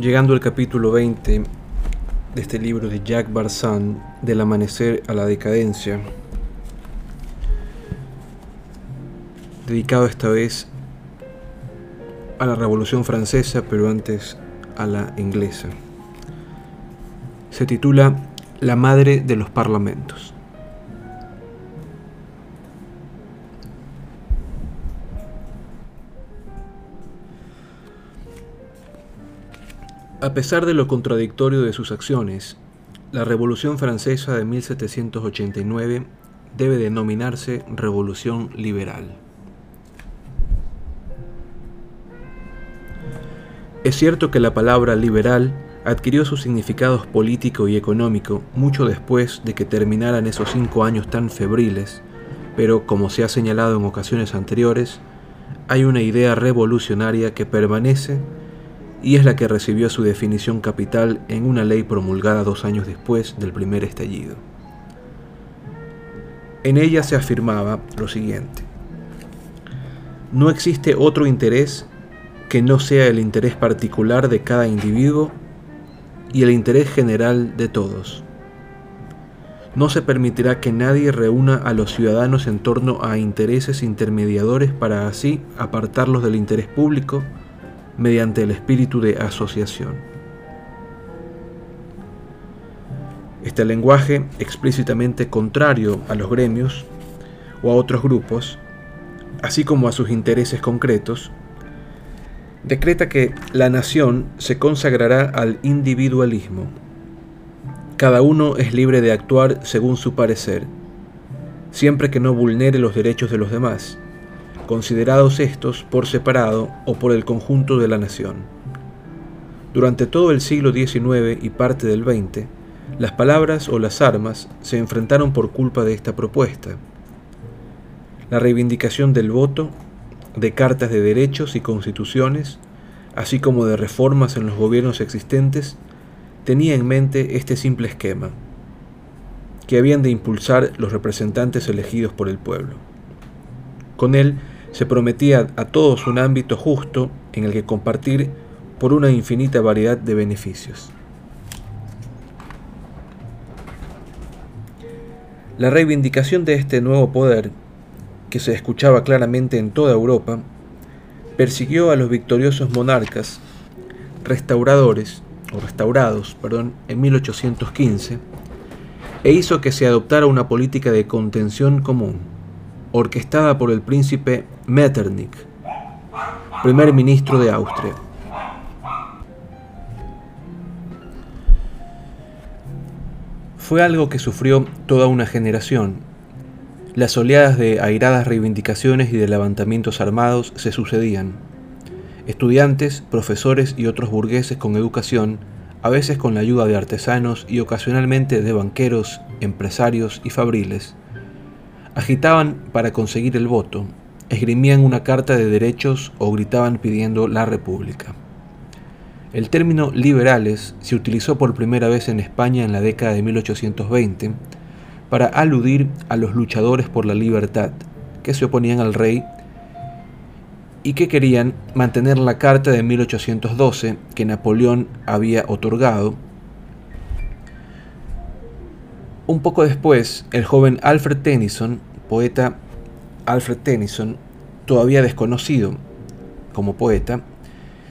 Llegando al capítulo 20 de este libro de Jacques Barzan, Del amanecer a la decadencia, dedicado esta vez a la Revolución Francesa, pero antes a la inglesa. Se titula La madre de los parlamentos. A pesar de lo contradictorio de sus acciones, la Revolución Francesa de 1789 debe denominarse Revolución Liberal. Es cierto que la palabra liberal adquirió su significado político y económico mucho después de que terminaran esos cinco años tan febriles, pero como se ha señalado en ocasiones anteriores, hay una idea revolucionaria que permanece y es la que recibió su definición capital en una ley promulgada dos años después del primer estallido. En ella se afirmaba lo siguiente. No existe otro interés que no sea el interés particular de cada individuo y el interés general de todos. No se permitirá que nadie reúna a los ciudadanos en torno a intereses intermediadores para así apartarlos del interés público mediante el espíritu de asociación. Este lenguaje, explícitamente contrario a los gremios o a otros grupos, así como a sus intereses concretos, decreta que la nación se consagrará al individualismo. Cada uno es libre de actuar según su parecer, siempre que no vulnere los derechos de los demás, considerados estos por separado o por el conjunto de la nación. Durante todo el siglo XIX y parte del XX, las palabras o las armas se enfrentaron por culpa de esta propuesta. La reivindicación del voto de cartas de derechos y constituciones, así como de reformas en los gobiernos existentes, tenía en mente este simple esquema, que habían de impulsar los representantes elegidos por el pueblo. Con él se prometía a todos un ámbito justo en el que compartir por una infinita variedad de beneficios. La reivindicación de este nuevo poder que se escuchaba claramente en toda Europa, persiguió a los victoriosos monarcas restauradores o restaurados, perdón, en 1815 e hizo que se adoptara una política de contención común, orquestada por el príncipe Metternich, primer ministro de Austria. Fue algo que sufrió toda una generación las oleadas de airadas reivindicaciones y de levantamientos armados se sucedían. Estudiantes, profesores y otros burgueses con educación, a veces con la ayuda de artesanos y ocasionalmente de banqueros, empresarios y fabriles, agitaban para conseguir el voto, esgrimían una carta de derechos o gritaban pidiendo la república. El término liberales se utilizó por primera vez en España en la década de 1820 para aludir a los luchadores por la libertad que se oponían al rey y que querían mantener la carta de 1812 que Napoleón había otorgado. Un poco después, el joven Alfred Tennyson, poeta Alfred Tennyson, todavía desconocido como poeta,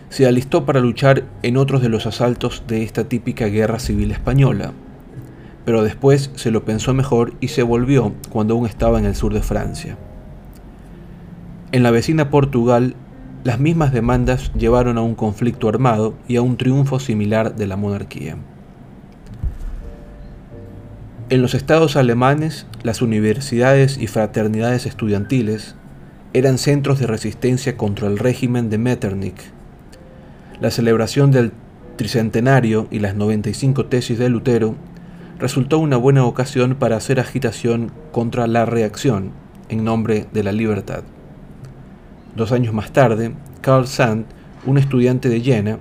se alistó para luchar en otros de los asaltos de esta típica guerra civil española, pero después se lo pensó mejor y se volvió cuando aún estaba en el sur de Francia. En la vecina Portugal, las mismas demandas llevaron a un conflicto armado y a un triunfo similar de la monarquía. En los estados alemanes, las universidades y fraternidades estudiantiles eran centros de resistencia contra el régimen de Metternich. La celebración del tricentenario y las 95 tesis de Lutero resultó una buena ocasión para hacer agitación contra la reacción en nombre de la libertad. Dos años más tarde, Carl Sand, un estudiante de Jena,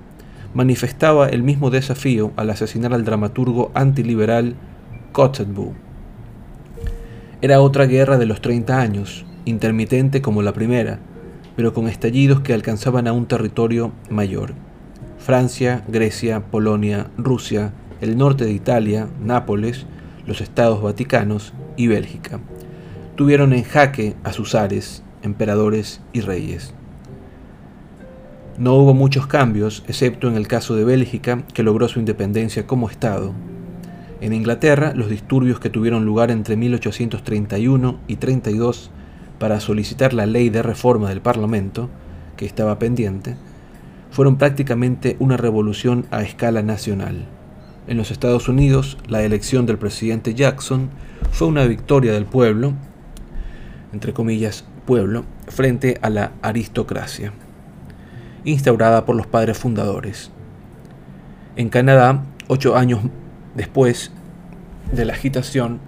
manifestaba el mismo desafío al asesinar al dramaturgo antiliberal Era otra guerra de los 30 años, intermitente como la primera, pero con estallidos que alcanzaban a un territorio mayor, Francia, Grecia, Polonia, Rusia, el norte de Italia, Nápoles, los estados vaticanos y Bélgica. Tuvieron en jaque a sus ares, emperadores y reyes. No hubo muchos cambios, excepto en el caso de Bélgica, que logró su independencia como Estado. En Inglaterra, los disturbios que tuvieron lugar entre 1831 y 32 para solicitar la ley de reforma del Parlamento, que estaba pendiente, fueron prácticamente una revolución a escala nacional. En los Estados Unidos, la elección del presidente Jackson fue una victoria del pueblo, entre comillas, pueblo, frente a la aristocracia instaurada por los padres fundadores. En Canadá, ocho años después de la agitación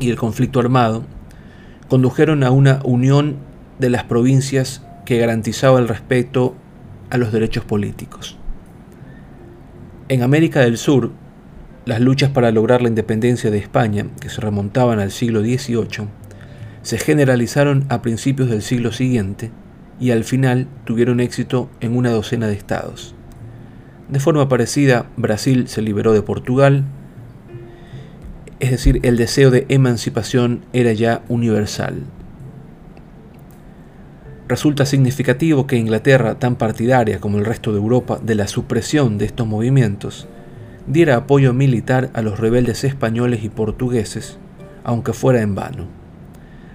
y el conflicto armado, condujeron a una unión de las provincias que garantizaba el respeto a los derechos políticos. En América del Sur, las luchas para lograr la independencia de España, que se remontaban al siglo XVIII, se generalizaron a principios del siglo siguiente y al final tuvieron éxito en una docena de estados. De forma parecida, Brasil se liberó de Portugal, es decir, el deseo de emancipación era ya universal. Resulta significativo que Inglaterra, tan partidaria como el resto de Europa de la supresión de estos movimientos, diera apoyo militar a los rebeldes españoles y portugueses, aunque fuera en vano.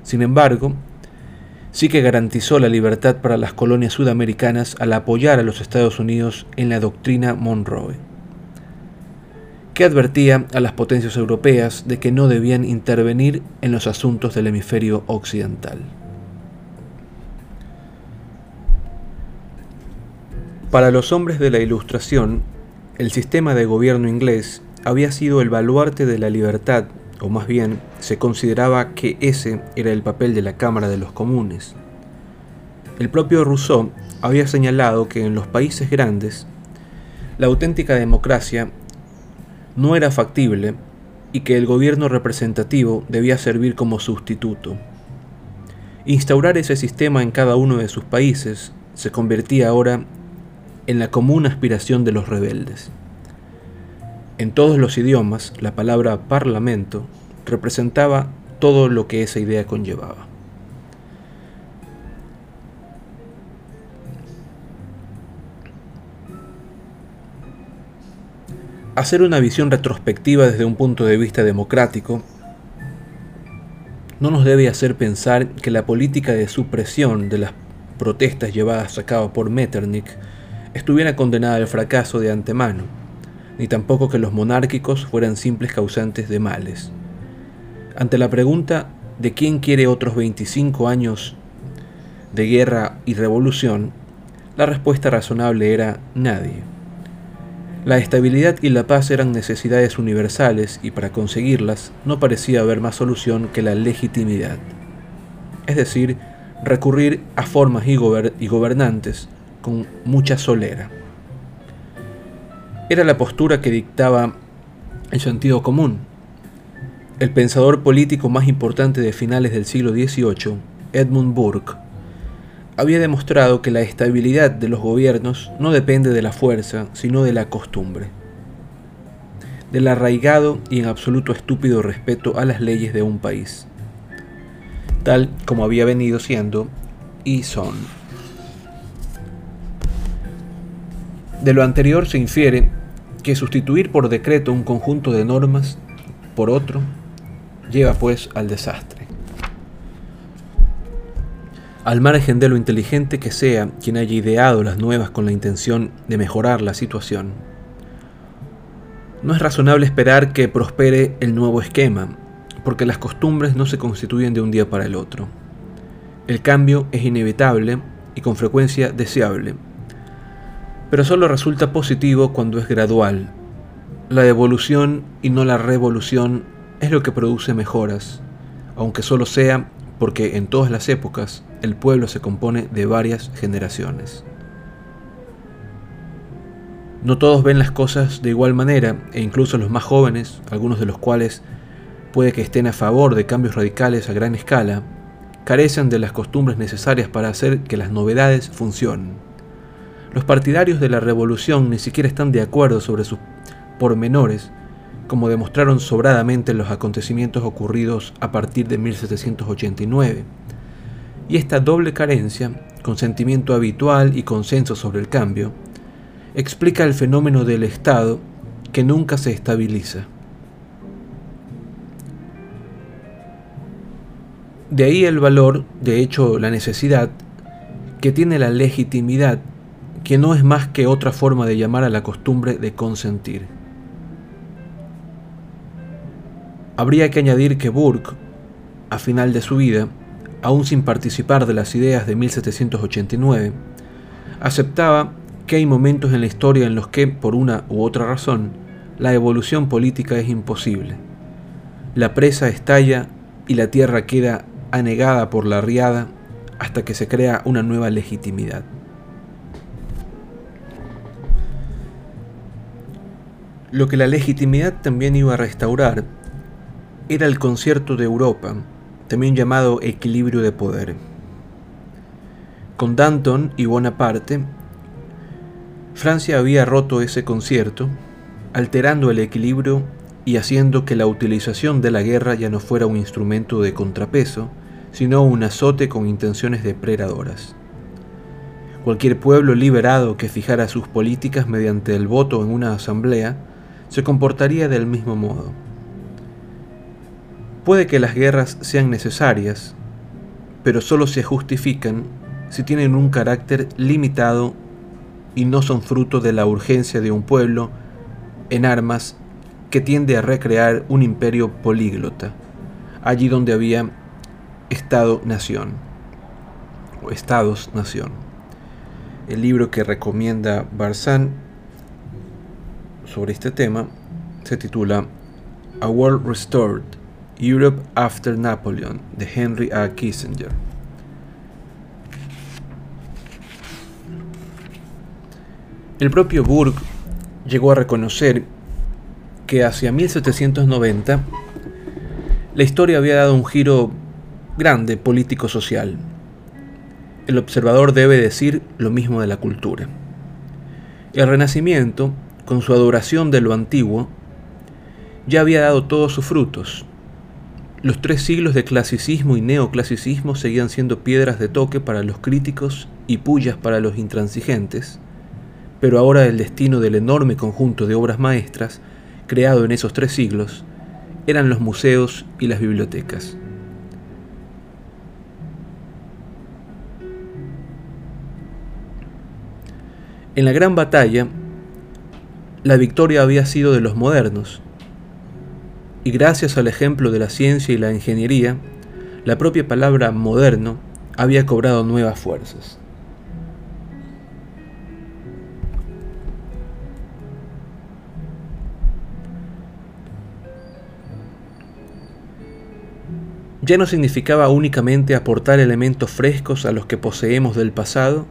Sin embargo, sí que garantizó la libertad para las colonias sudamericanas al apoyar a los Estados Unidos en la doctrina Monroe, que advertía a las potencias europeas de que no debían intervenir en los asuntos del hemisferio occidental. Para los hombres de la Ilustración, el sistema de gobierno inglés había sido el baluarte de la libertad o más bien se consideraba que ese era el papel de la Cámara de los Comunes. El propio Rousseau había señalado que en los países grandes la auténtica democracia no era factible y que el gobierno representativo debía servir como sustituto. Instaurar ese sistema en cada uno de sus países se convertía ahora en la común aspiración de los rebeldes. En todos los idiomas, la palabra parlamento representaba todo lo que esa idea conllevaba. Hacer una visión retrospectiva desde un punto de vista democrático no nos debe hacer pensar que la política de supresión de las protestas llevadas a cabo por Metternich estuviera condenada al fracaso de antemano ni tampoco que los monárquicos fueran simples causantes de males. Ante la pregunta de quién quiere otros 25 años de guerra y revolución, la respuesta razonable era nadie. La estabilidad y la paz eran necesidades universales y para conseguirlas no parecía haber más solución que la legitimidad. Es decir, recurrir a formas y, gobernantes con mucha solera era la postura que dictaba el sentido común. El pensador político más importante de finales del siglo XVIII, Edmund Burke, había demostrado que la estabilidad de los gobiernos no depende de la fuerza, sino de la costumbre, del arraigado y en absoluto estúpido respeto a las leyes de un país, tal como había venido siendo y son. De lo anterior se infiere que sustituir por decreto un conjunto de normas por otro lleva pues al desastre. Al margen de lo inteligente que sea quien haya ideado las nuevas con la intención de mejorar la situación, no es razonable esperar que prospere el nuevo esquema, porque las costumbres no se constituyen de un día para el otro. El cambio es inevitable y con frecuencia deseable, pero solo resulta positivo cuando es gradual. La evolución y no la revolución es lo que produce mejoras, aunque solo sea porque en todas las épocas el pueblo se compone de varias generaciones. No todos ven las cosas de igual manera, e incluso los más jóvenes, algunos de los cuales puede que estén a favor de cambios radicales a gran escala, carecen de las costumbres necesarias para hacer que las novedades funcionen los partidarios de la revolución ni siquiera están de acuerdo sobre sus pormenores, como demostraron sobradamente los acontecimientos ocurridos a partir de 1789. Y esta doble carencia, consentimiento habitual y consenso sobre el cambio, explica el fenómeno del Estado que nunca se estabiliza. De ahí el valor, de hecho la necesidad, que tiene la legitimidad, que no es más que otra forma de llamar a la costumbre de consentir. Habría que añadir que Burke, a final de su vida, aún sin participar de las ideas de 1789, aceptaba que hay momentos en la historia en los que, por una u otra razón, la evolución política es imposible. La presa estalla y la tierra queda anegada por la riada hasta que se crea una nueva legitimidad. Lo que la legitimidad también iba a restaurar era el concierto de Europa, también llamado equilibrio de poder. Con Danton y Bonaparte, Francia había roto ese concierto, alterando el equilibrio y haciendo que la utilización de la guerra ya no fuera un instrumento de contrapeso, sino un azote con intenciones depredadoras. Cualquier pueblo liberado que fijara sus políticas mediante el voto en una asamblea se comportaría del mismo modo. Puede que las guerras sean necesarias, pero solo se justifican si tienen un carácter limitado y no son fruto de la urgencia de un pueblo en armas que tiende a recrear un imperio políglota, allí donde había Estado-nación o Estados-nación. El libro que recomienda Barzán sobre este tema se titula A World Restored, Europe After Napoleon, de Henry A. Kissinger. El propio Burke llegó a reconocer que hacia 1790 la historia había dado un giro grande político-social. El observador debe decir lo mismo de la cultura. El Renacimiento, con su adoración de lo antiguo, ya había dado todos sus frutos. Los tres siglos de clasicismo y neoclasicismo seguían siendo piedras de toque para los críticos y pullas para los intransigentes, pero ahora el destino del enorme conjunto de obras maestras, creado en esos tres siglos, eran los museos y las bibliotecas. En la gran batalla, la victoria había sido de los modernos, y gracias al ejemplo de la ciencia y la ingeniería, la propia palabra moderno había cobrado nuevas fuerzas. Ya no significaba únicamente aportar elementos frescos a los que poseemos del pasado,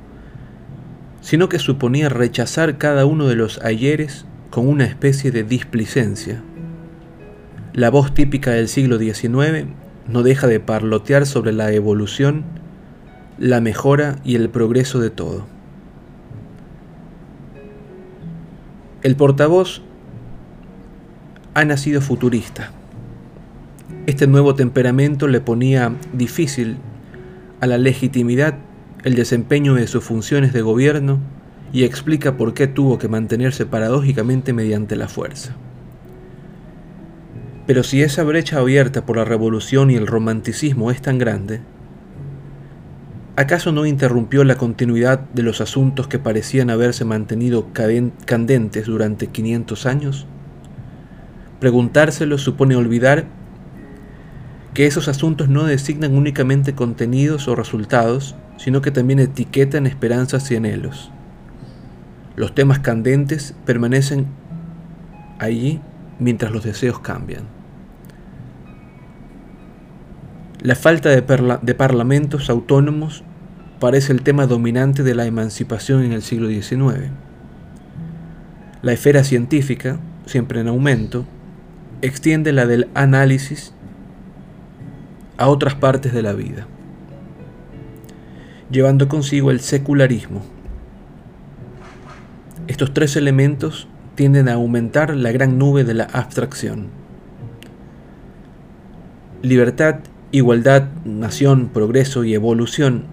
sino que suponía rechazar cada uno de los ayeres con una especie de displicencia. La voz típica del siglo XIX no deja de parlotear sobre la evolución, la mejora y el progreso de todo. El portavoz ha nacido futurista. Este nuevo temperamento le ponía difícil a la legitimidad el desempeño de sus funciones de gobierno y explica por qué tuvo que mantenerse paradójicamente mediante la fuerza. Pero si esa brecha abierta por la revolución y el romanticismo es tan grande, ¿acaso no interrumpió la continuidad de los asuntos que parecían haberse mantenido candentes durante 500 años? Preguntárselo supone olvidar que esos asuntos no designan únicamente contenidos o resultados, sino que también etiquetan esperanzas y anhelos. Los temas candentes permanecen allí mientras los deseos cambian. La falta de, de, parlamentos autónomos parece el tema dominante de la emancipación en el siglo XIX. La esfera científica, siempre en aumento, extiende la del análisis a otras partes de la vida llevando consigo el secularismo. Estos tres elementos tienden a aumentar la gran nube de la abstracción. Libertad, igualdad, nación, progreso y evolución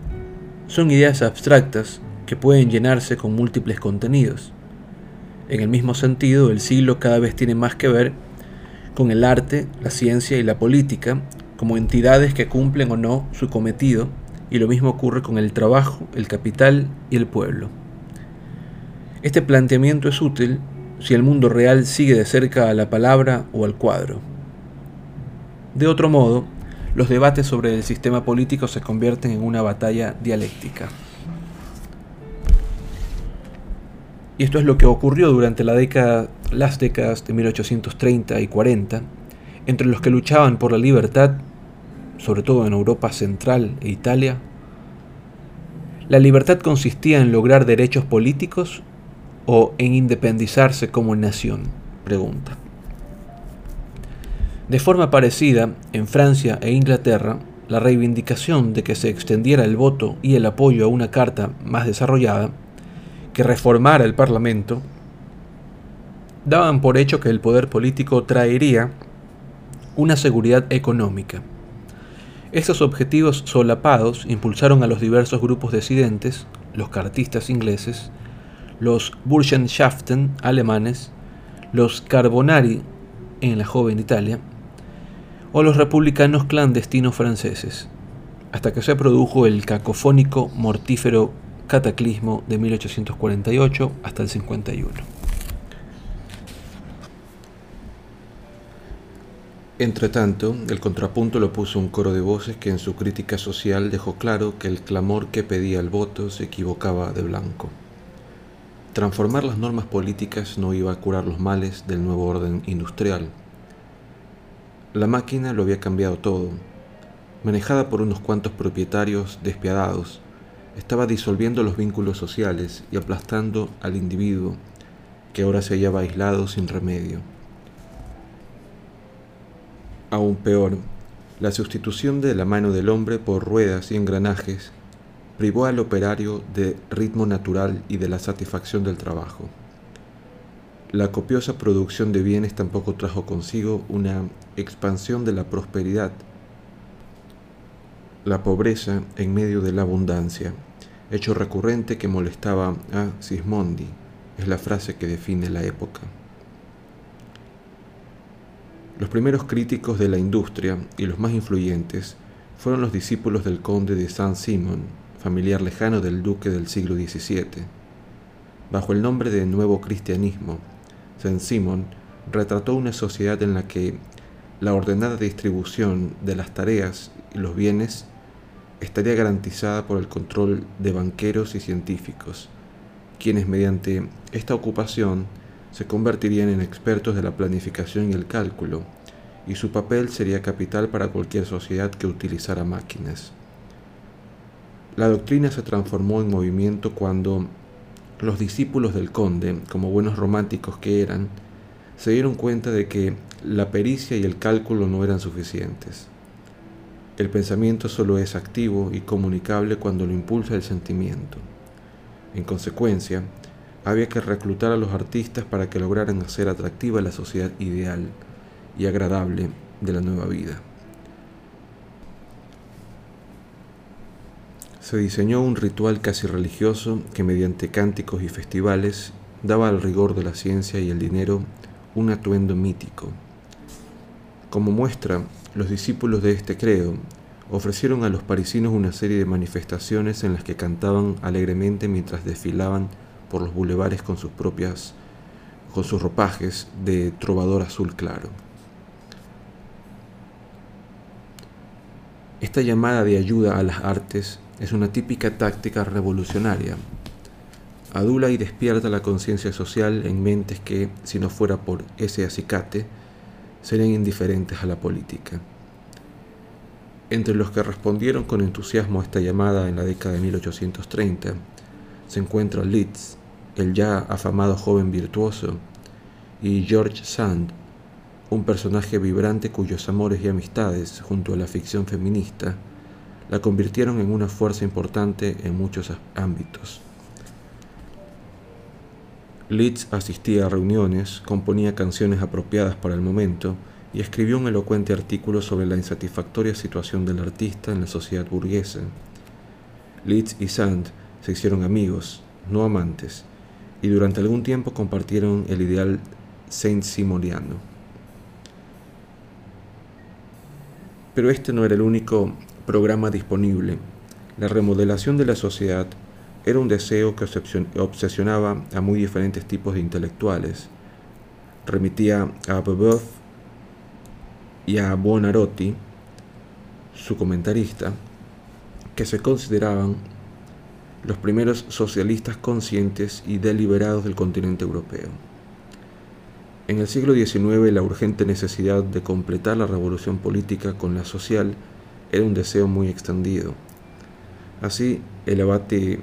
son ideas abstractas que pueden llenarse con múltiples contenidos. En el mismo sentido, el siglo cada vez tiene más que ver con el arte, la ciencia y la política como entidades que cumplen o no su cometido, y lo mismo ocurre con el trabajo, el capital y el pueblo. Este planteamiento es útil si el mundo real sigue de cerca a la palabra o al cuadro. De otro modo, los debates sobre el sistema político se convierten en una batalla dialéctica. Y esto es lo que ocurrió durante la década, las décadas de 1830 y 40, entre los que luchaban por la libertad, sobre todo en Europa Central e Italia. La libertad consistía en lograr derechos políticos o en independizarse como nación? Pregunta. De forma parecida, en Francia e Inglaterra, la reivindicación de que se extendiera el voto y el apoyo a una carta más desarrollada, que reformara el Parlamento, daban por hecho que el poder político traería una seguridad económica. Estos objetivos solapados impulsaron a los diversos grupos disidentes, los cartistas ingleses, los Burschenschaften alemanes, los Carbonari en la joven Italia, o los republicanos clandestinos franceses, hasta que se produjo el cacofónico mortífero cataclismo de 1848 hasta el 51. Entretanto, el contrapunto lo puso un coro de voces que en su crítica social dejó claro que el clamor que pedía el voto se equivocaba de blanco. Transformar las normas políticas no iba a curar los males del nuevo orden industrial. La máquina lo había cambiado todo. Manejada por unos cuantos propietarios despiadados, estaba disolviendo los vínculos sociales y aplastando al individuo, que ahora se hallaba aislado sin remedio. Aún peor, la sustitución de la mano del hombre por ruedas y engranajes privó al operario de ritmo natural y de la satisfacción del trabajo. La copiosa producción de bienes tampoco trajo consigo una expansión de la prosperidad. La pobreza en medio de la abundancia, hecho recurrente que molestaba a Sismondi, es la frase que define la época. Los primeros críticos de la industria y los más influyentes fueron los discípulos del conde de Saint-Simon, familiar lejano del duque del siglo XVII. Bajo el nombre de Nuevo Cristianismo, Saint-Simon retrató una sociedad en la que la ordenada distribución de las tareas y los bienes estaría garantizada por el control de banqueros y científicos, quienes mediante esta ocupación se convertirían en expertos de la planificación y el cálculo, y su papel sería capital para cualquier sociedad que utilizara máquinas. La doctrina se transformó en movimiento cuando los discípulos del conde, como buenos románticos que eran, se dieron cuenta de que la pericia y el cálculo no eran suficientes. El pensamiento solo es activo y comunicable cuando lo impulsa el sentimiento. En consecuencia, había que reclutar a los artistas para que lograran hacer atractiva la sociedad ideal y agradable de la nueva vida. Se diseñó un ritual casi religioso que mediante cánticos y festivales daba al rigor de la ciencia y el dinero un atuendo mítico. Como muestra, los discípulos de este credo ofrecieron a los parisinos una serie de manifestaciones en las que cantaban alegremente mientras desfilaban por los bulevares con sus propias con sus ropajes de trovador azul claro. Esta llamada de ayuda a las artes es una típica táctica revolucionaria. Adula y despierta la conciencia social en mentes que, si no fuera por ese acicate, serían indiferentes a la política. Entre los que respondieron con entusiasmo a esta llamada en la década de 1830 se encuentra Liszt, el ya afamado joven virtuoso, y George Sand, un personaje vibrante cuyos amores y amistades, junto a la ficción feminista, la convirtieron en una fuerza importante en muchos ámbitos. Leeds asistía a reuniones, componía canciones apropiadas para el momento y escribió un elocuente artículo sobre la insatisfactoria situación del artista en la sociedad burguesa. Leeds y Sand se hicieron amigos, no amantes, y durante algún tiempo compartieron el ideal saint-simoniano. Pero este no era el único programa disponible. La remodelación de la sociedad era un deseo que obsesionaba a muy diferentes tipos de intelectuales. Remitía a Boboff y a Buonarroti, su comentarista, que se consideraban los primeros socialistas conscientes y deliberados del continente europeo. En el siglo XIX la urgente necesidad de completar la revolución política con la social era un deseo muy extendido. Así, el abate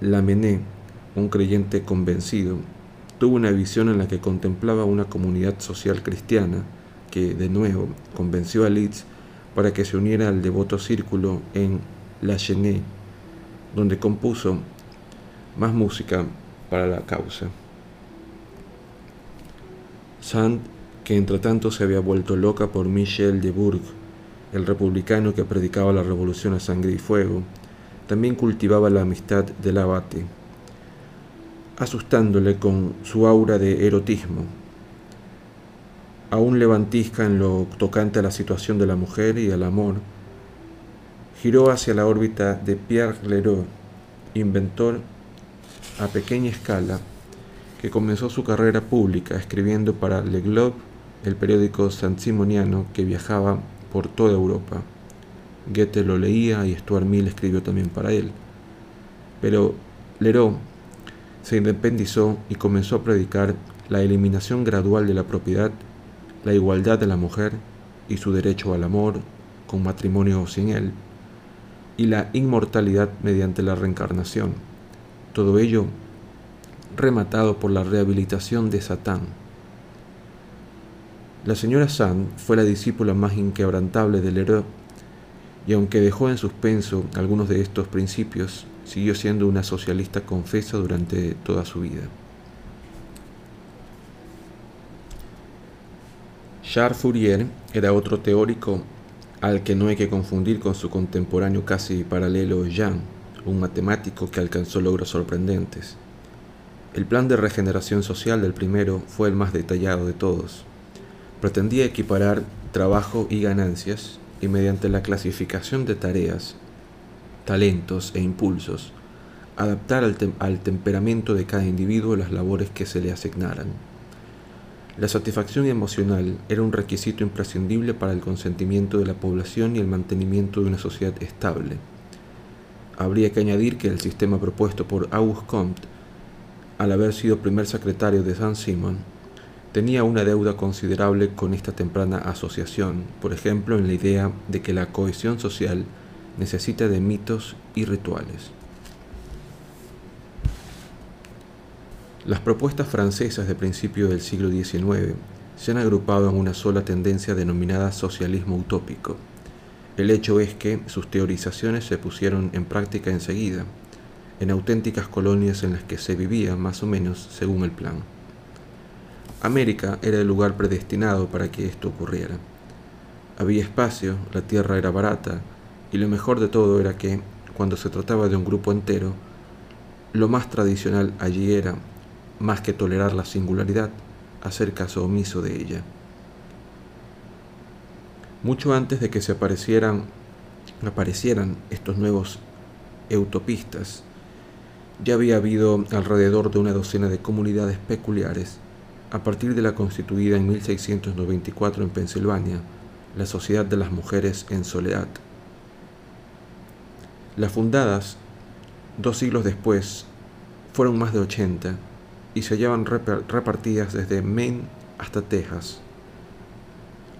Lamennais, un creyente convencido, tuvo una visión en la que contemplaba una comunidad social cristiana que, de nuevo, convenció a Leeds para que se uniera al devoto círculo en La Chenet, donde compuso más música para la causa. Sand, que entre tanto se había vuelto loca por Michel de Bourg, el republicano que predicaba la revolución a sangre y fuego, también cultivaba la amistad del abate, asustándole con su aura de erotismo. Aún levantisca en lo tocante a la situación de la mujer y al amor, giró hacia la órbita de Pierre Leroux, inventor a pequeña escala, que comenzó su carrera pública escribiendo para Le Globe, el periódico simoniano que viajaba por toda Europa. Goethe lo leía y Stuart Mill escribió también para él. Pero Leroux se independizó y comenzó a predicar la eliminación gradual de la propiedad, la igualdad de la mujer y su derecho al amor, con matrimonio o sin él, y la inmortalidad mediante la reencarnación. Todo ello rematado por la rehabilitación de Satán. La señora Sand fue la discípula más inquebrantable de Leroux y aunque dejó en suspenso algunos de estos principios, siguió siendo una socialista confesa durante toda su vida. Charles Fourier era otro teórico al que no hay que confundir con su contemporáneo casi paralelo Jean, un matemático que alcanzó logros sorprendentes. El plan de regeneración social del primero fue el más detallado de todos. Pretendía equiparar trabajo y ganancias y mediante la clasificación de tareas, talentos e impulsos, adaptar al, al, temperamento de cada individuo las labores que se le asignaran. La satisfacción emocional era un requisito imprescindible para el consentimiento de la población y el mantenimiento de una sociedad estable. Habría que añadir que el sistema propuesto por Auguste Comte, al haber sido primer secretario de Saint-Simon, tenía una deuda considerable con esta temprana asociación, por ejemplo en la idea de que la cohesión social necesita de mitos y rituales. Las propuestas francesas de principio del siglo XIX se han agrupado en una sola tendencia denominada socialismo utópico. El hecho es que sus teorizaciones se pusieron en práctica enseguida, en auténticas colonias en las que se vivía más o menos según el plan. América era el lugar predestinado para que esto ocurriera. Había espacio, la tierra era barata, y lo mejor de todo era que, cuando se trataba de un grupo entero, lo más tradicional allí era, más que tolerar la singularidad, hacer caso omiso de ella. Mucho antes de que se aparecieran, aparecieran estos nuevos utopistas, ya había habido alrededor de una docena de comunidades peculiares a partir de la constituida en 1694 en Pensilvania, la Sociedad de las Mujeres en Soledad. Las fundadas, dos siglos después, fueron más de 80 y se hallaban repartidas desde Maine hasta Texas.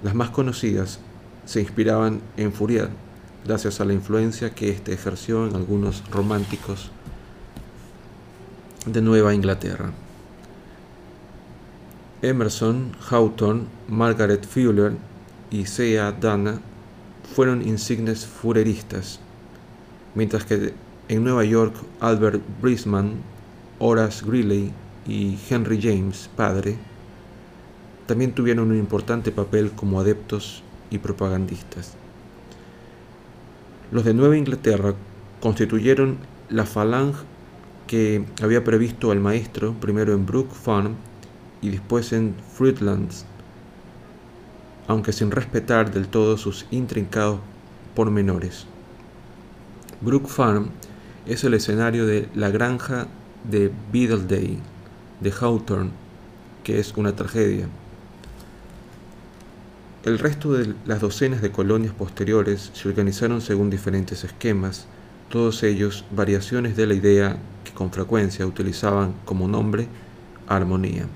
Las más conocidas se inspiraban en Fourier, gracias a la influencia que éste ejerció en algunos románticos de Nueva Inglaterra. Emerson, Hawthorne, Margaret Fuller y C.A. Dana fueron insignes fureristas, mientras que en Nueva York Albert Brisman, Horace Greeley y Henry James, padre, también tuvieron un importante papel como adeptos y propagandistas. Los de Nueva Inglaterra constituyeron la falange que había previsto al maestro, primero en Brook Farm y después en Fruitlands, aunque sin respetar del todo sus intrincados pormenores. Brook Farm es el escenario de la granja de Beedledale de Hawthorne, que es una tragedia. El resto de las docenas de colonias posteriores se organizaron según diferentes esquemas, todos ellos variaciones de la idea que con frecuencia utilizaban como nombre armonía.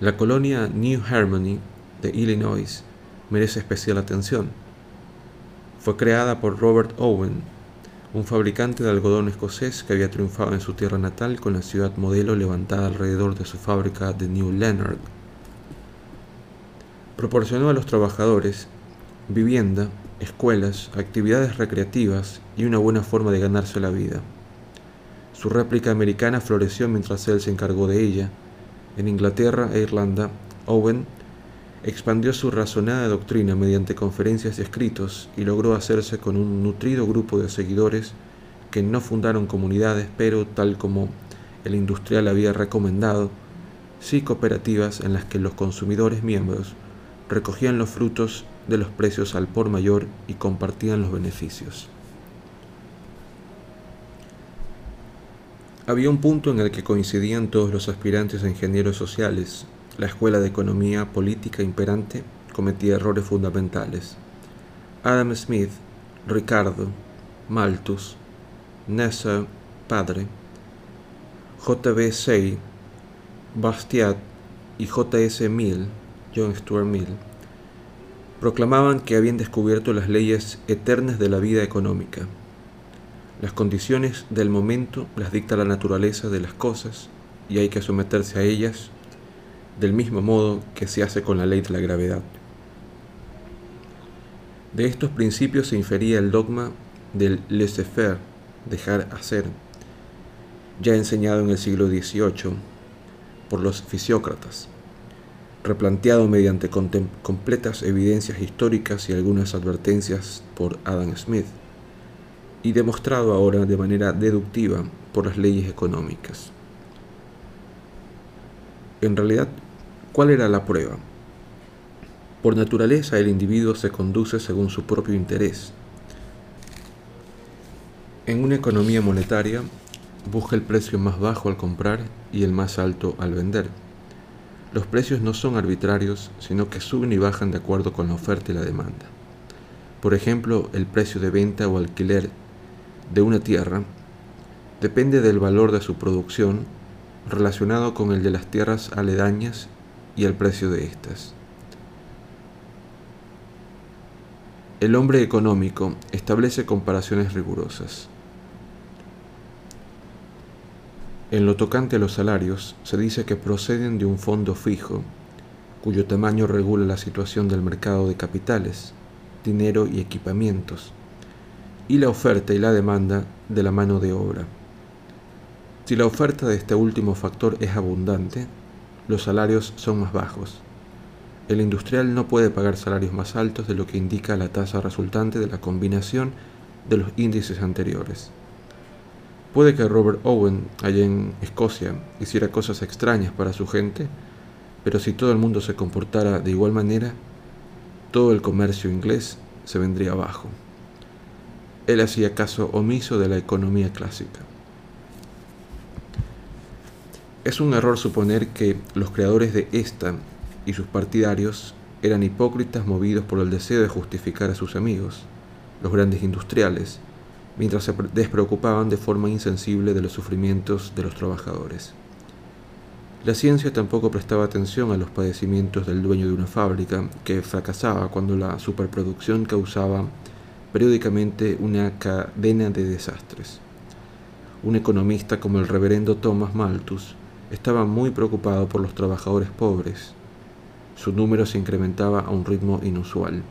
La colonia New Harmony de Illinois merece especial atención. Fue creada por Robert Owen, un fabricante de algodón escocés que había triunfado en su tierra natal con la ciudad modelo levantada alrededor de su fábrica de New Leonard. Proporcionó a los trabajadores vivienda, escuelas, actividades recreativas y una buena forma de ganarse la vida. Su réplica americana floreció mientras él se encargó de ella. En Inglaterra e Irlanda, Owen expandió su razonada doctrina mediante conferencias y escritos y logró hacerse con un nutrido grupo de seguidores que no fundaron comunidades, pero tal como el industrial había recomendado, sí cooperativas en las que los consumidores miembros recogían los frutos de los precios al por mayor y compartían los beneficios. Había un punto en el que coincidían todos los aspirantes a ingenieros sociales. La escuela de economía política imperante cometía errores fundamentales. Adam Smith, Ricardo, Malthus, Nessa, padre, J.B. Say, Bastiat y J.S. Mill, John Stuart Mill, proclamaban que habían descubierto las leyes eternas de la vida económica. Las condiciones del momento las dicta la naturaleza de las cosas y hay que someterse a ellas del mismo modo que se hace con la ley de la gravedad. De estos principios se infería el dogma del laissez-faire, dejar hacer, ya enseñado en el siglo XVIII por los fisiócratas replanteado mediante completas evidencias históricas y algunas advertencias por Adam Smith, y demostrado ahora de manera deductiva por las leyes económicas. En realidad, ¿cuál era la prueba? Por naturaleza el individuo se conduce según su propio interés. En una economía monetaria, busca el precio más bajo al comprar y el más alto al vender los precios no son arbitrarios, sino que suben y bajan de acuerdo con la oferta y la demanda. Por ejemplo, el precio de venta o alquiler de una tierra depende del valor de su producción relacionado con el de las tierras aledañas y el precio de estas. El hombre económico establece comparaciones rigurosas. En lo tocante a los salarios, se dice que proceden de un fondo fijo, cuyo tamaño regula la situación del mercado de capitales, dinero y equipamientos, y la oferta y la demanda de la mano de obra. Si la oferta de este último factor es abundante, los salarios son más bajos. El industrial no puede pagar salarios más altos de lo que indica la tasa resultante de la combinación de los índices anteriores. Puede que Robert Owen, allá en Escocia, hiciera cosas extrañas para su gente, pero si todo el mundo se comportara de igual manera, todo el comercio inglés se vendría abajo. Él hacía caso omiso de la economía clásica. Es un error suponer que los creadores de esta y sus partidarios eran hipócritas movidos por el deseo de justificar a sus amigos, los grandes industriales, mientras se despreocupaban de forma insensible de los sufrimientos de los trabajadores. La ciencia tampoco prestaba atención a los padecimientos del dueño de una fábrica que fracasaba cuando la superproducción causaba periódicamente una cadena de desastres. Un economista como el reverendo Thomas Malthus estaba muy preocupado por los trabajadores pobres. Su número se incrementaba a un ritmo inusual.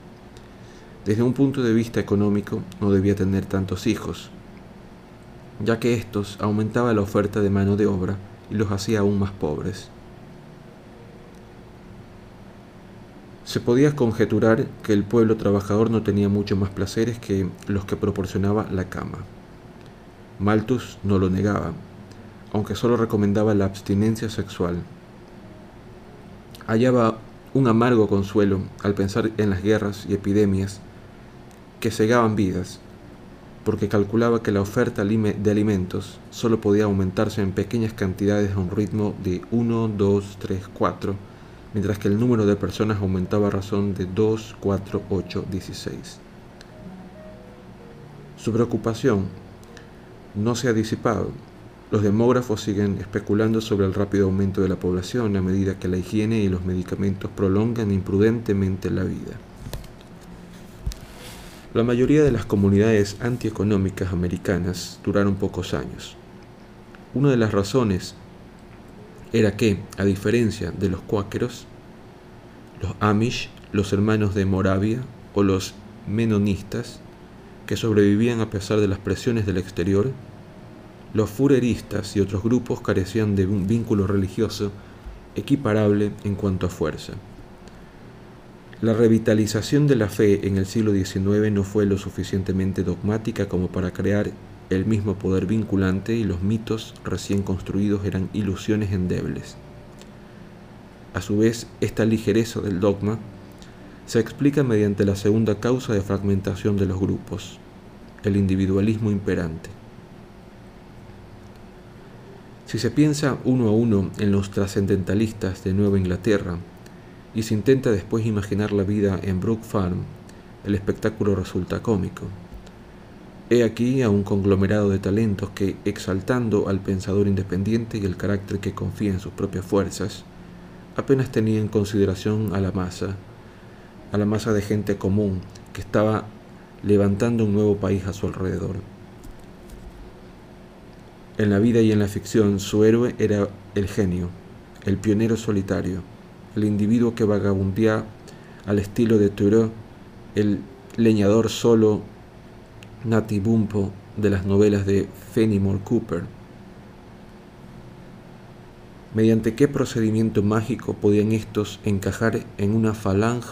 Desde un punto de vista económico, no debía tener tantos hijos. ya que estos aumentaba la oferta de mano de obra y los hacía aún más pobres. Se podía conjeturar que el pueblo trabajador no tenía mucho más placeres que los que proporcionaba la cama. Malthus no lo negaba, aunque solo recomendaba la abstinencia sexual. Hallaba un amargo consuelo al pensar en las guerras y epidemias que cegaban vidas, porque calculaba que la oferta de alimentos solo podía aumentarse en pequeñas cantidades a un ritmo de 1, 2, 3, 4, mientras que el número de personas aumentaba a razón de 2, 4, 8, 16. Su preocupación no se ha disipado. Los demógrafos siguen especulando sobre el rápido aumento de la población a medida que la higiene y los medicamentos prolongan imprudentemente la vida. La mayoría de las comunidades antieconómicas americanas duraron pocos años. Una de las razones era que, a diferencia de los cuáqueros, los Amish, los hermanos de Moravia o los menonistas, que sobrevivían a pesar de las presiones del exterior, los fureristas y otros grupos carecían de un vínculo religioso equiparable en cuanto a fuerza. La revitalización de la fe en el siglo XIX no fue lo suficientemente dogmática como para crear el mismo poder vinculante y los mitos recién construidos eran ilusiones endebles. A su vez, esta ligereza del dogma se explica mediante la segunda causa de fragmentación de los grupos, el individualismo imperante. Si se piensa uno a uno en los trascendentalistas de Nueva Inglaterra y se intenta después imaginar la vida en Brook Farm, el espectáculo resulta cómico. He aquí a un conglomerado de talentos que, exaltando al pensador independiente y el carácter que confía en sus propias fuerzas, apenas tenía en consideración a la masa, a la masa de gente común que estaba levantando un nuevo país a su alrededor. En la vida y en la ficción su héroe era el genio, el pionero solitario, el individuo que vagabundea al estilo de Thoreau, el leñador solo natibumpo de las novelas de Fenimore Cooper. ¿Mediante qué procedimiento mágico podían estos encajar en una falange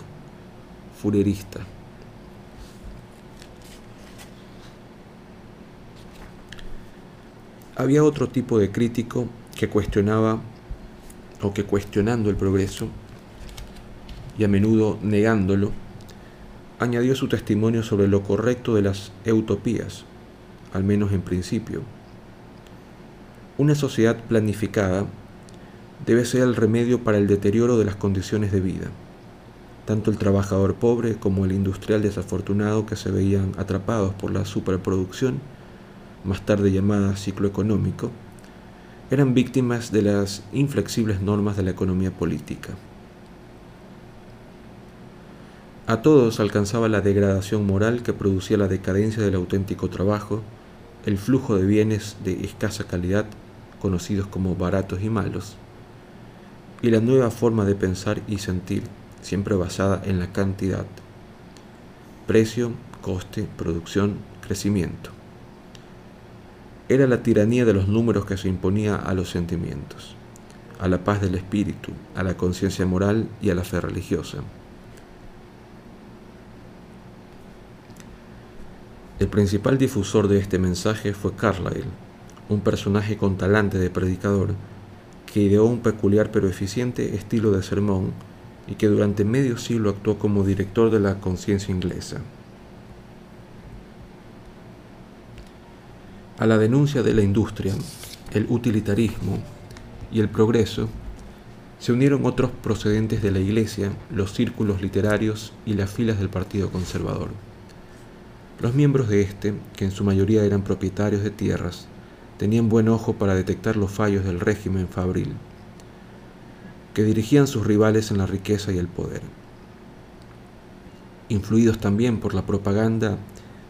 furerista? Había otro tipo de crítico que cuestionaba o que cuestionando el progreso y a menudo negándolo, añadió su testimonio sobre lo correcto de las utopías, al menos en principio. Una sociedad planificada debe ser el remedio para el deterioro de las condiciones de vida. Tanto el trabajador pobre como el industrial desafortunado que se veían atrapados por la superproducción, más tarde llamada ciclo económico, eran víctimas de las inflexibles normas de la economía política. A todos alcanzaba la degradación moral que producía la decadencia del auténtico trabajo, el flujo de bienes de escasa calidad, conocidos como baratos y malos, y la nueva forma de pensar y sentir, siempre basada en la cantidad. Precio, coste, producción, crecimiento. Era la tiranía de los números que se imponía a los sentimientos, a la paz del espíritu, a la conciencia moral y a la fe religiosa. El principal difusor de este mensaje fue Carlyle, un personaje con talante de predicador que ideó un peculiar pero eficiente estilo de sermón y que durante medio siglo actuó como director de la conciencia inglesa. A la denuncia de la industria, el utilitarismo y el progreso, se unieron otros procedentes de la Iglesia, los círculos literarios y las filas del Partido Conservador. Los miembros de este, que en su mayoría eran propietarios de tierras, tenían buen ojo para detectar los fallos del régimen fabril, que dirigían sus rivales en la riqueza y el poder. Influidos también por la propaganda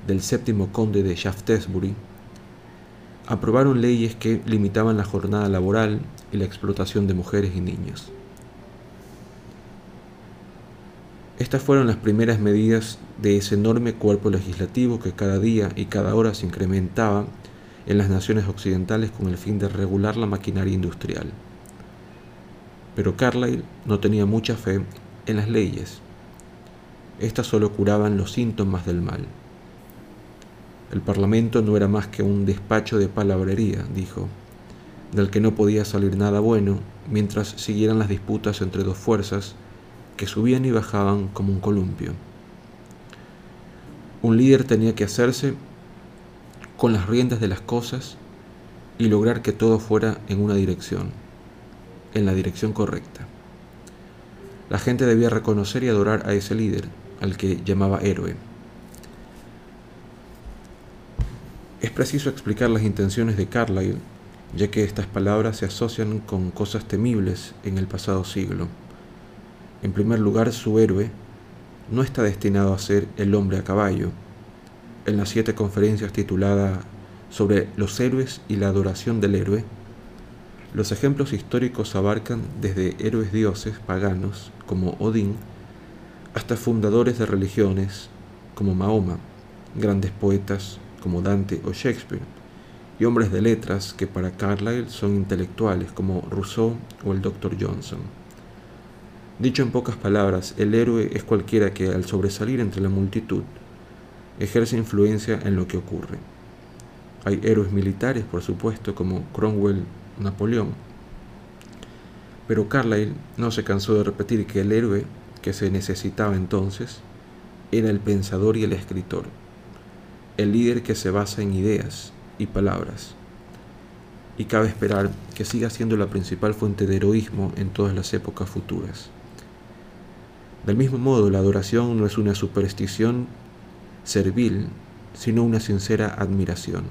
del séptimo conde de Shaftesbury, aprobaron leyes que limitaban la jornada laboral y la explotación de mujeres y niños. Estas fueron las primeras medidas de ese enorme cuerpo legislativo que cada día y cada hora se incrementaba en las naciones occidentales con el fin de regular la maquinaria industrial. Pero Carlyle no tenía mucha fe en las leyes. Estas solo curaban los síntomas del mal. El Parlamento no era más que un despacho de palabrería, dijo, del que no podía salir nada bueno mientras siguieran las disputas entre dos fuerzas que subían y bajaban como un columpio. Un líder tenía que hacerse con las riendas de las cosas y lograr que todo fuera en una dirección, en la dirección correcta. La gente debía reconocer y adorar a ese líder, al que llamaba héroe. Preciso explicar las intenciones de Carlyle, ya que estas palabras se asocian con cosas temibles en el pasado siglo. En primer lugar, su héroe no está destinado a ser el hombre a caballo. En las siete conferencias tituladas sobre los héroes y la adoración del héroe, los ejemplos históricos abarcan desde héroes dioses paganos como Odín hasta fundadores de religiones como Mahoma, grandes poetas como Dante o Shakespeare, y hombres de letras que para Carlyle son intelectuales como Rousseau o el Dr. Johnson. Dicho en pocas palabras, el héroe es cualquiera que al sobresalir entre la multitud ejerce influencia en lo que ocurre. Hay héroes militares, por supuesto, como Cromwell, Napoleón, pero Carlyle no se cansó de repetir que el héroe que se necesitaba entonces era el pensador y el escritor, el líder que se basa en ideas y palabras. Y cabe esperar que siga siendo la principal fuente de heroísmo en todas las épocas futuras. Del mismo modo, la adoración no es una superstición servil, sino una sincera admiración.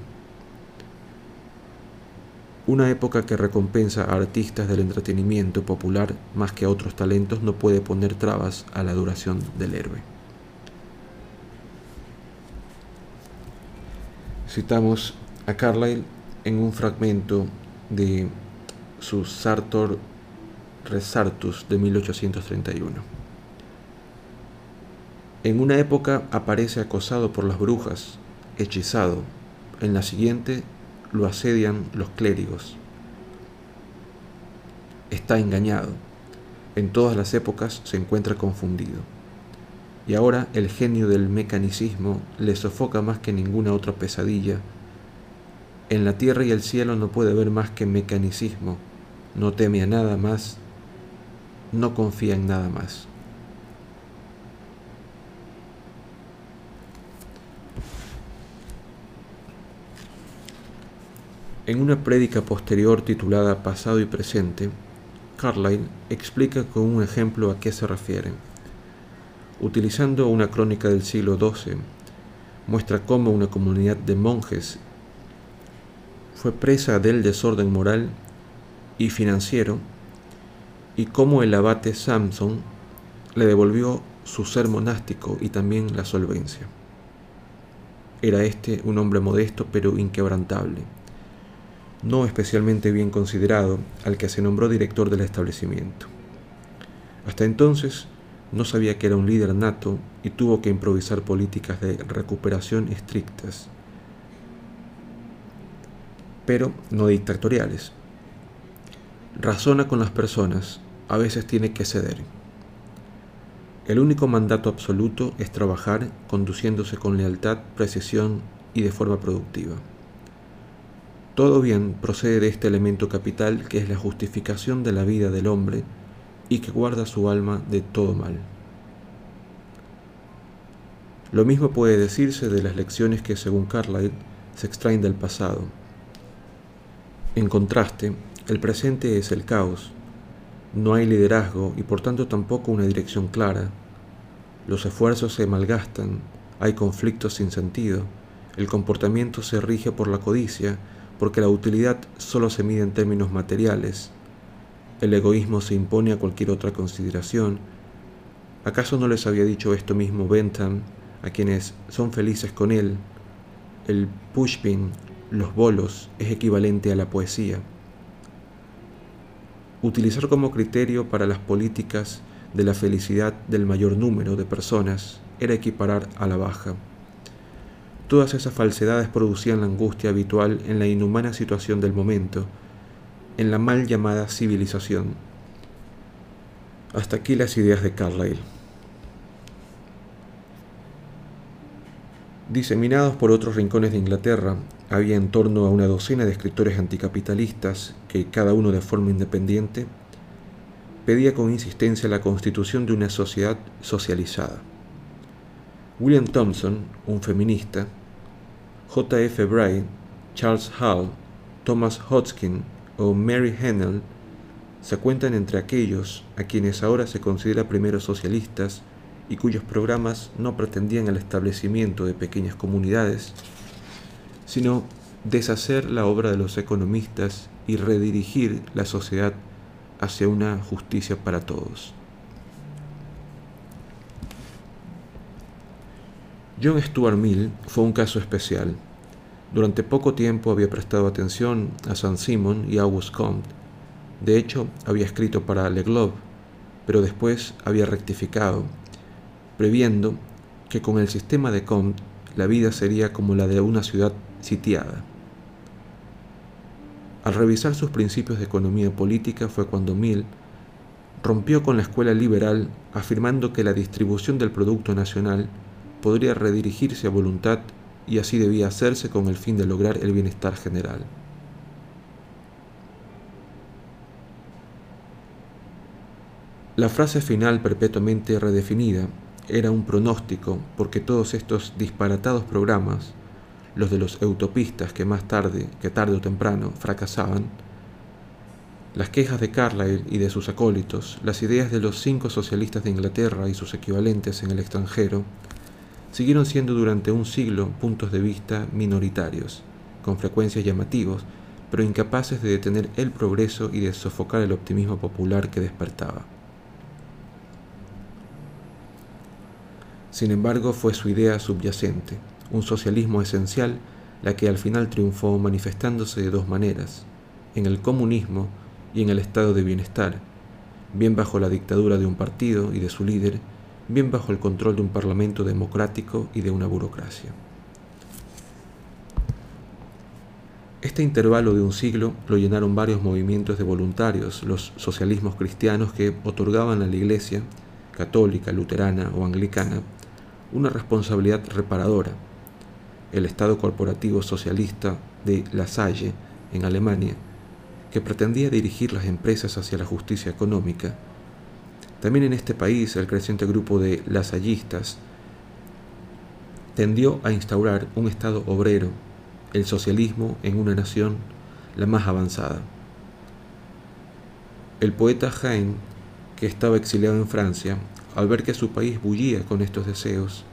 Una época que recompensa a artistas del entretenimiento popular más que a otros talentos no puede poner trabas a la adoración del héroe. Citamos a Carlyle en un fragmento de su Sartor Resartus de 1831. En una época aparece acosado por las brujas, hechizado. En la siguiente lo asedian los clérigos. Está engañado. En todas las épocas se encuentra confundido. Y ahora el genio del mecanicismo le sofoca más que ninguna otra pesadilla. En la tierra y el cielo no puede ver más que mecanicismo. No teme a nada más. No confía en nada más. En una prédica posterior titulada Pasado y Presente, Carlyle explica con un ejemplo a qué se refiere. Utilizando una crónica del siglo XII, muestra cómo una comunidad de monjes fue presa del desorden moral y financiero y cómo el abate Samson le devolvió su ser monástico y también la solvencia. Era este un hombre modesto pero inquebrantable no especialmente bien considerado, al que se nombró director del establecimiento. Hasta entonces no sabía que era un líder nato y tuvo que improvisar políticas de recuperación estrictas, pero no dictatoriales. Razona con las personas, a veces tiene que ceder. El único mandato absoluto es trabajar conduciéndose con lealtad, precisión y de forma productiva. Todo bien procede de este elemento capital que es la justificación de la vida del hombre y que guarda su alma de todo mal. Lo mismo puede decirse de las lecciones que, según Carlyle, se extraen del pasado. En contraste, el presente es el caos. No hay liderazgo y por tanto tampoco una dirección clara. Los esfuerzos se malgastan, hay conflictos sin sentido, el comportamiento se rige por la codicia porque la utilidad solo se mide en términos materiales. El egoísmo se impone a cualquier otra consideración. ¿Acaso no les había dicho esto mismo Bentham a quienes son felices con él? El pushpin, los bolos, es equivalente a la poesía. Utilizar como criterio para las políticas de la felicidad del mayor número de personas era equiparar a la baja. Todas esas falsedades producían la angustia habitual en la inhumana situación del momento, en la mal llamada civilización. Hasta aquí las ideas de Carlyle. Diseminados por otros rincones de Inglaterra, había en torno a una docena de escritores anticapitalistas que, cada uno de forma independiente, pedía con insistencia la constitución de una sociedad socializada. William Thompson, un feminista, J. F. Bray, Charles Hall, Thomas Hodgkin o Mary Hennell se cuentan entre aquellos a quienes ahora se considera primeros socialistas y cuyos programas no pretendían el establecimiento de pequeñas comunidades, sino deshacer la obra de los economistas y redirigir la sociedad hacia una justicia para todos. John Stuart Mill fue un caso especial. Durante poco tiempo había prestado atención a Saint Simon y Auguste Comte. De hecho, había escrito para Le Globe, pero después había rectificado previendo que con el sistema de Comte la vida sería como la de una ciudad sitiada. Al revisar sus principios de economía política fue cuando Mill rompió con la escuela liberal afirmando que la distribución del Producto Nacional podría redirigirse a voluntad y así debía hacerse con el fin de lograr el bienestar general. La frase final perpetuamente redefinida era un pronóstico porque todos estos disparatados programas, los de los utopistas que más tarde, que tarde o temprano, fracasaban, las quejas de Carlyle y de sus acólitos, las ideas de los cinco socialistas de Inglaterra y sus equivalentes en el extranjero, siguieron siendo durante un siglo puntos de vista minoritarios, con frecuencias llamativos, pero incapaces de detener el progreso y de sofocar el optimismo popular que despertaba. Sin embargo, fue su idea subyacente, un socialismo esencial, la que al final triunfó manifestándose de dos maneras, en el comunismo y en el estado de bienestar, bien bajo la dictadura de un partido y de su líder, bien bajo el control de un parlamento democrático y de una burocracia. Este intervalo de un siglo lo llenaron varios movimientos de voluntarios, los socialismos cristianos que otorgaban a la Iglesia, católica, luterana o anglicana, una responsabilidad reparadora. El Estado corporativo socialista de La Salle, en Alemania, que pretendía dirigir las empresas hacia la justicia económica. También en este país el creciente grupo de lasallistas tendió a instaurar un Estado obrero, el socialismo en una nación la más avanzada. El poeta Heine, que estaba exiliado en Francia, al ver que su país bullía con estos deseos,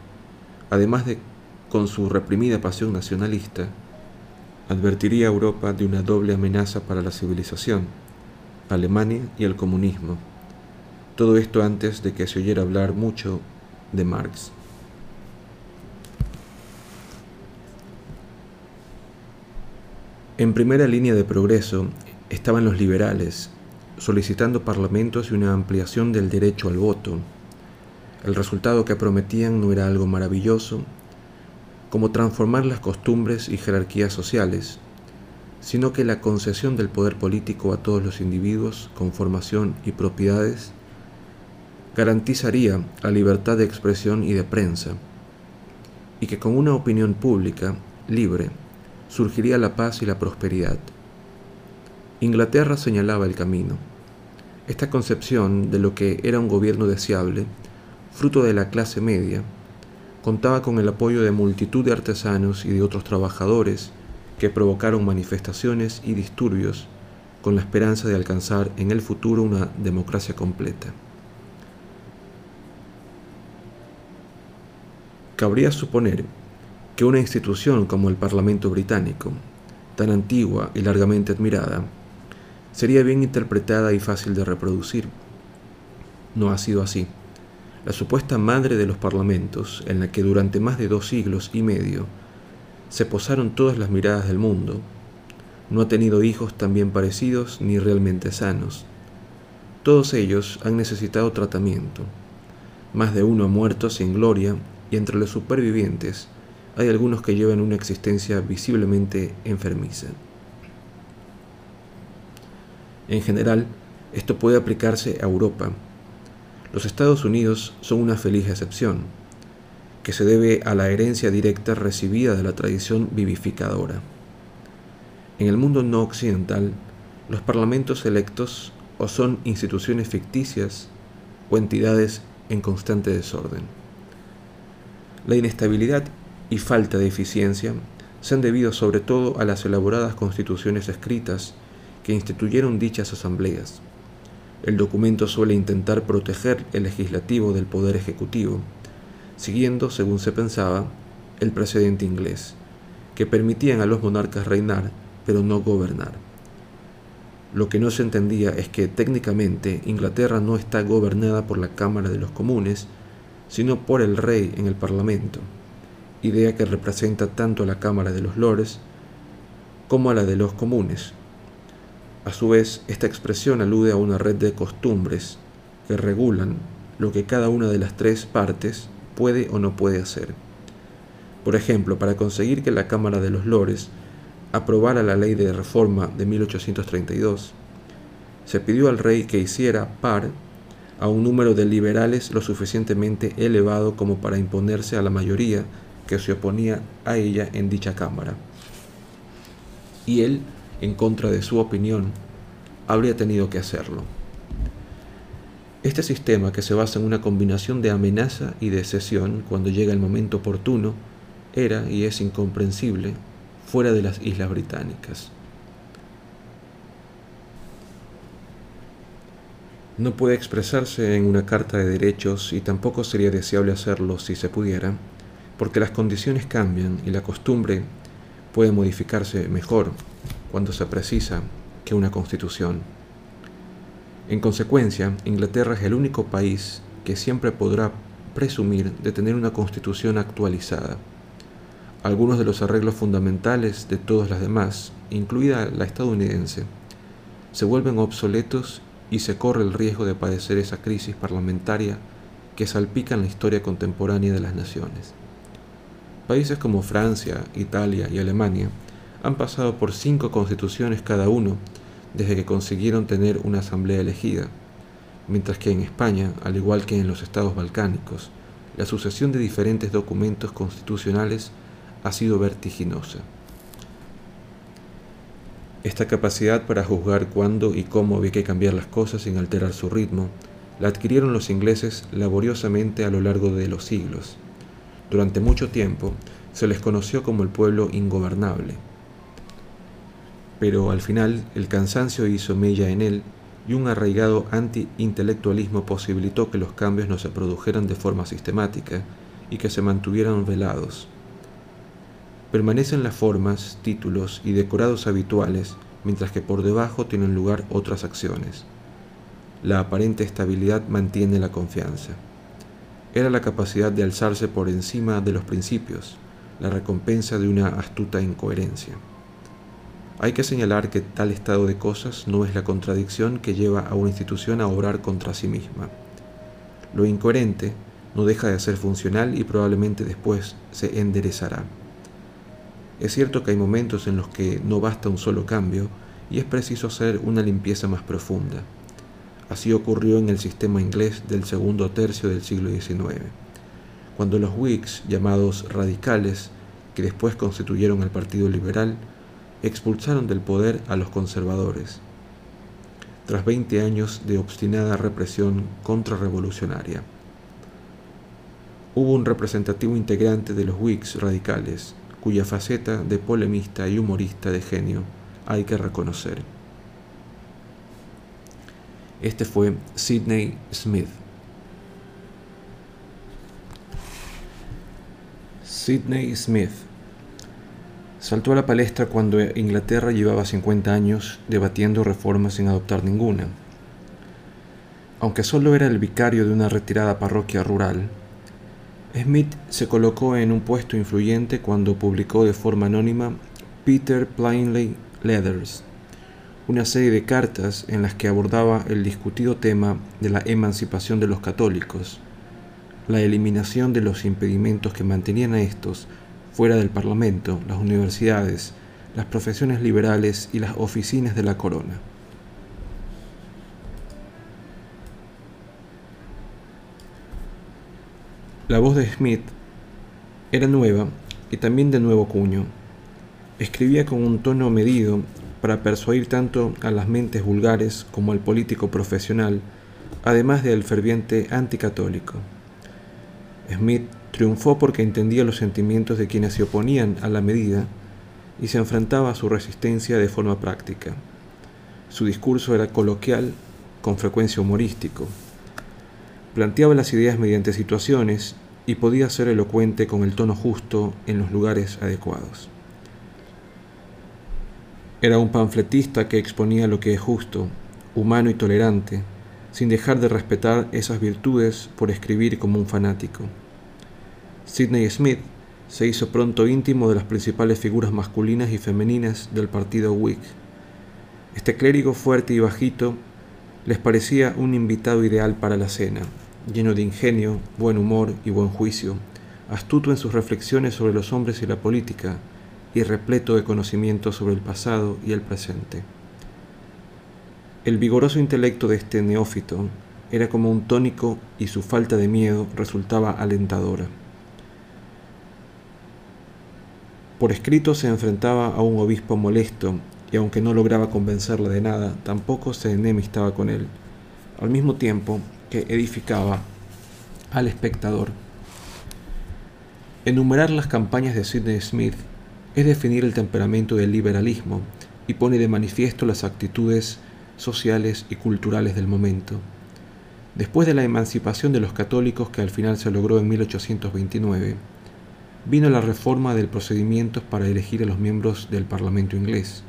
además de con su reprimida pasión nacionalista, advertiría a Europa de una doble amenaza para la civilización, Alemania y el comunismo. Todo esto antes de que se oyera hablar mucho de Marx. En primera línea de progreso estaban los liberales, solicitando parlamentos y una ampliación del derecho al voto, el resultado que prometían no era algo maravilloso, como transformar las costumbres y jerarquías sociales, sino que la concesión del poder político a todos los individuos con formación y propiedades garantizaría la libertad de expresión y de prensa, y que con una opinión pública libre surgiría la paz y la prosperidad. Inglaterra señalaba el camino. Esta concepción de lo que era un gobierno deseable fruto de la clase media, contaba con el apoyo de multitud de artesanos y de otros trabajadores que provocaron manifestaciones y disturbios con la esperanza de alcanzar en el futuro una democracia completa. Cabría suponer que una institución como el Parlamento británico, tan antigua y largamente admirada, sería bien interpretada y fácil de reproducir. No ha sido así la supuesta madre de los parlamentos, en la que durante más de dos siglos y medio se posaron todas las miradas del mundo, no ha tenido hijos tan bien parecidos ni realmente sanos. Todos ellos han necesitado tratamiento. Más de uno ha muerto sin gloria entre los supervivientes hay algunos que llevan una existencia visiblemente enfermiza. En general, esto puede aplicarse a Europa. Los Estados Unidos son una feliz excepción, que se debe a la herencia directa recibida de la tradición vivificadora. En el mundo no occidental, los parlamentos electos o son instituciones ficticias o entidades en constante desorden. La inestabilidad y falta de eficiencia se han debido sobre todo a las elaboradas constituciones escritas que instituyeron dichas asambleas. El documento suele intentar proteger el legislativo del poder ejecutivo, siguiendo, según se pensaba, el precedente inglés, que permitían a los monarcas reinar, pero no gobernar. Lo que no se entendía es que técnicamente Inglaterra no está gobernada por la Cámara de los Comunes, sino por el rey en el Parlamento, idea que representa tanto a la Cámara de los Lores como a la de los Comunes. A su vez, esta expresión alude a una red de costumbres que regulan lo que cada una de las tres partes puede o no puede hacer. Por ejemplo, para conseguir que la Cámara de los Lores aprobara la ley de reforma de 1832, se pidió al rey que hiciera par a un número de liberales lo suficientemente elevado como para imponerse a la mayoría que se oponía a ella en dicha Cámara. Y él, en contra de su opinión, habría tenido que hacerlo. Este sistema, que se basa en una combinación de amenaza y de cesión cuando llega el momento oportuno, era y es incomprensible fuera de las Islas Británicas. No puede expresarse en una carta de derechos y tampoco sería deseable hacerlo si se pudiera, porque las condiciones cambian y la costumbre puede modificarse mejor cuando se precisa que una constitución. En consecuencia, Inglaterra es el único país que siempre podrá presumir de tener una constitución actualizada. Algunos de los arreglos fundamentales de todas las demás, incluida la estadounidense, se vuelven obsoletos y se corre el riesgo de padecer esa crisis parlamentaria que salpica en la historia contemporánea de las naciones. Países como Francia, Italia y Alemania han pasado por cinco constituciones cada uno desde que consiguieron tener una asamblea elegida, mientras que en España, al igual que en los estados balcánicos, la sucesión de diferentes documentos constitucionales ha sido vertiginosa. Esta capacidad para juzgar cuándo y cómo había que cambiar las cosas sin alterar su ritmo, la adquirieron los ingleses laboriosamente a lo largo de los siglos. Durante mucho tiempo se les conoció como el pueblo ingobernable. Pero al final el cansancio hizo mella en él y un arraigado anti-intelectualismo posibilitó que los cambios no se produjeran de forma sistemática y que se mantuvieran velados. Permanecen las formas, títulos y decorados habituales, mientras que por debajo tienen lugar otras acciones. La aparente estabilidad mantiene la confianza era la capacidad de alzarse por encima de los principios, la recompensa de una astuta incoherencia. Hay que señalar que tal estado de cosas no es la contradicción que lleva a una institución a obrar contra sí misma. Lo incoherente no deja de ser funcional y probablemente después se enderezará. Es cierto que hay momentos en los que no basta un solo cambio y es preciso hacer una limpieza más profunda. Así ocurrió en el sistema inglés del segundo tercio del siglo XIX, cuando los Whigs, llamados radicales, que después constituyeron el Partido Liberal, expulsaron del poder a los conservadores, tras 20 años de obstinada represión contrarrevolucionaria. Hubo un representativo integrante de los Whigs radicales, cuya faceta de polemista y humorista de genio hay que reconocer. Este fue Sidney Smith. Sidney Smith saltó a la palestra cuando Inglaterra llevaba 50 años debatiendo reformas sin adoptar ninguna. Aunque solo era el vicario de una retirada parroquia rural, Smith se colocó en un puesto influyente cuando publicó de forma anónima Peter Plainly Leathers, una serie de cartas en las que abordaba el discutido tema de la emancipación de los católicos, la eliminación de los impedimentos que mantenían a estos fuera del Parlamento, las universidades, las profesiones liberales y las oficinas de la corona. La voz de Smith era nueva y también de nuevo cuño. Escribía con un tono medido para persuadir tanto a las mentes vulgares como al político profesional, además del ferviente anticatólico. Smith triunfó porque entendía los sentimientos de quienes se oponían a la medida y se enfrentaba a su resistencia de forma práctica. Su discurso era coloquial, con frecuencia humorístico. Planteaba las ideas mediante situaciones y podía ser elocuente con el tono justo en los lugares adecuados. Era un panfletista que exponía lo que es justo, humano y tolerante, sin dejar de respetar esas virtudes por escribir como un fanático. Sidney Smith se hizo pronto íntimo de las principales figuras masculinas y femeninas del partido Whig. Este clérigo fuerte y bajito les parecía un invitado ideal para la cena, lleno de ingenio, buen humor y buen juicio, astuto en sus reflexiones sobre los hombres y la política, y repleto de conocimiento sobre el pasado y el presente. El vigoroso intelecto de este neófito era como un tónico y su falta de miedo resultaba alentadora. Por escrito se enfrentaba a un obispo molesto y aunque no lograba convencerle de nada, tampoco se enemistaba con él, al mismo tiempo edificaba al espectador. Enumerar las campañas de Sidney Smith es definir el temperamento del liberalismo y pone de manifiesto las actitudes sociales y culturales del momento. Después de la emancipación de los católicos que al final se logró en 1829, vino la reforma del procedimiento para elegir a los miembros del Parlamento inglés.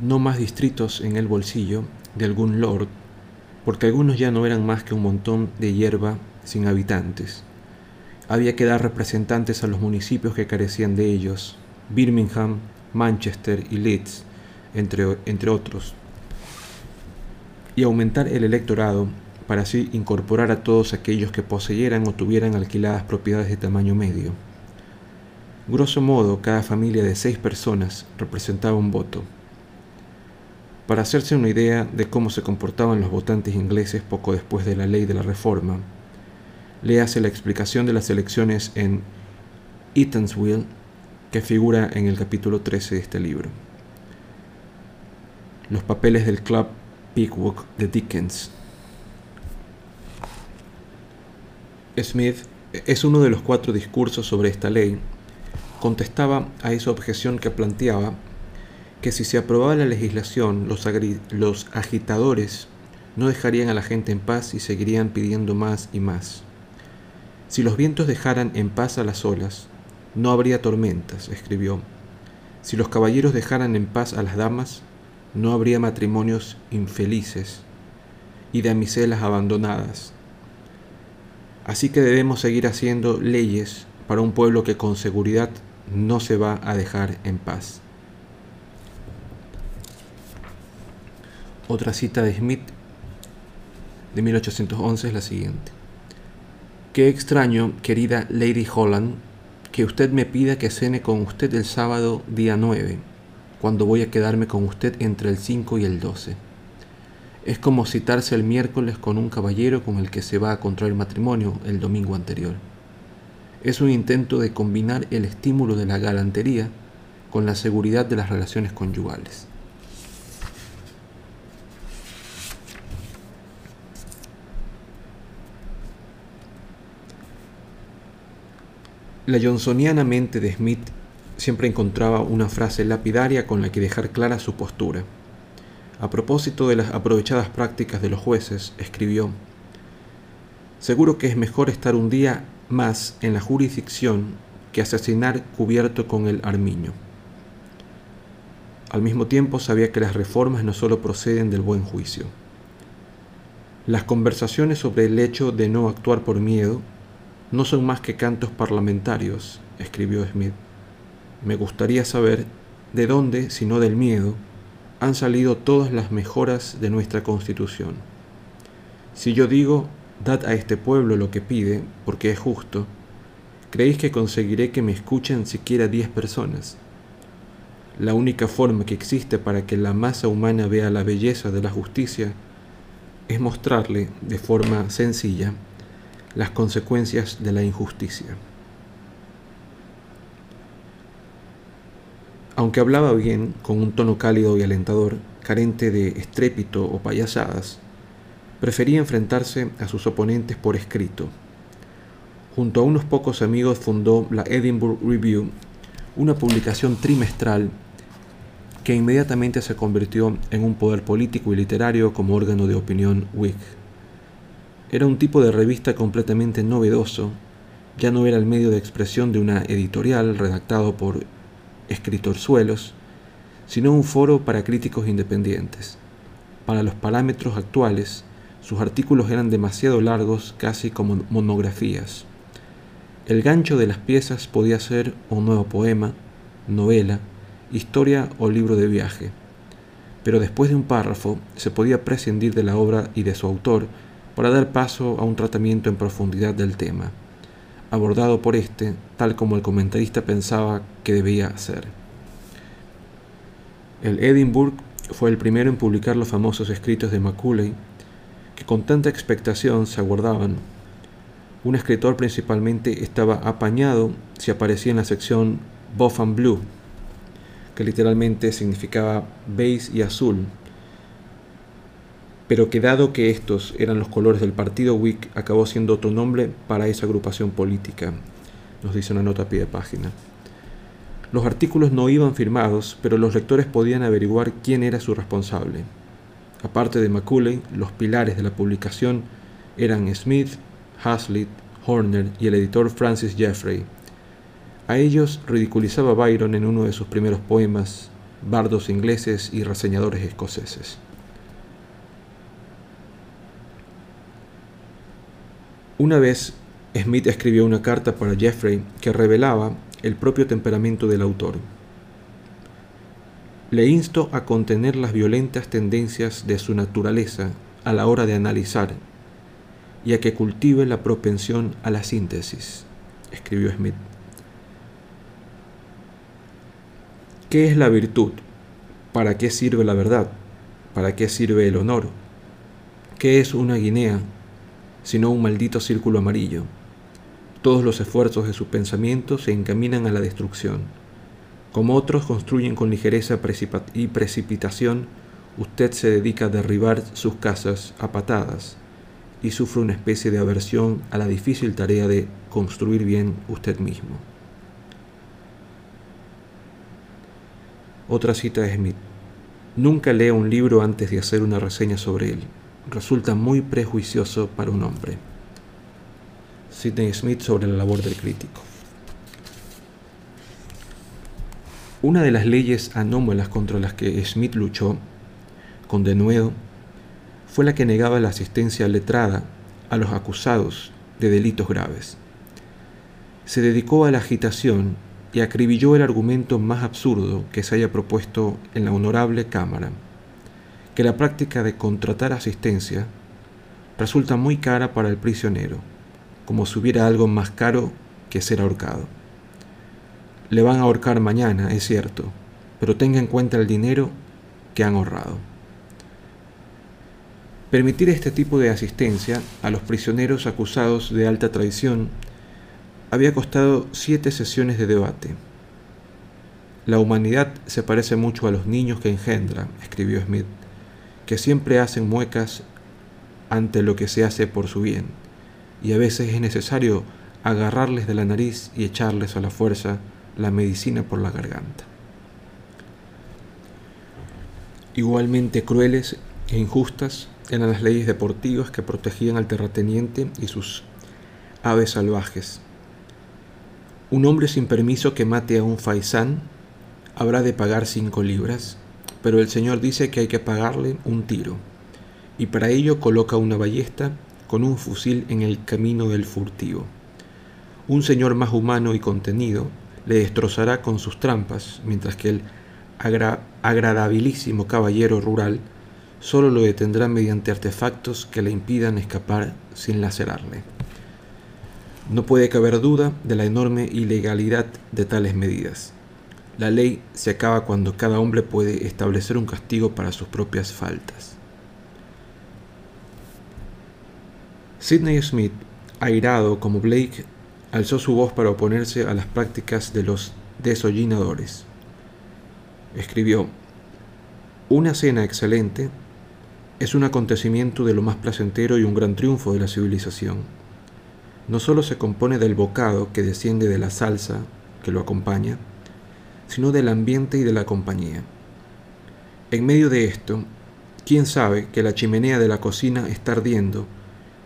No más distritos en el bolsillo de algún lord, porque algunos ya no eran más que un montón de hierba sin habitantes. Había que dar representantes a los municipios que carecían de ellos, Birmingham, Manchester y Leeds, entre, entre otros, y aumentar el electorado para así incorporar a todos aquellos que poseyeran o tuvieran alquiladas propiedades de tamaño medio. Grosso modo, cada familia de seis personas representaba un voto. Para hacerse una idea de cómo se comportaban los votantes ingleses poco después de la ley de la Reforma, léase la explicación de las elecciones en Eatanswill, que figura en el capítulo 13 de este libro. Los papeles del Club Pickwick de Dickens Smith es uno de los cuatro discursos sobre esta ley. Contestaba a esa objeción que planteaba que si se aprobaba la legislación, los, los agitadores no dejarían a la gente en paz y seguirían pidiendo más y más. Si los vientos dejaran en paz a las olas, no habría tormentas, escribió. Si los caballeros dejaran en paz a las damas, no habría matrimonios infelices y damiselas abandonadas Así que debemos seguir haciendo leyes para un pueblo que con seguridad no se va a dejar en paz. Otra cita de Smith de 1811 es la siguiente. Qué extraño, querida Lady Holland, que usted me pida que cene con usted el sábado día 9, cuando voy a quedarme con usted entre el 5 y el 12. Es como citarse el miércoles con un caballero con el que se va a contraer matrimonio el domingo anterior. Es un intento de combinar el estímulo de la galantería con la seguridad de las relaciones conyugales. La johnsoniana mente de Smith siempre encontraba una frase lapidaria con la que dejar clara su postura. A propósito de las aprovechadas prácticas de los jueces, escribió, Seguro que es mejor estar un día más en la jurisdicción que asesinar cubierto con el armiño. Al mismo tiempo sabía que las reformas no solo proceden del buen juicio. Las conversaciones sobre el hecho de no actuar por miedo no son más que cantos parlamentarios, escribió Smith. Me gustaría saber de dónde, si no del miedo, han salido todas las mejoras de nuestra constitución. Si yo digo, dad a este pueblo lo que pide, porque es justo, ¿Creéis que conseguiré que me escuchen siquiera diez personas? La única forma que existe para que la masa humana vea la belleza de la justicia es mostrarle de forma sencilla las consecuencias de la injusticia. Aunque hablaba bien, con un tono cálido y alentador, carente de estrépito o payasadas, prefería enfrentarse a sus oponentes por escrito. Junto a unos pocos amigos fundó la Edinburgh Review, una publicación trimestral que inmediatamente se convirtió en un poder político y literario como órgano de opinión Whig. Era un tipo de revista completamente novedoso, ya no era el medio de expresión de una editorial redactado por escritorzuelos, sino un foro para críticos independientes. Para los parámetros actuales, sus artículos eran demasiado largos, casi como monografías. El gancho de las piezas podía ser un nuevo poema, novela, historia o libro de viaje. Pero después de un párrafo se podía prescindir de la obra y de su autor para dar paso a un tratamiento en profundidad del tema, abordado por éste tal como el comentarista pensaba que debía ser. El Edinburgh fue el primero en publicar los famosos escritos de Macaulay, que con tanta expectación se aguardaban. Un escritor principalmente estaba apañado si aparecía en la sección Buff and Blue, que literalmente significaba beige y azul, pero que dado que estos eran los colores del partido Whig, acabó siendo otro nombre para esa agrupación política, nos dice una nota a pie de página. Los artículos no iban firmados, pero los lectores podían averiguar quién era su responsable. Aparte de Macaulay, los pilares de la publicación eran Smith, Hazlitt, Horner y el editor Francis Jeffrey, a ellos ridiculizaba Byron en uno de sus primeros poemas, bardos ingleses y reseñadores escoceses. Una vez, Smith escribió una carta para Jeffrey que revelaba el propio temperamento del autor. Le insto a contener las violentas tendencias de su naturaleza a la hora de analizar y a que cultive la propensión a la síntesis, escribió Smith. ¿Qué es la virtud? ¿Para qué sirve la verdad? ¿Para qué sirve el honor? ¿Qué es una guinea sino un maldito círculo amarillo? Todos los esfuerzos de su pensamiento se encaminan a la destrucción. Como otros construyen con ligereza y precipitación, usted se dedica a derribar sus casas a patadas y sufre una especie de aversión a la difícil tarea de construir bien usted mismo. Otra cita de Smith. Nunca lea un libro antes de hacer una reseña sobre él. Resulta muy prejuicioso para un hombre. Sidney Smith sobre la labor del crítico. Una de las leyes anómalas contra las que Smith luchó, con denuedo, fue la que negaba la asistencia letrada a los acusados de delitos graves. Se dedicó a la agitación y acribilló el argumento más absurdo que se haya propuesto en la honorable Cámara, que la práctica de contratar asistencia resulta muy cara para el prisionero, como si hubiera algo más caro que ser ahorcado. Le van a ahorcar mañana, es cierto, pero tenga en cuenta el dinero que han ahorrado. Permitir este tipo de asistencia a los prisioneros acusados de alta traición había costado siete sesiones de debate. La humanidad se parece mucho a los niños que engendra, escribió Smith, que siempre hacen muecas ante lo que se hace por su bien, y a veces es necesario agarrarles de la nariz y echarles a la fuerza la medicina por la garganta. Igualmente crueles e injustas eran las leyes deportivas que protegían al terrateniente y sus aves salvajes un hombre sin permiso que mate a un faisán habrá de pagar cinco libras, pero el Señor dice que hay que pagarle un tiro, y para ello coloca una ballesta con un fusil en el camino del furtivo. Un señor más humano y contenido le destrozará con sus trampas, mientras que el agradabilísimo caballero rural solo lo detendrá mediante artefactos que le impidan escapar sin lacerarle. No puede caber duda de la enorme ilegalidad de tales medidas. La ley se acaba cuando cada hombre puede establecer un castigo para sus propias faltas. Sidney Smith, airado como Blake, alzó su voz para oponerse a las prácticas de los desollinadores. Escribió, Una cena excelente es un acontecimiento de lo más placentero y un gran triunfo de la civilización. No solo se compone del bocado que desciende de la salsa que lo acompaña, sino del ambiente y de la compañía. En medio de esto, ¿quién sabe que la chimenea de la cocina está ardiendo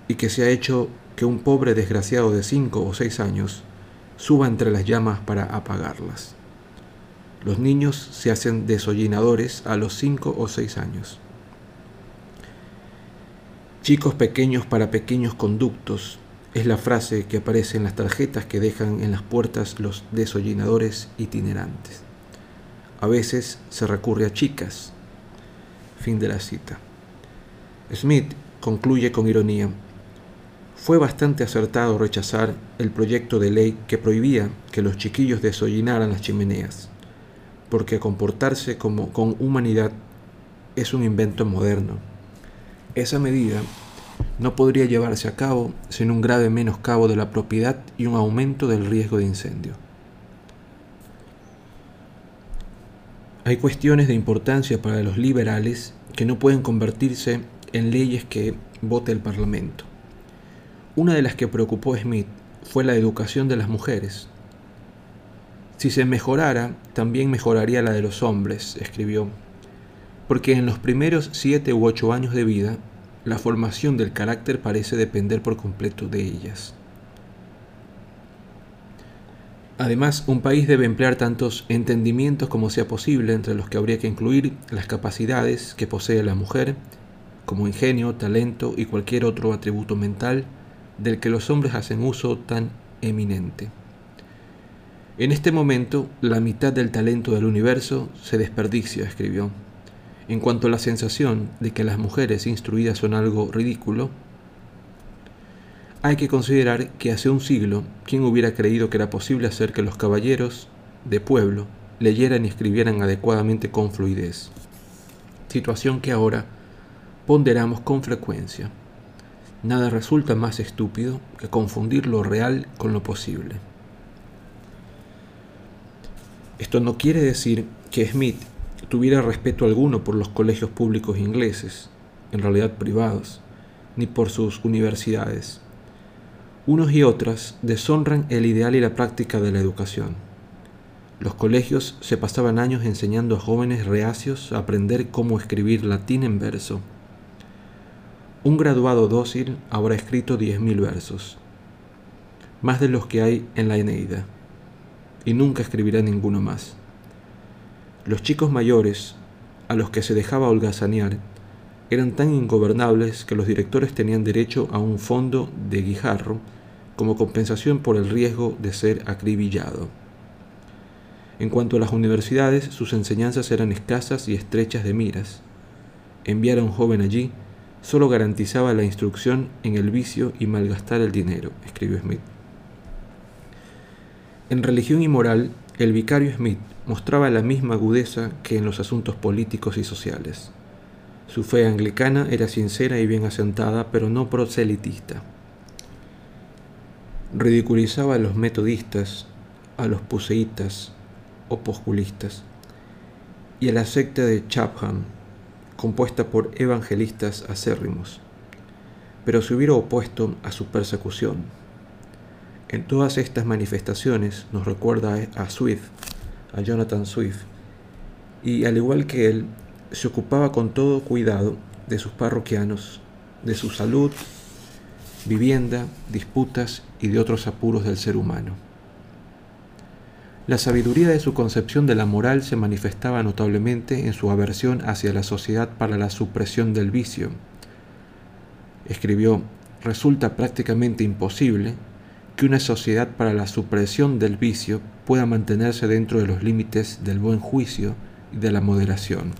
y que se ha hecho que un pobre desgraciado de cinco o seis años suba entre las llamas para apagarlas. Los niños se hacen desollinadores a los cinco o seis años. Chicos pequeños para pequeños conductos es la frase que aparece en las tarjetas que dejan en las puertas los desollinadores itinerantes. A veces se recurre a chicas. Fin de la cita. Smith concluye con ironía fue bastante acertado rechazar el proyecto de ley que prohibía que los chiquillos desollinaran las chimeneas, porque comportarse como con humanidad es un invento moderno. Esa medida no podría llevarse a cabo sin un grave menoscabo de la propiedad y un aumento del riesgo de incendio. Hay cuestiones de importancia para los liberales que no pueden convertirse en leyes que vote el Parlamento. Una de las que preocupó a Smith fue la educación de las mujeres. Si se mejorara, también mejoraría la de los hombres, escribió, porque en los primeros siete u ocho años de vida, la formación del carácter parece depender por completo de ellas. Además, un país debe emplear tantos entendimientos como sea posible, entre los que habría que incluir las capacidades que posee la mujer, como ingenio, talento y cualquier otro atributo mental, del que los hombres hacen uso tan eminente. En este momento, la mitad del talento del universo se desperdicia, escribió. En cuanto a la sensación de que las mujeres instruidas son algo ridículo, hay que considerar que hace un siglo, ¿quién hubiera creído que era posible hacer que los caballeros de pueblo leyeran y escribieran adecuadamente con fluidez? Situación que ahora ponderamos con frecuencia. Nada resulta más estúpido que confundir lo real con lo posible. Esto no quiere decir que Smith tuviera respeto alguno por los colegios públicos ingleses, en realidad privados, ni por sus universidades. Unos y otras deshonran el ideal y la práctica de la educación. Los colegios se pasaban años enseñando a jóvenes reacios a aprender cómo escribir latín en verso un graduado dócil habrá escrito 10.000 versos, más de los que hay en la Eneida, y nunca escribirá ninguno más. Los chicos mayores, a los que se dejaba holgazanear, eran tan ingobernables que los directores tenían derecho a un fondo de guijarro como compensación por el riesgo de ser acribillado. En cuanto a las universidades, sus enseñanzas eran escasas y estrechas de miras. Enviar a un joven allí solo garantizaba la instrucción en el vicio y malgastar el dinero, escribió Smith. En religión y moral, el vicario Smith mostraba la misma agudeza que en los asuntos políticos y sociales. Su fe anglicana era sincera y bien asentada, pero no proselitista. Ridiculizaba a los metodistas, a los puseitas o posculistas y a la secta de Chapham, compuesta por evangelistas acérrimos, pero se hubiera opuesto a su persecución. En todas estas manifestaciones nos recuerda a Swift, a Jonathan Swift, y al igual que él, se ocupaba con todo cuidado de sus parroquianos, de su salud, vivienda, disputas y de otros apuros del ser humano. La sabiduría de su concepción de la moral se manifestaba notablemente en su aversión hacia la sociedad para la supresión del vicio. Escribió, resulta prácticamente imposible que una sociedad para la supresión del vicio pueda mantenerse dentro de los límites del buen juicio y de la moderación.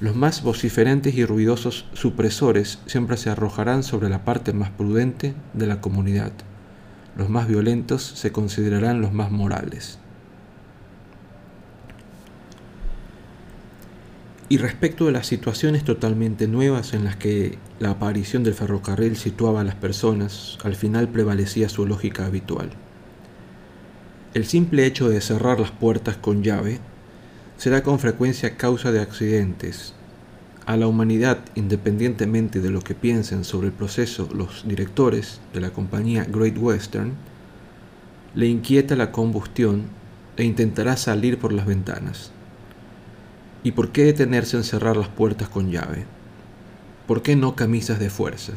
Los más vociferantes y ruidosos supresores siempre se arrojarán sobre la parte más prudente de la comunidad los más violentos se considerarán los más morales. Y respecto de las situaciones totalmente nuevas en las que la aparición del ferrocarril situaba a las personas, al final prevalecía su lógica habitual. El simple hecho de cerrar las puertas con llave será con frecuencia causa de accidentes. A la humanidad, independientemente de lo que piensen sobre el proceso los directores de la compañía Great Western, le inquieta la combustión e intentará salir por las ventanas. ¿Y por qué detenerse en cerrar las puertas con llave? ¿Por qué no camisas de fuerza?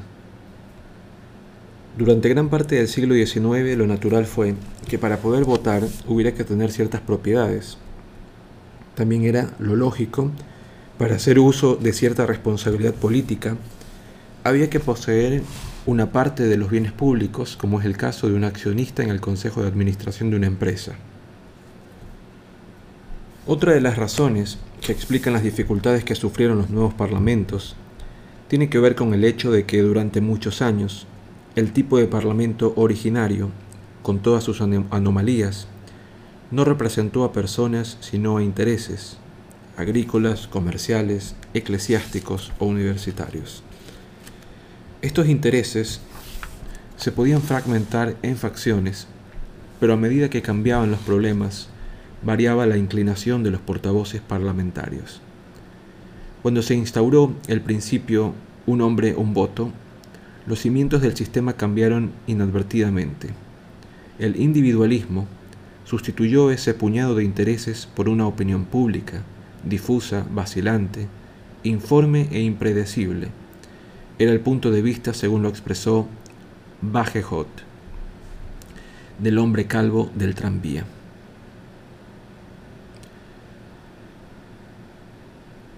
Durante gran parte del siglo XIX lo natural fue que para poder votar hubiera que tener ciertas propiedades. También era lo lógico, para hacer uso de cierta responsabilidad política, había que poseer una parte de los bienes públicos, como es el caso de un accionista en el consejo de administración de una empresa. Otra de las razones que explican las dificultades que sufrieron los nuevos parlamentos tiene que ver con el hecho de que durante muchos años el tipo de parlamento originario, con todas sus anomalías, no representó a personas sino a intereses, agrícolas, comerciales, eclesiásticos o universitarios. Estos intereses se podían fragmentar en facciones, pero a medida que cambiaban los problemas, variaba la inclinación de los portavoces parlamentarios. Cuando se instauró el principio un hombre, un voto, los cimientos del sistema cambiaron inadvertidamente. El individualismo sustituyó ese puñado de intereses por una opinión pública, difusa, vacilante, informe e impredecible. Era el punto de vista, según lo expresó Bajejot, del hombre calvo del tranvía.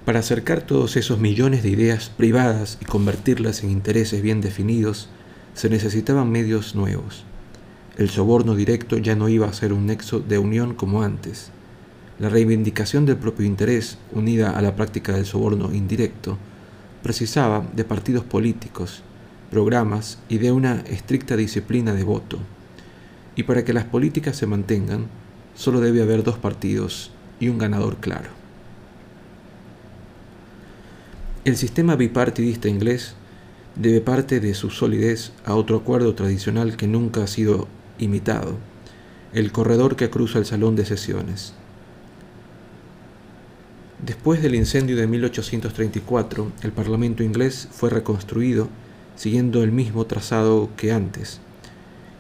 Para acercar todos esos millones de ideas privadas y convertirlas en intereses bien definidos, se necesitaban medios nuevos. El soborno directo ya no iba a ser un nexo de unión como antes. La reivindicación del propio interés, unida a la práctica del soborno indirecto, precisaba de partidos políticos, programas y de una estricta disciplina de voto. Y para que las políticas se mantengan, solo debe haber dos partidos y un ganador claro. El sistema bipartidista inglés debe parte de su solidez a otro acuerdo tradicional que nunca ha sido imitado, el corredor que cruza el salón de sesiones. Después del incendio de 1834, el Parlamento inglés fue reconstruido siguiendo el mismo trazado que antes,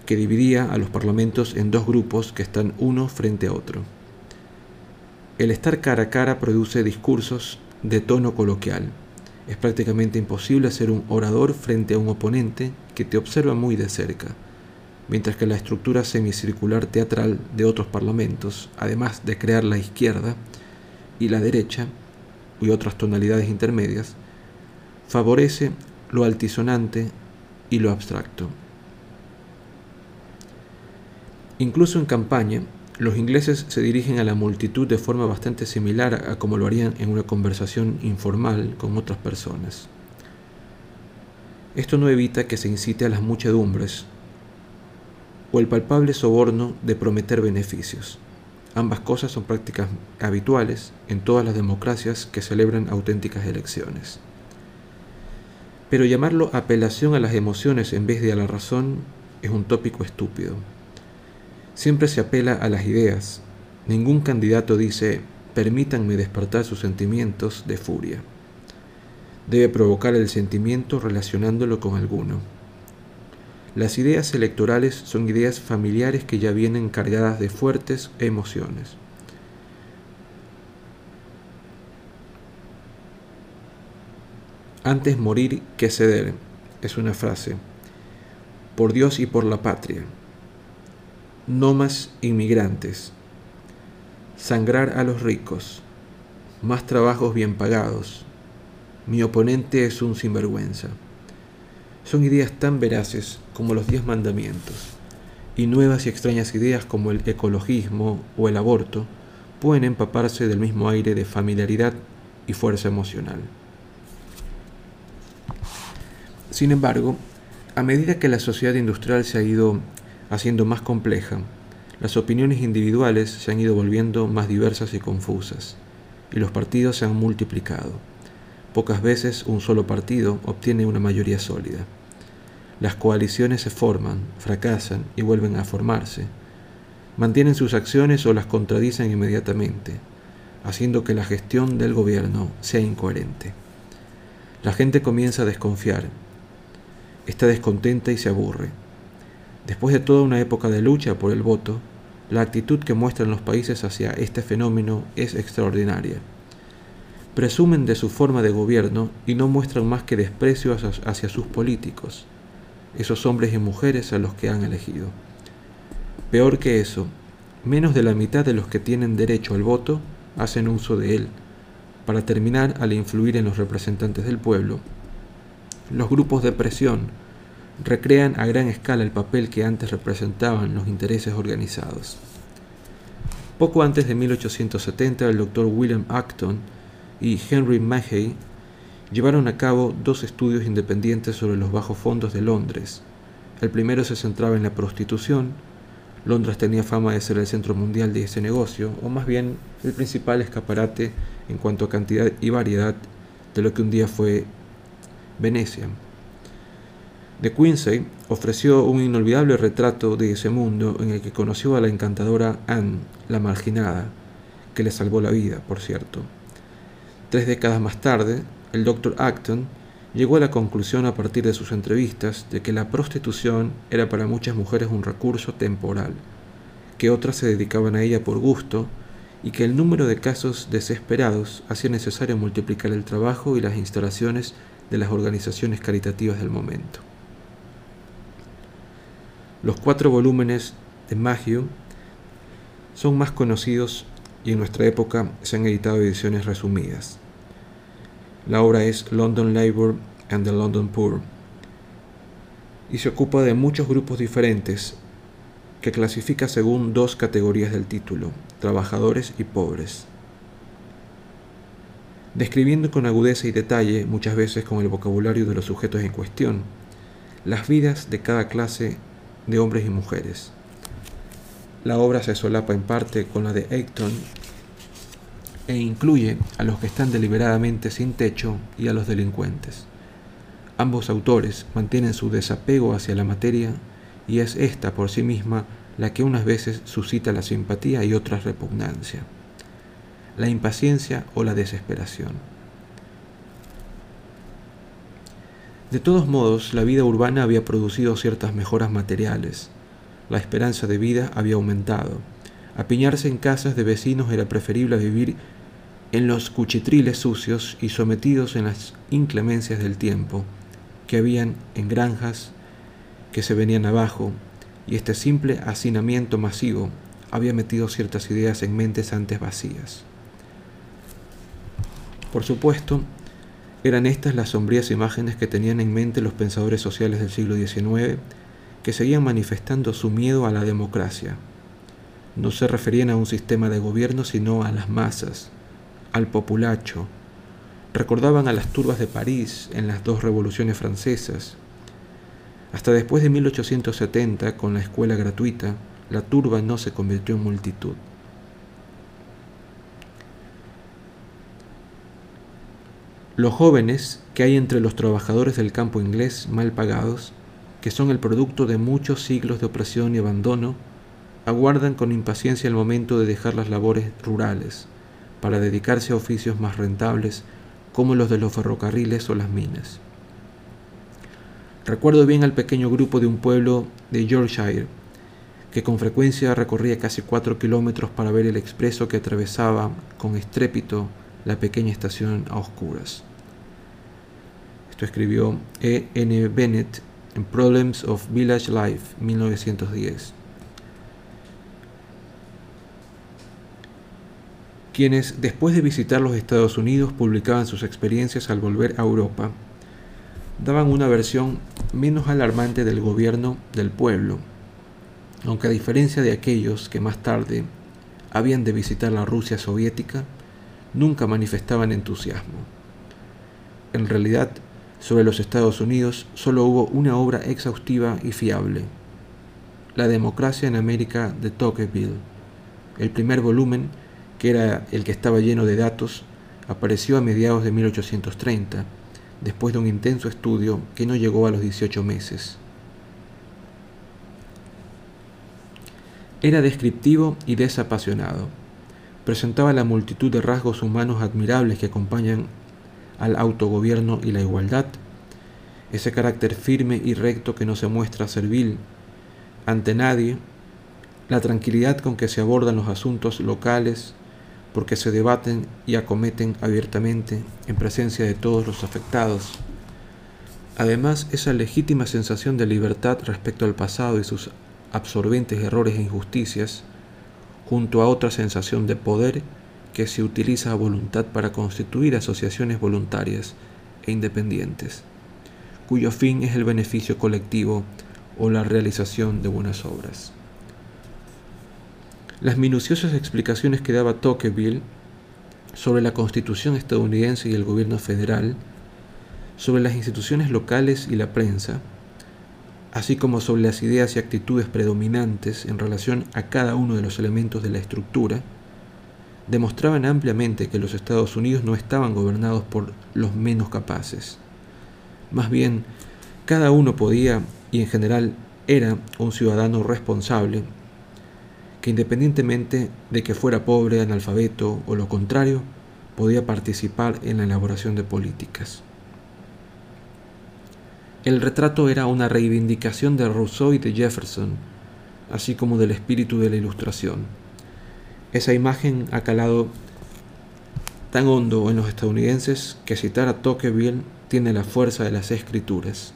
que dividía a los parlamentos en dos grupos que están uno frente a otro. El estar cara a cara produce discursos de tono coloquial, es prácticamente imposible ser un orador frente a un oponente que te observa muy de cerca, mientras que la estructura semicircular teatral de otros parlamentos, además de crear la izquierda y la derecha, y otras tonalidades intermedias, favorece lo altisonante y lo abstracto. Incluso en campaña, los ingleses se dirigen a la multitud de forma bastante similar a como lo harían en una conversación informal con otras personas. Esto no evita que se incite a las muchedumbres o el palpable soborno de prometer beneficios. Ambas cosas son prácticas habituales en todas las democracias que celebran auténticas elecciones. Pero llamarlo apelación a las emociones en vez de a la razón es un tópico estúpido. Siempre se apela a las ideas. Ningún candidato dice, permítanme despertar sus sentimientos de furia. Debe provocar el sentimiento relacionándolo con alguno. Las ideas electorales son ideas familiares que ya vienen cargadas de fuertes emociones. Antes morir que ceder es una frase. Por Dios y por la patria no más inmigrantes, sangrar a los ricos, más trabajos bien pagados, mi oponente es un sinvergüenza. Son ideas tan veraces como los diez mandamientos, y nuevas y extrañas ideas como el ecologismo o el aborto pueden empaparse del mismo aire de familiaridad y fuerza emocional. Sin embargo, a medida que la sociedad industrial se ha ido haciendo más compleja, las opiniones individuales se han ido volviendo más diversas y confusas, y los partidos se han multiplicado. Pocas veces un solo partido obtiene una mayoría sólida. Las coaliciones se forman, fracasan y vuelven a formarse. Mantienen sus acciones o las contradicen inmediatamente, haciendo que la gestión del gobierno sea incoherente. La gente comienza a desconfiar, está descontenta y se aburre. Después de toda una época de lucha por el voto, la actitud que muestran los países hacia este fenómeno es extraordinaria. Presumen de su forma de gobierno y no muestran más que desprecio hacia sus políticos, esos hombres y mujeres a los que han elegido. Peor que eso, menos de la mitad de los que tienen derecho al voto hacen uso de él, para terminar al influir en los representantes del pueblo. Los grupos de presión recrean a gran escala el papel que antes representaban los intereses organizados. Poco antes de 1870, el doctor William Acton y Henry Mackay llevaron a cabo dos estudios independientes sobre los bajos fondos de Londres. El primero se centraba en la prostitución. Londres tenía fama de ser el centro mundial de ese negocio, o más bien el principal escaparate en cuanto a cantidad y variedad de lo que un día fue Venecia. De Quincy ofreció un inolvidable retrato de ese mundo en el que conoció a la encantadora Anne, la marginada, que le salvó la vida, por cierto. Tres décadas más tarde, el Dr. Acton llegó a la conclusión a partir de sus entrevistas de que la prostitución era para muchas mujeres un recurso temporal, que otras se dedicaban a ella por gusto y que el número de casos desesperados hacía necesario multiplicar el trabajo y las instalaciones de las organizaciones caritativas del momento. Los cuatro volúmenes de Maggio son más conocidos y en nuestra época se han editado ediciones resumidas. La obra es London Labour and the London Poor y se ocupa de muchos grupos diferentes que clasifica según dos categorías del título, trabajadores y pobres. Describiendo con agudeza y detalle, muchas veces con el vocabulario de los sujetos en cuestión, las vidas de cada clase de hombres y mujeres. La obra se solapa en parte con la de Acton e incluye a los que están deliberadamente sin techo y a los delincuentes. Ambos autores mantienen su desapego hacia la materia y es esta por sí misma la que unas veces suscita la simpatía y otras repugnancia, la impaciencia o la desesperación. De todos modos, la vida urbana había producido ciertas mejoras materiales. La esperanza de vida había aumentado. Apiñarse en casas de vecinos era preferible a vivir en los cuchitriles sucios y sometidos en las inclemencias del tiempo, que habían en granjas que se venían abajo, y este simple hacinamiento masivo había metido ciertas ideas en mentes antes vacías. Por supuesto, eran estas las sombrías imágenes que tenían en mente los pensadores sociales del siglo XIX, que seguían manifestando su miedo a la democracia. No se referían a un sistema de gobierno, sino a las masas, al populacho. Recordaban a las turbas de París en las dos revoluciones francesas. Hasta después de 1870, con la escuela gratuita, la turba no se convirtió en multitud. Los jóvenes que hay entre los trabajadores del campo inglés mal pagados, que son el producto de muchos siglos de opresión y abandono, aguardan con impaciencia el momento de dejar las labores rurales para dedicarse a oficios más rentables como los de los ferrocarriles o las minas. Recuerdo bien al pequeño grupo de un pueblo de Yorkshire que con frecuencia recorría casi cuatro kilómetros para ver el expreso que atravesaba con estrépito la pequeña estación a oscuras. Esto escribió E. N. Bennett en Problems of Village Life, 1910. Quienes, después de visitar los Estados Unidos, publicaban sus experiencias al volver a Europa, daban una versión menos alarmante del gobierno del pueblo, aunque a diferencia de aquellos que más tarde habían de visitar la Rusia soviética, nunca manifestaban entusiasmo. En realidad, sobre los Estados Unidos solo hubo una obra exhaustiva y fiable, La democracia en América de Tocqueville. El primer volumen, que era el que estaba lleno de datos, apareció a mediados de 1830, después de un intenso estudio que no llegó a los 18 meses. Era descriptivo y desapasionado. Presentaba la multitud de rasgos humanos admirables que acompañan al autogobierno y la igualdad, ese carácter firme y recto que no se muestra servil ante nadie, la tranquilidad con que se abordan los asuntos locales, porque se debaten y acometen abiertamente en presencia de todos los afectados. Además, esa legítima sensación de libertad respecto al pasado y sus absorbentes errores e injusticias, junto a otra sensación de poder que se utiliza a voluntad para constituir asociaciones voluntarias e independientes, cuyo fin es el beneficio colectivo o la realización de buenas obras. Las minuciosas explicaciones que daba Tocqueville sobre la constitución estadounidense y el gobierno federal, sobre las instituciones locales y la prensa, así como sobre las ideas y actitudes predominantes en relación a cada uno de los elementos de la estructura, demostraban ampliamente que los Estados Unidos no estaban gobernados por los menos capaces. Más bien, cada uno podía y en general era un ciudadano responsable que independientemente de que fuera pobre, analfabeto o lo contrario, podía participar en la elaboración de políticas. El retrato era una reivindicación de Rousseau y de Jefferson, así como del espíritu de la Ilustración. Esa imagen ha calado tan hondo en los estadounidenses que citar a Tocqueville tiene la fuerza de las escrituras.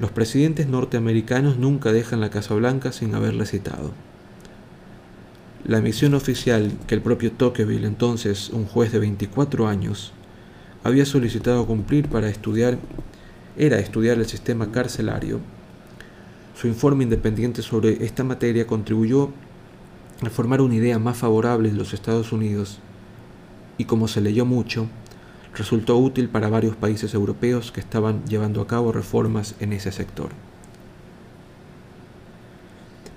Los presidentes norteamericanos nunca dejan la Casa Blanca sin haberle citado. La misión oficial que el propio Tocqueville, entonces un juez de 24 años, había solicitado cumplir para estudiar era estudiar el sistema carcelario. Su informe independiente sobre esta materia contribuyó a formar una idea más favorable de los Estados Unidos y como se leyó mucho, resultó útil para varios países europeos que estaban llevando a cabo reformas en ese sector.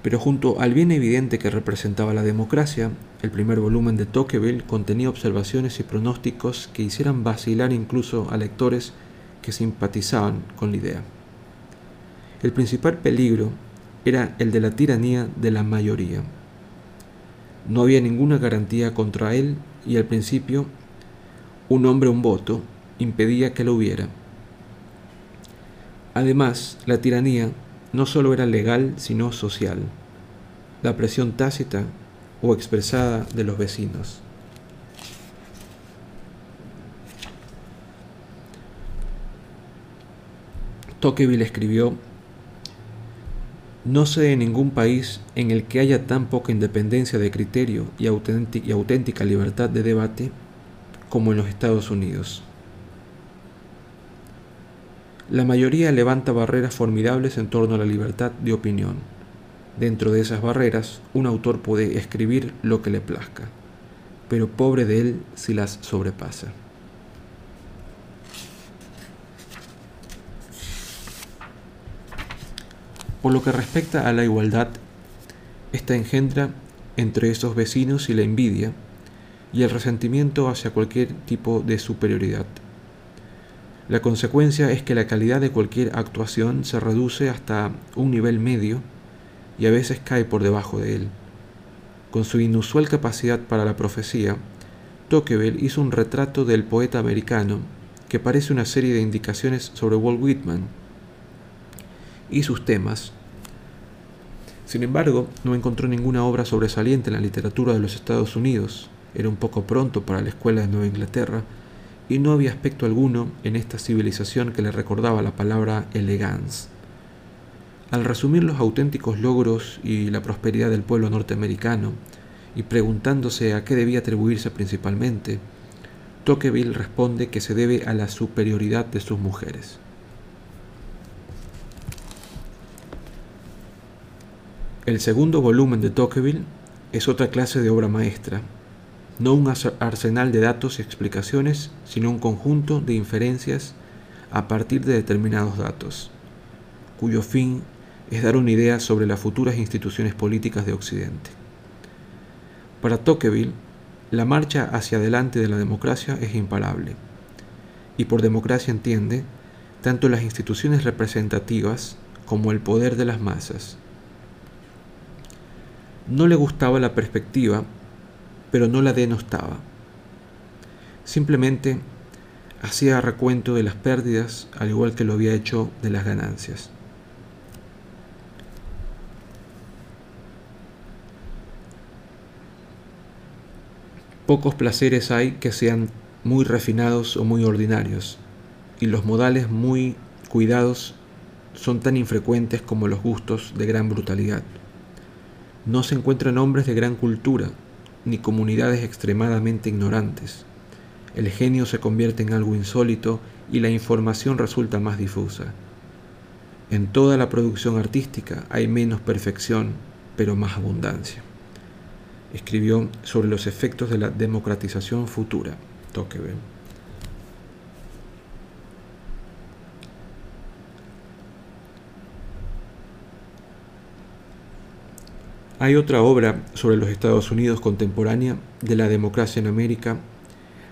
Pero junto al bien evidente que representaba la democracia, el primer volumen de Tocqueville contenía observaciones y pronósticos que hicieran vacilar incluso a lectores que simpatizaban con la idea. El principal peligro era el de la tiranía de la mayoría. No había ninguna garantía contra él y al principio un hombre un voto impedía que lo hubiera. Además, la tiranía no solo era legal, sino social. La presión tácita o expresada de los vecinos. Tocqueville escribió, No sé de ningún país en el que haya tan poca independencia de criterio y, auténtica libertad de debate como en los Estados Unidos. La mayoría levanta barreras formidables en torno a la libertad de opinión. Dentro de esas barreras, un autor puede escribir lo que le plazca, pero pobre de él si las sobrepasa. Por lo que respecta a la igualdad, esta engendra entre esos vecinos la envidia, y el resentimiento hacia cualquier tipo de superioridad. La consecuencia es que la calidad de cualquier actuación se reduce hasta un nivel medio y a veces cae por debajo de él. Con su inusual capacidad para la profecía, Tocqueville hizo un retrato del poeta americano que parece una serie de indicaciones sobre Walt Whitman y sus temas. Sin embargo, no encontró ninguna obra sobresaliente en la literatura de los Estados Unidos, era un poco pronto para la escuela de Nueva Inglaterra y no había aspecto alguno en esta civilización que le recordaba la palabra elegance. Al resumir los auténticos logros y la prosperidad del pueblo norteamericano, y preguntándose a qué debía atribuirse principalmente, Tocqueville responde que se debe a la superioridad de sus mujeres. El segundo volumen de Tocqueville es otra clase de obra maestra, no un arsenal de datos y explicaciones, sino un conjunto de inferencias a partir de determinados datos. cuyo fin es dar una idea sobre las futuras instituciones políticas de Occidente. Para Tocqueville, la marcha hacia adelante de la democracia es imparable, y por democracia entiende tanto las instituciones representativas como el poder de las masas. No le gustaba la perspectiva, pero no la denostaba. Simplemente hacía recuento de las pérdidas al igual que lo había hecho de las ganancias. Pocos placeres hay que sean muy refinados o muy ordinarios, y los modales muy cuidados son tan infrecuentes como los gustos de gran brutalidad. No se encuentran hombres de gran cultura, ni comunidades extremadamente ignorantes. El genio se convierte en algo insólito y la información resulta más difusa. En toda la producción artística hay menos perfección, pero más abundancia escribió sobre los efectos de la democratización futura, Tocqueville. Hay otra obra sobre los Estados Unidos contemporánea de la democracia en América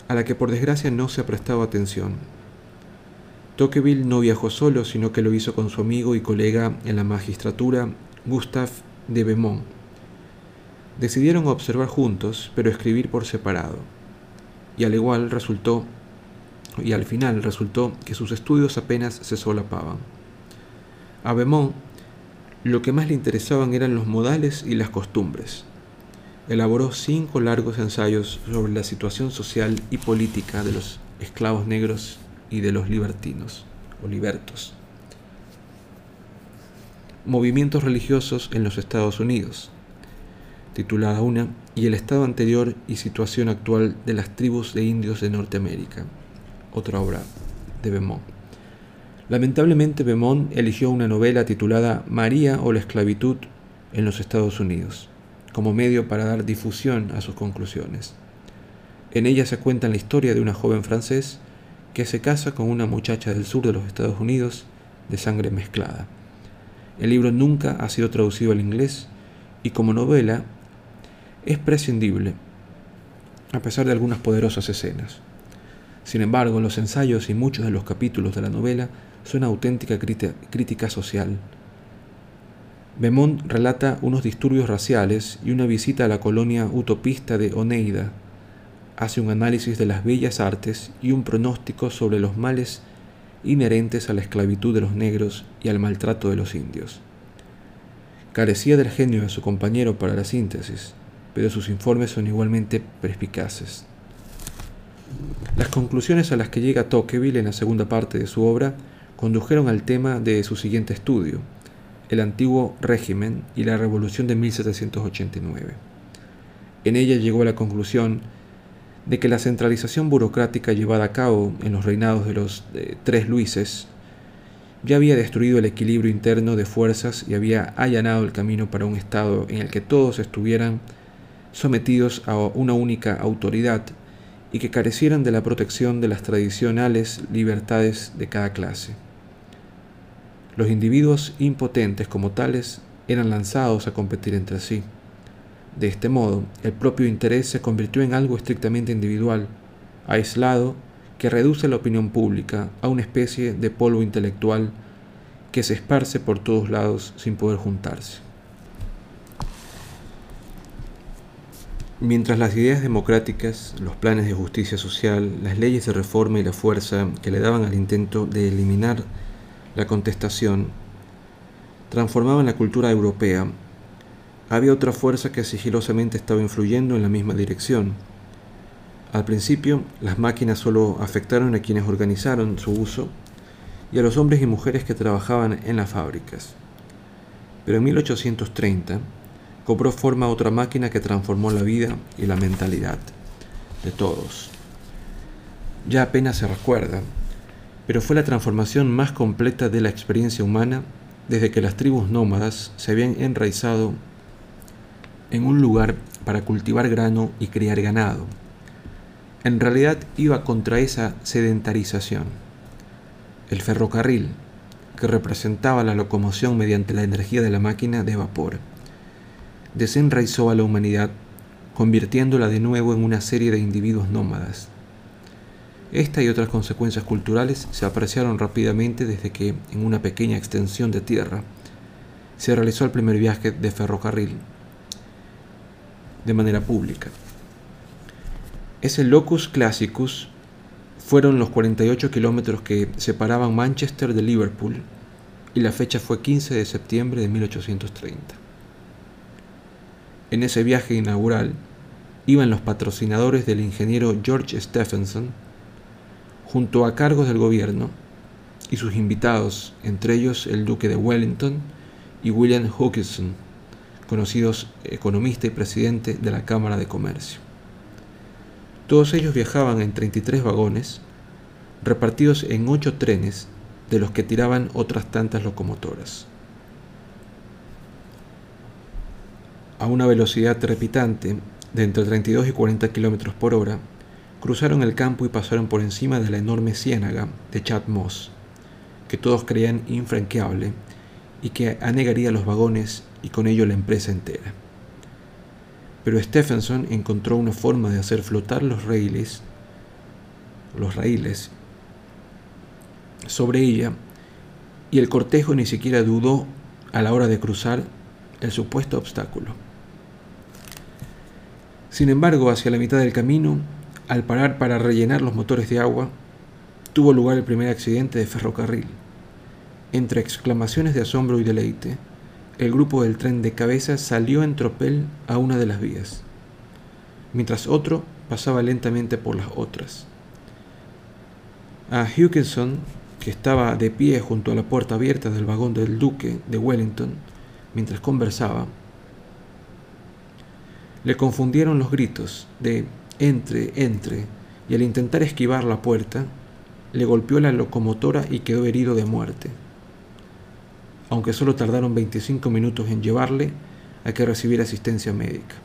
a la que por desgracia no se ha prestado atención. Tocqueville no viajó solo, sino que lo hizo con su amigo y colega en la magistratura, Gustave de Beaumont, Decidieron observar juntos, pero escribir por separado. Y al igual resultó, y al final resultó que sus estudios apenas se solapaban. A Beaumont lo que más le interesaban eran los modales y las costumbres. Elaboró cinco largos ensayos sobre la situación social y política de los esclavos negros y de los libertinos o libertos. Movimientos religiosos en los Estados Unidos, titulada Una, y el estado anterior y situación actual de las tribus de indios de Norteamérica, otra obra de Beaumont. Lamentablemente Beaumont eligió una novela titulada María o la esclavitud en los Estados Unidos, como medio para dar difusión a sus conclusiones. En ella se cuenta la historia de una joven francés que se casa con una muchacha del sur de los Estados Unidos de sangre mezclada. El libro nunca ha sido traducido al inglés y como novela es prescindible, a pesar de algunas poderosas escenas. Sin embargo, los ensayos y muchos de los capítulos de la novela son auténtica crítica social. Beaumont relata unos disturbios raciales y una visita a la colonia utopista de Oneida. Hace un análisis de las bellas artes y un pronóstico sobre los males inherentes a la esclavitud de los negros y al maltrato de los indios. Carecía del genio de su compañero para la síntesis, pero sus informes son igualmente perspicaces. Las conclusiones a las que llega Tocqueville en la segunda parte de su obra condujeron al tema de su siguiente estudio, el antiguo régimen y la revolución de 1789. En ella llegó a la conclusión de que la centralización burocrática llevada a cabo en los reinados de los tres Luises ya había destruido el equilibrio interno de fuerzas y había allanado el camino para un Estado en el que todos estuvieran sometidos a una única autoridad y que carecieran de la protección de las tradicionales libertades de cada clase. Los individuos impotentes como tales eran lanzados a competir entre sí. De este modo, el propio interés se convirtió en algo estrictamente individual, aislado, que reduce la opinión pública a una especie de polvo intelectual que se esparce por todos lados sin poder juntarse. Mientras las ideas democráticas, los planes de justicia social, las leyes de reforma y la fuerza que le daban al intento de eliminar la contestación transformaban la cultura europea, había otra fuerza que sigilosamente estaba influyendo en la misma dirección. Al principio, las máquinas solo afectaron a quienes organizaron su uso y a los hombres y mujeres que trabajaban en las fábricas. Pero en 1830, cobró forma otra máquina que transformó la vida y la mentalidad de todos. Ya apenas se recuerda, pero fue la transformación más completa de la experiencia humana desde que las tribus nómadas se habían enraizado en un lugar para cultivar grano y criar ganado. En realidad iba contra esa sedentarización. El ferrocarril, que representaba la locomoción mediante la energía de la máquina de vapor, desenraizó a la humanidad, convirtiéndola de nuevo en una serie de individuos nómadas. Esta y otras consecuencias culturales se apreciaron rápidamente desde que, en una pequeña extensión de tierra, se realizó el primer viaje de ferrocarril de manera pública. Ese locus classicus fueron los 48 kilómetros que separaban Manchester de Liverpool y la fecha fue 15 de septiembre de 1830. En ese viaje inaugural iban los patrocinadores del ingeniero George Stephenson, junto a cargos del gobierno, y sus invitados, entre ellos el duque de Wellington y William Hawkinson, conocidos economista y presidente de la Cámara de Comercio. Todos ellos viajaban en 33 vagones, repartidos en ocho trenes, de los que tiraban otras tantas locomotoras. A una velocidad trepitante de entre 32 y 40 km por hora, cruzaron el campo y pasaron por encima de la enorme ciénaga de Chad Moss, que todos creían infranqueable y que anegaría los vagones y con ello la empresa entera. Pero Stephenson encontró una forma de hacer flotar los raíles, los raíles sobre ella y el cortejo ni siquiera dudó a la hora de cruzar el supuesto obstáculo. Sin embargo, hacia la mitad del camino, al parar para rellenar los motores de agua, tuvo lugar el primer accidente de ferrocarril. Entre exclamaciones de asombro y deleite, el grupo del tren de cabeza salió en tropel a una de las vías, mientras otro pasaba lentamente por las otras. A Hugginson, que estaba de pie junto a la puerta abierta del vagón del duque de Wellington, mientras conversaba, le confundieron los gritos de entre, entre, y al intentar esquivar la puerta, le golpeó la locomotora y quedó herido de muerte aunque solo tardaron 25 minutos en llevarle a que recibiera asistencia médica.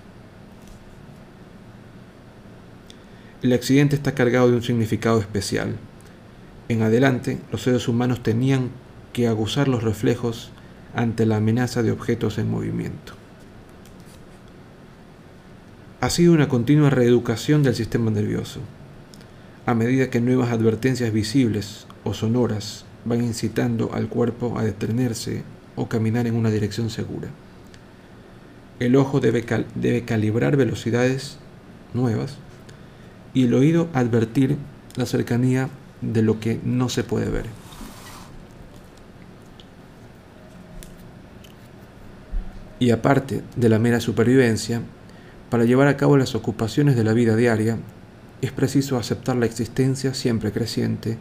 El accidente está cargado de un significado especial. En adelante, los seres humanos tenían que aguzar los reflejos ante la amenaza de objetos en movimiento. Ha sido una continua reeducación del sistema nervioso. A medida que nuevas advertencias visibles o sonoras van incitando al cuerpo a detenerse o caminar en una dirección segura. El ojo debe, debe calibrar velocidades nuevas y el oído advertir la cercanía de lo que no se puede ver. Y aparte de la mera supervivencia, para llevar a cabo las ocupaciones de la vida diaria, es preciso aceptar la existencia siempre creciente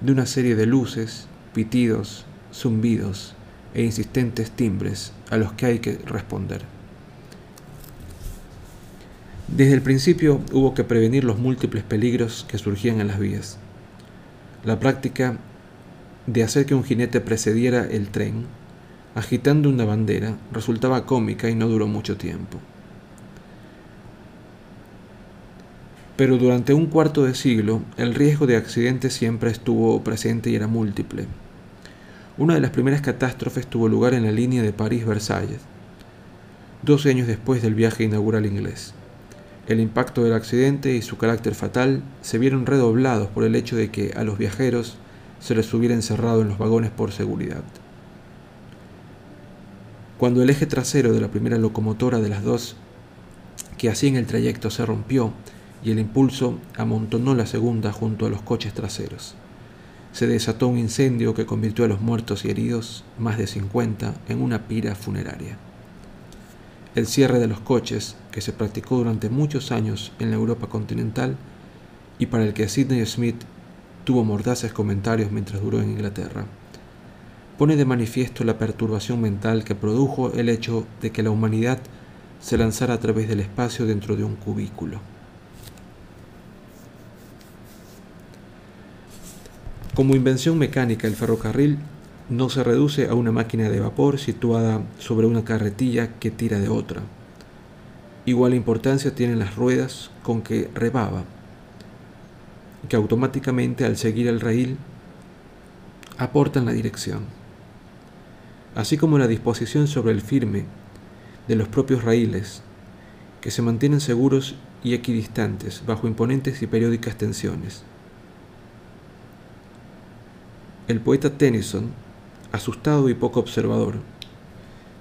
de una serie de luces, pitidos, zumbidos e insistentes timbres a los que hay que responder. Desde el principio hubo que prevenir los múltiples peligros que surgían en las vías. La práctica de hacer que un jinete precediera el tren, agitando una bandera, resultaba cómica y no duró mucho tiempo. Pero durante un cuarto de siglo el riesgo de accidente siempre estuvo presente y era múltiple. Una de las primeras catástrofes tuvo lugar en la línea de París-Versalles, 12 años después del viaje inaugural inglés. El impacto del accidente y su carácter fatal se vieron redoblados por el hecho de que a los viajeros se les hubiera encerrado en los vagones por seguridad. Cuando el eje trasero de la primera locomotora de las dos que hacían el trayecto se rompió, y el impulso amontonó la segunda junto a los coches traseros. Se desató un incendio que convirtió a los muertos y heridos, más de 50, en una pira funeraria. El cierre de los coches, que se practicó durante muchos años en la Europa continental y para el que Sidney Smith tuvo mordaces comentarios mientras duró en Inglaterra, pone de manifiesto la perturbación mental que produjo el hecho de que la humanidad se lanzara a través del espacio dentro de un cubículo. Como invención mecánica, el ferrocarril no se reduce a una máquina de vapor situada sobre una carretilla que tira de otra. Igual importancia tienen las ruedas con que rebaba, que automáticamente al seguir el raíl aportan la dirección, así como la disposición sobre el firme de los propios raíles, que se mantienen seguros y equidistantes bajo imponentes y periódicas tensiones. El poeta Tennyson, asustado y poco observador,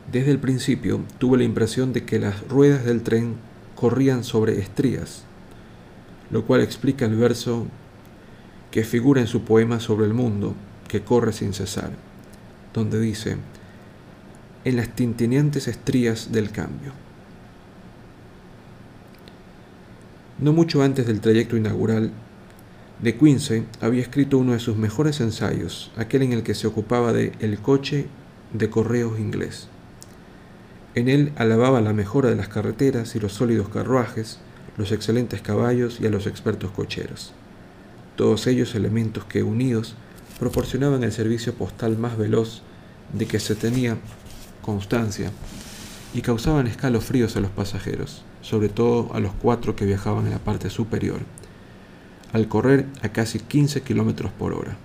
desde el principio tuvo la impresión de que las ruedas del tren corrían sobre estrías, lo cual explica el verso que figura en su poema sobre el mundo que corre sin cesar, donde dice, en las tintineantes estrías del cambio. No mucho antes del trayecto inaugural, de Quincy había escrito uno de sus mejores ensayos, aquel en el que se ocupaba de El coche de correos inglés. En él alababa la mejora de las carreteras y los sólidos carruajes, los excelentes caballos y a los expertos cocheros. Todos ellos elementos que, unidos, proporcionaban el servicio postal más veloz de que se tenía constancia y causaban escalofríos a los pasajeros, sobre todo a los cuatro que viajaban en la parte superior, al correr a casi 15 kilómetros por hora.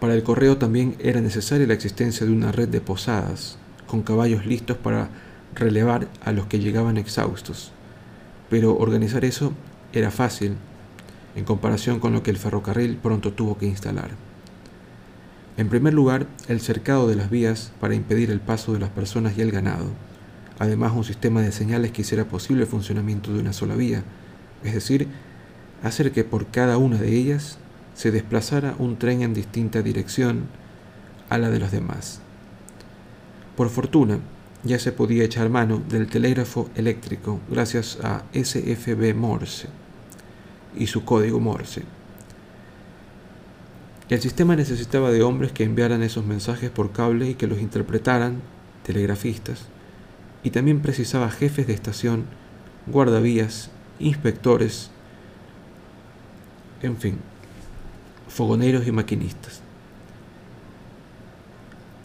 Para el correo también era necesaria la existencia de una red de posadas, con caballos listos para relevar a los que llegaban exhaustos. Pero organizar eso era fácil en comparación con lo que el ferrocarril pronto tuvo que instalar. En primer lugar, el cercado de las vías para impedir el paso de las personas y el ganado. Además, un sistema de señales que hiciera posible el funcionamiento de una sola vía, es decir, hacer que por cada una de ellas se desplazara un tren en distinta dirección a la de los demás. Por fortuna, ya se podía echar mano del telégrafo eléctrico gracias a SFB Morse y su código Morse. El sistema necesitaba de hombres que enviaran esos mensajes por cable y que los interpretaran, telegrafistas, y también precisaba jefes de estación, guardavías, inspectores, en fin, fogoneros y maquinistas.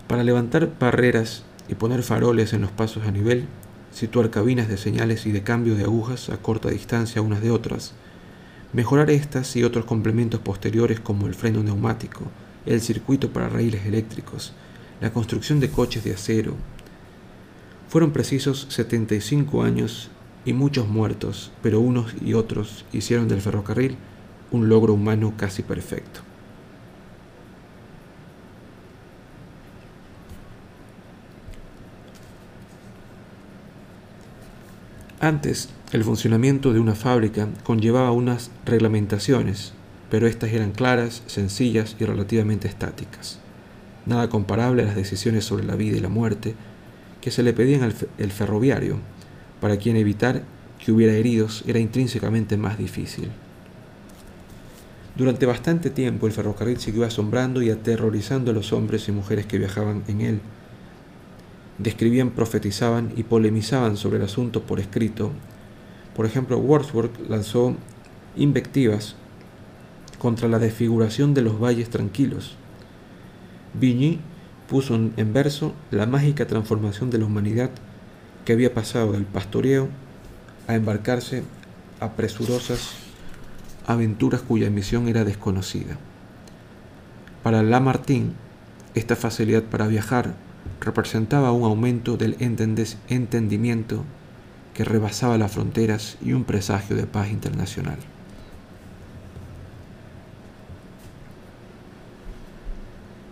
Para levantar barreras y poner faroles en los pasos a nivel, situar cabinas de señales y de cambio de agujas a corta distancia unas de otras, mejorar estas y otros complementos posteriores como el freno neumático, el circuito para raíles eléctricos, la construcción de coches de acero. Fueron precisos 75 años y muchos muertos, pero unos y otros hicieron del ferrocarril un logro humano casi perfecto. Antes, el funcionamiento de una fábrica conllevaba unas reglamentaciones, pero éstas eran claras, sencillas y relativamente estáticas. Nada comparable a las decisiones sobre la vida y la muerte que se le pedían al ferroviario, para quien evitar que hubiera heridos era intrínsecamente más difícil. Durante bastante tiempo el ferrocarril siguió asombrando y aterrorizando a los hombres y mujeres que viajaban en él. Describían, profetizaban y polemizaban sobre el asunto por escrito. Por ejemplo, Wordsworth lanzó invectivas contra la desfiguración de los valles tranquilos. Vigny puso en verso la mágica transformación de la humanidad que había pasado del pastoreo a embarcarse a presurosas aventuras cuya misión era desconocida. Para Lamartine, esta facilidad para viajar representaba un aumento del entendimiento que rebasaba las fronteras y un presagio de paz internacional.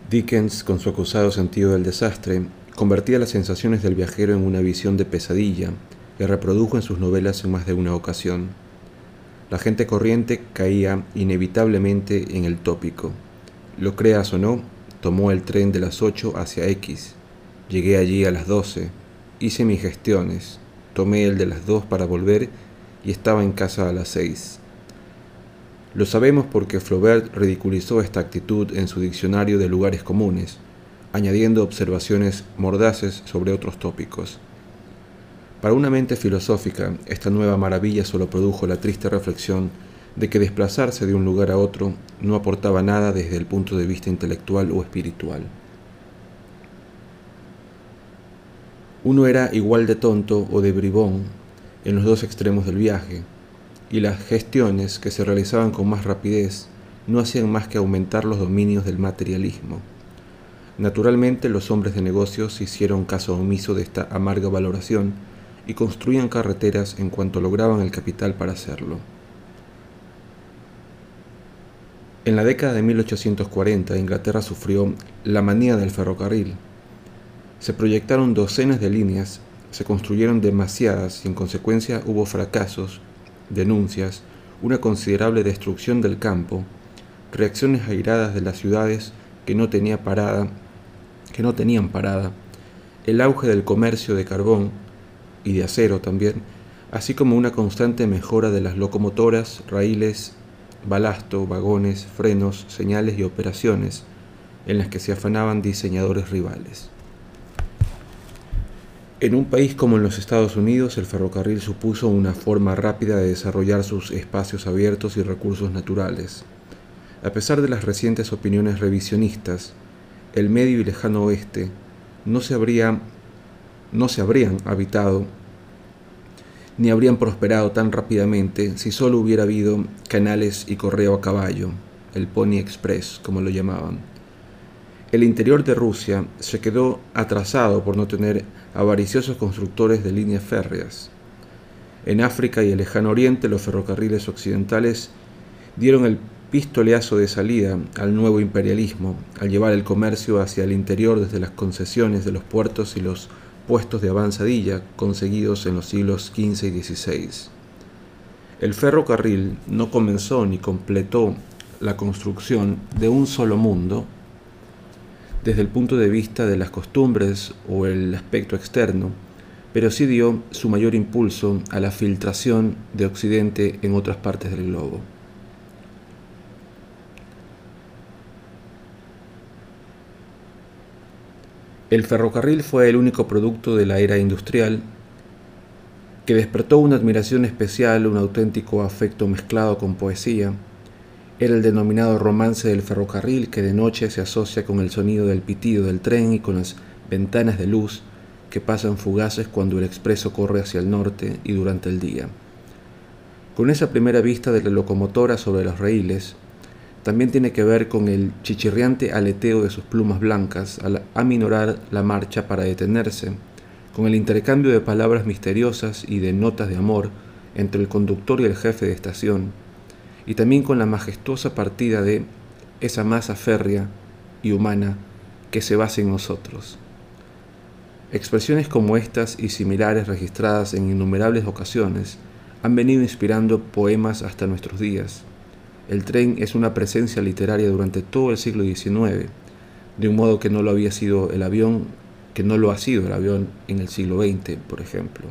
Dickens, con su acusado sentido del desastre, convertía las sensaciones del viajero en una visión de pesadilla que reprodujo en sus novelas en más de una ocasión. La gente corriente caía inevitablemente en el tópico. Lo creas o no, tomó el tren de las 8 hacia X. Llegué allí a las 12. Hice mis gestiones. Tomé el de las 2 para volver y estaba en casa a las 6. Lo sabemos porque Flaubert ridiculizó esta actitud en su diccionario de lugares comunes, añadiendo observaciones mordaces sobre otros tópicos. Para una mente filosófica, esta nueva maravilla solo produjo la triste reflexión de que desplazarse de un lugar a otro no aportaba nada desde el punto de vista intelectual o espiritual. Uno era igual de tonto o de bribón en los dos extremos del viaje, y las gestiones que se realizaban con más rapidez no hacían más que aumentar los dominios del materialismo. Naturalmente los hombres de negocios hicieron caso omiso de esta amarga valoración y construían carreteras en cuanto lograban el capital para hacerlo. En la década de 1840 Inglaterra sufrió la manía del ferrocarril. Se proyectaron docenas de líneas, se construyeron demasiadas y en consecuencia hubo fracasos, denuncias, una considerable destrucción del campo, reacciones airadas de las ciudades que no, tenía parada, que no tenían parada, el auge del comercio de carbón y de acero también, así como una constante mejora de las locomotoras, raíles balasto, vagones, frenos, señales y operaciones en las que se afanaban diseñadores rivales. En un país como en los Estados Unidos, el ferrocarril supuso una forma rápida de desarrollar sus espacios abiertos y recursos naturales. A pesar de las recientes opiniones revisionistas, el medio y lejano oeste no se, habría, no se habrían habitado ni habrían prosperado tan rápidamente si solo hubiera habido canales y correo a caballo, el Pony Express, como lo llamaban. El interior de Rusia se quedó atrasado por no tener avariciosos constructores de líneas férreas. En África y el lejano oriente los ferrocarriles occidentales dieron el pistoleazo de salida al nuevo imperialismo al llevar el comercio hacia el interior desde las concesiones de los puertos y los puestos de avanzadilla conseguidos en los siglos XV y XVI. El ferrocarril no comenzó ni completó la construcción de un solo mundo desde el punto de vista de las costumbres o el aspecto externo, pero sí dio su mayor impulso a la filtración de Occidente en otras partes del globo. El ferrocarril fue el único producto de la era industrial que despertó una admiración especial, un auténtico afecto mezclado con poesía. Era el denominado romance del ferrocarril que de noche se asocia con el sonido del pitido del tren y con las ventanas de luz que pasan fugaces cuando el expreso corre hacia el norte y durante el día. Con esa primera vista de la locomotora sobre los raíles, también tiene que ver con el chichirriante aleteo de sus plumas blancas al aminorar la marcha para detenerse, con el intercambio de palabras misteriosas y de notas de amor entre el conductor y el jefe de estación, y también con la majestuosa partida de esa masa férrea y humana que se basa en nosotros. Expresiones como estas y similares registradas en innumerables ocasiones han venido inspirando poemas hasta nuestros días el tren es una presencia literaria durante todo el siglo XIX, de un modo que no lo había sido el avión, que no lo ha sido el avión en el siglo XX, por ejemplo.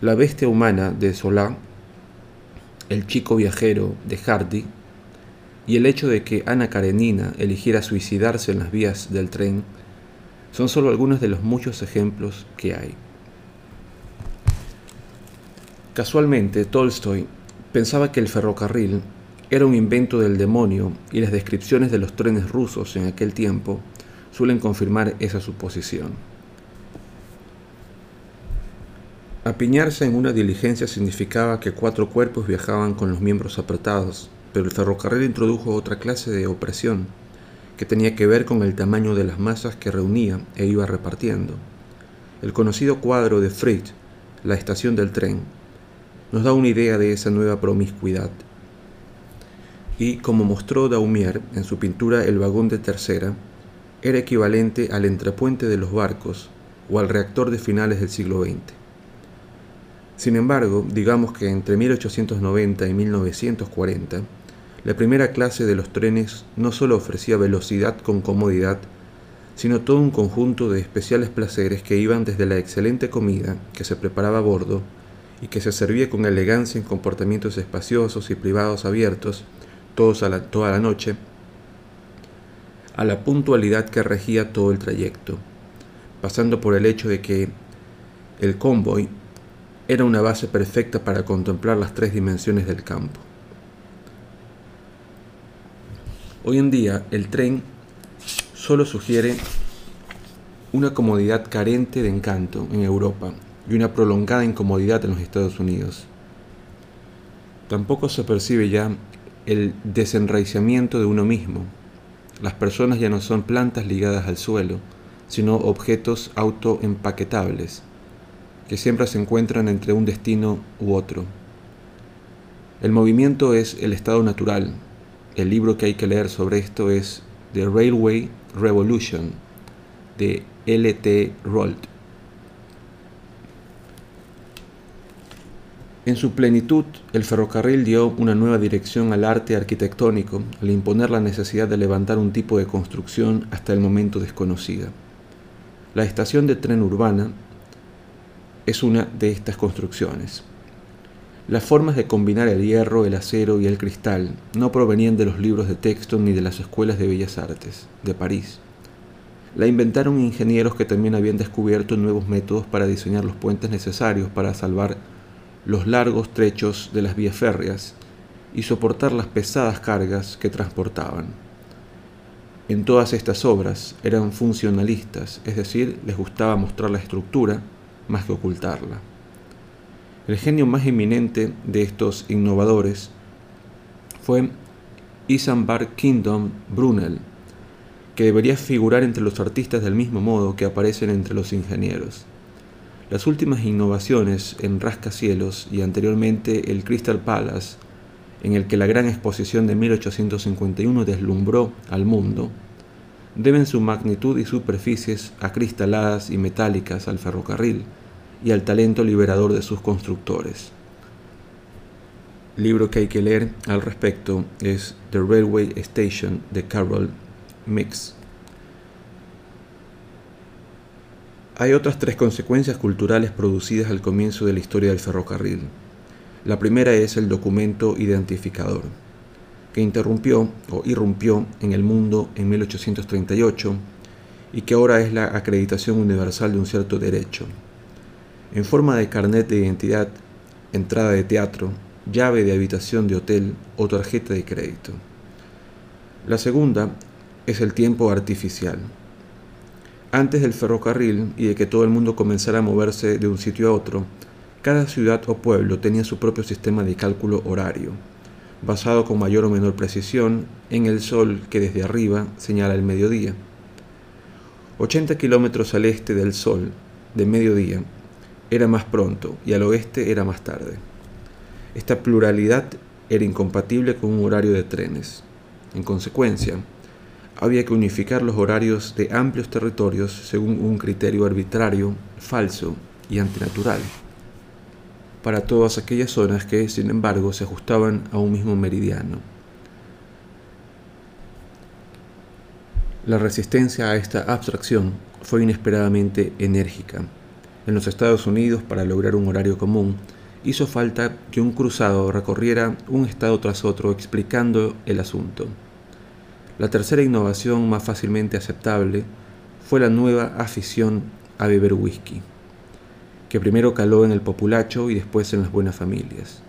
La bestia humana de Solá, el chico viajero de Hardy, y el hecho de que Ana Karenina eligiera suicidarse en las vías del tren son solo algunos de los muchos ejemplos que hay. Casualmente, Tolstoy pensaba que el ferrocarril era un invento del demonio y las descripciones de los trenes rusos en aquel tiempo suelen confirmar esa suposición. Apiñarse en una diligencia significaba que cuatro cuerpos viajaban con los miembros apretados, pero el ferrocarril introdujo otra clase de opresión que tenía que ver con el tamaño de las masas que reunía e iba repartiendo. El conocido cuadro de Fritz, la estación del tren, nos da una idea de esa nueva promiscuidad. Y como mostró Daumier en su pintura El vagón de tercera, era equivalente al entrepuente de los barcos o al reactor de finales del siglo XX. Sin embargo, digamos que entre 1890 y 1940, la primera clase de los trenes no solo ofrecía velocidad con comodidad, sino todo un conjunto de especiales placeres que iban desde la excelente comida que se preparaba a bordo y que se servía con elegancia en comportamientos espaciosos y privados abiertos, todos a toda la noche, a la puntualidad que regía todo el trayecto, pasando por el hecho de que el convoy era una base perfecta para contemplar las tres dimensiones del campo. Hoy en día el tren solo sugiere una comodidad carente de encanto en Europa y una prolongada incomodidad en los Estados Unidos. Tampoco se percibe ya el desenraizamiento de uno mismo. Las personas ya no son plantas ligadas al suelo, sino objetos autoempaquetables, que siempre se encuentran entre un destino u otro. El movimiento es el estado natural. El libro que hay que leer sobre esto es The Railway Revolution de L.T. Rolt. En su plenitud, el ferrocarril dio una nueva dirección al arte arquitectónico al imponer la necesidad de levantar un tipo de construcción hasta el momento desconocida. La estación de tren urbana es una de estas construcciones. Las formas de combinar el hierro, el acero y el cristal no provenían de los libros de texto ni de las escuelas de bellas artes de París. La inventaron ingenieros que también habían descubierto nuevos métodos para diseñar los puentes necesarios para salvar los largos trechos de las vías férreas y soportar las pesadas cargas que transportaban. En todas estas obras eran funcionalistas, es decir, les gustaba mostrar la estructura más que ocultarla. El genio más eminente de estos innovadores fue Isambard Kingdom Brunel, que debería figurar entre los artistas del mismo modo que aparecen entre los ingenieros. Las últimas innovaciones en rascacielos y anteriormente el Crystal Palace, en el que la gran exposición de 1851 deslumbró al mundo, deben su magnitud y superficies acristaladas y metálicas al ferrocarril y al talento liberador de sus constructores. libro que hay que leer al respecto es The Railway Station de Carol Mix. Hay otras tres consecuencias culturales producidas al comienzo de la historia del ferrocarril. La primera es el documento identificador, que interrumpió o irrumpió en el mundo en 1838 y que ahora es la acreditación universal de un cierto derecho. En forma de carnet de identidad, entrada de teatro, llave de habitación de hotel o tarjeta de crédito. La segunda es el tiempo artificial, antes del ferrocarril y de que todo el mundo comenzara a moverse de un sitio a otro, cada ciudad o pueblo tenía su propio sistema de cálculo horario, basado con mayor o menor precisión en el sol que desde arriba señala el mediodía. 80 kilómetros al este del sol, de mediodía, era más pronto y al oeste era más tarde. Esta pluralidad era incompatible con un horario de trenes. En consecuencia, había que unificar los horarios de amplios territorios según un criterio arbitrario, falso y antinatural, para todas aquellas zonas que, sin embargo, se ajustaban a un mismo meridiano. La resistencia a esta abstracción fue inesperadamente enérgica. En los Estados Unidos, para lograr un horario común, hizo falta que un cruzado recorriera un estado tras otro explicando el asunto. La tercera innovación más fácilmente aceptable fue la nueva afición a beber whisky, que primero caló en el populacho y después en las buenas familias.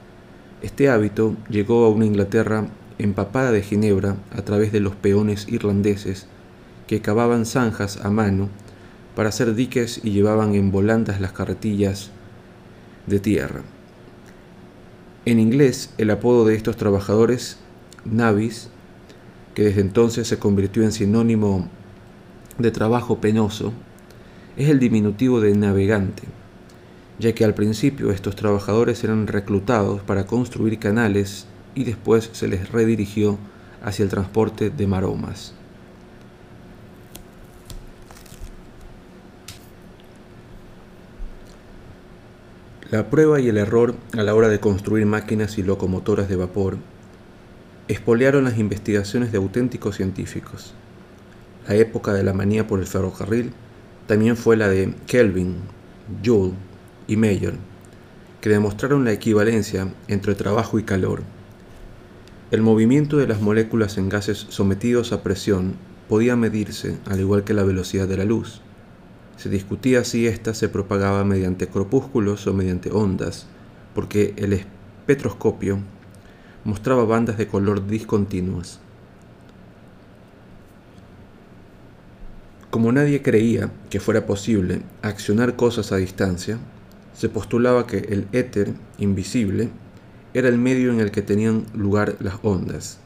Este hábito llegó a una Inglaterra empapada de ginebra a través de los peones irlandeses que cavaban zanjas a mano para hacer diques y llevaban en volandas las carretillas de tierra. En inglés, el apodo de estos trabajadores, navis, que desde entonces se convirtió en sinónimo de trabajo penoso, es el diminutivo de navegante, ya que al principio estos trabajadores eran reclutados para construir canales y después se les redirigió hacia el transporte de maromas. La prueba y el error a la hora de construir máquinas y locomotoras de vapor expoliaron las investigaciones de auténticos científicos. La época de la manía por el ferrocarril también fue la de Kelvin, Joule y Mayer, que demostraron la equivalencia entre trabajo y calor. El movimiento de las moléculas en gases sometidos a presión podía medirse al igual que la velocidad de la luz. Se discutía si ésta se propagaba mediante corpúsculos o mediante ondas, porque el espectroscopio mostraba bandas de color discontinuas. Como nadie creía que fuera posible accionar cosas a distancia, se postulaba que el éter invisible era el medio en el que tenían lugar las ondas,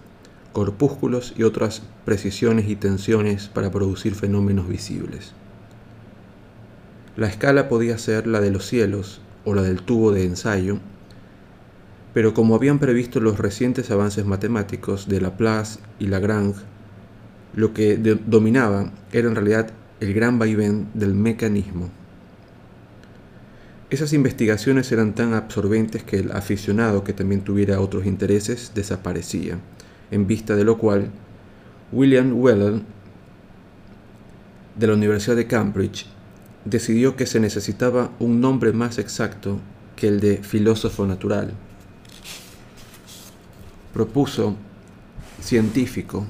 corpúsculos y otras precisiones y tensiones para producir fenómenos visibles. La escala podía ser la de los cielos o la del tubo de ensayo, pero como habían previsto los recientes avances matemáticos de Laplace y Lagrange, lo que dominaba era en realidad el gran vaivén del mecanismo. Esas investigaciones eran tan absorbentes que el aficionado que también tuviera otros intereses desaparecía, en vista de lo cual William Wheeler de la Universidad de Cambridge decidió que se necesitaba un nombre más exacto que el de filósofo natural. Propuso científico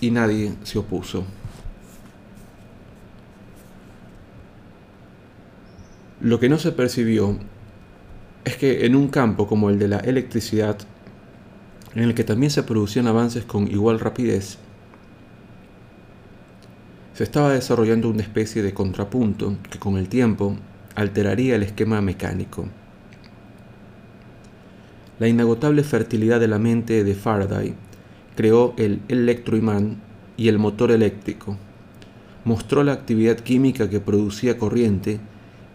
y nadie se opuso. Lo que no se percibió es que en un campo como el de la electricidad, en el que también se producían avances con igual rapidez, se estaba desarrollando una especie de contrapunto que con el tiempo alteraría el esquema mecánico. La inagotable fertilidad de la mente de Faraday creó el electroimán y el motor eléctrico. Mostró la actividad química que producía corriente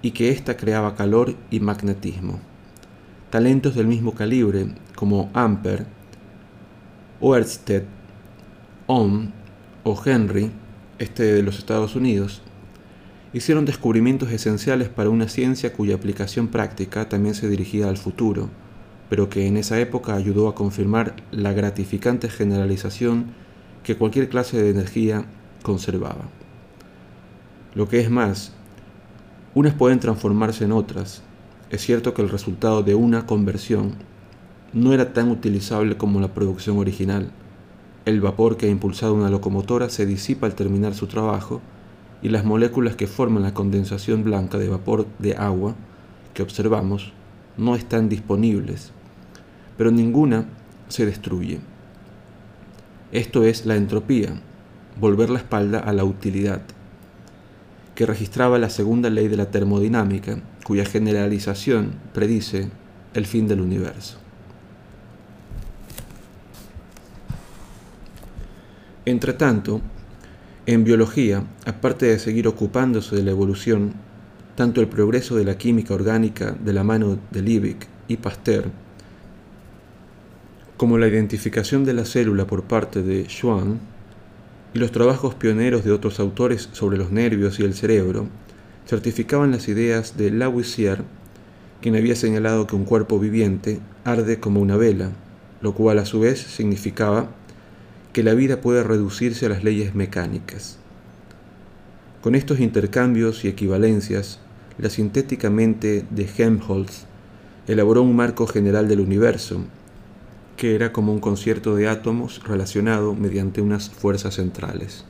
y que ésta creaba calor y magnetismo. Talentos del mismo calibre, como Ampere, Oersted, Ohm o Henry, este de los Estados Unidos, hicieron descubrimientos esenciales para una ciencia cuya aplicación práctica también se dirigía al futuro, pero que en esa época ayudó a confirmar la gratificante generalización que cualquier clase de energía conservaba. Lo que es más, unas pueden transformarse en otras. Es cierto que el resultado de una conversión no era tan utilizable como la producción original, el vapor que ha impulsado una locomotora se disipa al terminar su trabajo y las moléculas que forman la condensación blanca de vapor de agua que observamos no están disponibles, pero ninguna se destruye. Esto es la entropía, volver la espalda a la utilidad, que registraba la segunda ley de la termodinámica, cuya generalización predice el fin del universo. Entretanto, en biología, aparte de seguir ocupándose de la evolución, tanto el progreso de la química orgánica de la mano de Liebig y Pasteur, como la identificación de la célula por parte de Schwann, y los trabajos pioneros de otros autores sobre los nervios y el cerebro, certificaban las ideas de Lavoisier, quien había señalado que un cuerpo viviente arde como una vela, lo cual a su vez significaba que la vida puede reducirse a las leyes mecánicas. Con estos intercambios y equivalencias, la sintética mente de Helmholtz elaboró un marco general del universo, que era como un concierto de átomos relacionado mediante unas fuerzas centrales.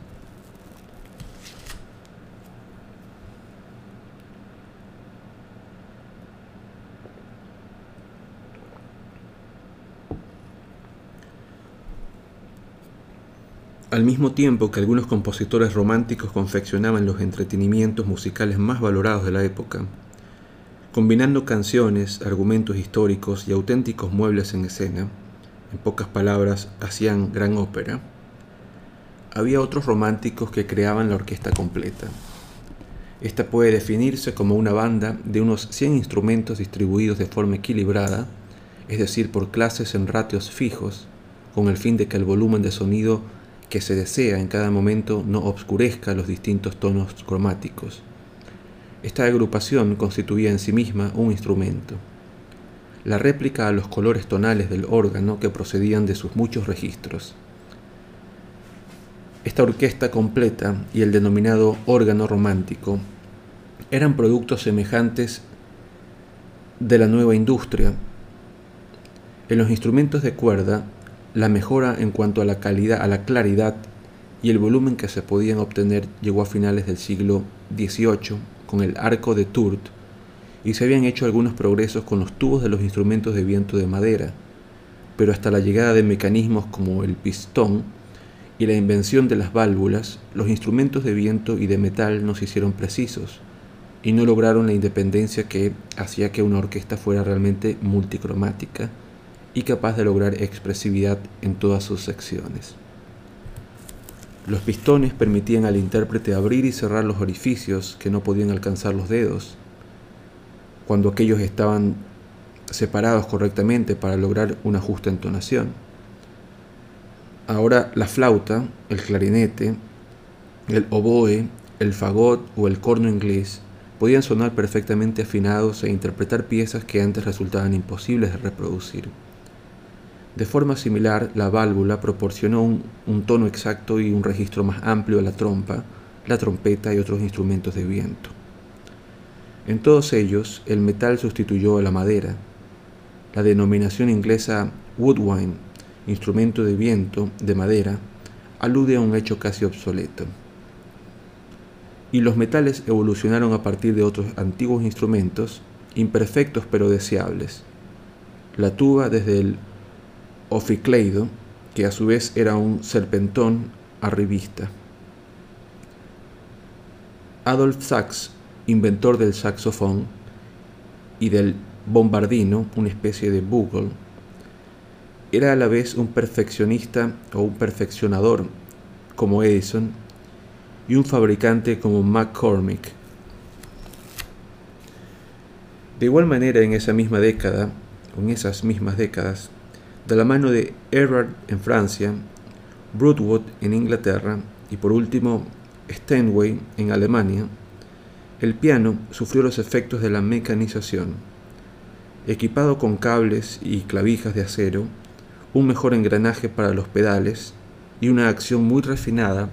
Al mismo tiempo que algunos compositores románticos confeccionaban los entretenimientos musicales más valorados de la época, combinando canciones, argumentos históricos y auténticos muebles en escena, en pocas palabras, hacían gran ópera, había otros románticos que creaban la orquesta completa. Esta puede definirse como una banda de unos 100 instrumentos distribuidos de forma equilibrada, es decir, por clases en ratios fijos, con el fin de que el volumen de sonido que se desea en cada momento no obscurezca los distintos tonos cromáticos. Esta agrupación constituía en sí misma un instrumento, la réplica a los colores tonales del órgano que procedían de sus muchos registros. Esta orquesta completa y el denominado órgano romántico eran productos semejantes de la nueva industria. En los instrumentos de cuerda la mejora en cuanto a la calidad, a la claridad y el volumen que se podían obtener llegó a finales del siglo XVIII con el arco de Tourt y se habían hecho algunos progresos con los tubos de los instrumentos de viento de madera, pero hasta la llegada de mecanismos como el pistón y la invención de las válvulas, los instrumentos de viento y de metal no se hicieron precisos y no lograron la independencia que hacía que una orquesta fuera realmente multicromática y capaz de lograr expresividad en todas sus secciones. Los pistones permitían al intérprete abrir y cerrar los orificios que no podían alcanzar los dedos, cuando aquellos estaban separados correctamente para lograr una justa entonación. Ahora la flauta, el clarinete, el oboe, el fagot o el corno inglés podían sonar perfectamente afinados e interpretar piezas que antes resultaban imposibles de reproducir. De forma similar, la válvula proporcionó un, un, tono exacto y un registro más amplio a la trompa, la trompeta y otros instrumentos de viento. En todos ellos, el metal sustituyó a la madera. La denominación inglesa woodwine, instrumento de viento de madera, alude a un hecho casi obsoleto. Y los metales evolucionaron a partir de otros antiguos instrumentos, imperfectos pero deseables. La tuba desde el oficleido, que a su vez era un serpentón arribista. Adolf Sachs, inventor del saxofón y del bombardino, una especie de bugle, era a la vez un perfeccionista o un perfeccionador como Edison y un fabricante como McCormick. De igual manera, en esa misma década, en esas mismas décadas, de la mano de Erard en Francia, Broadwood en Inglaterra y por último Steinway en Alemania, el piano sufrió los efectos de la mecanización. Equipado con cables y clavijas de acero, un mejor engranaje para los pedales y una acción muy refinada,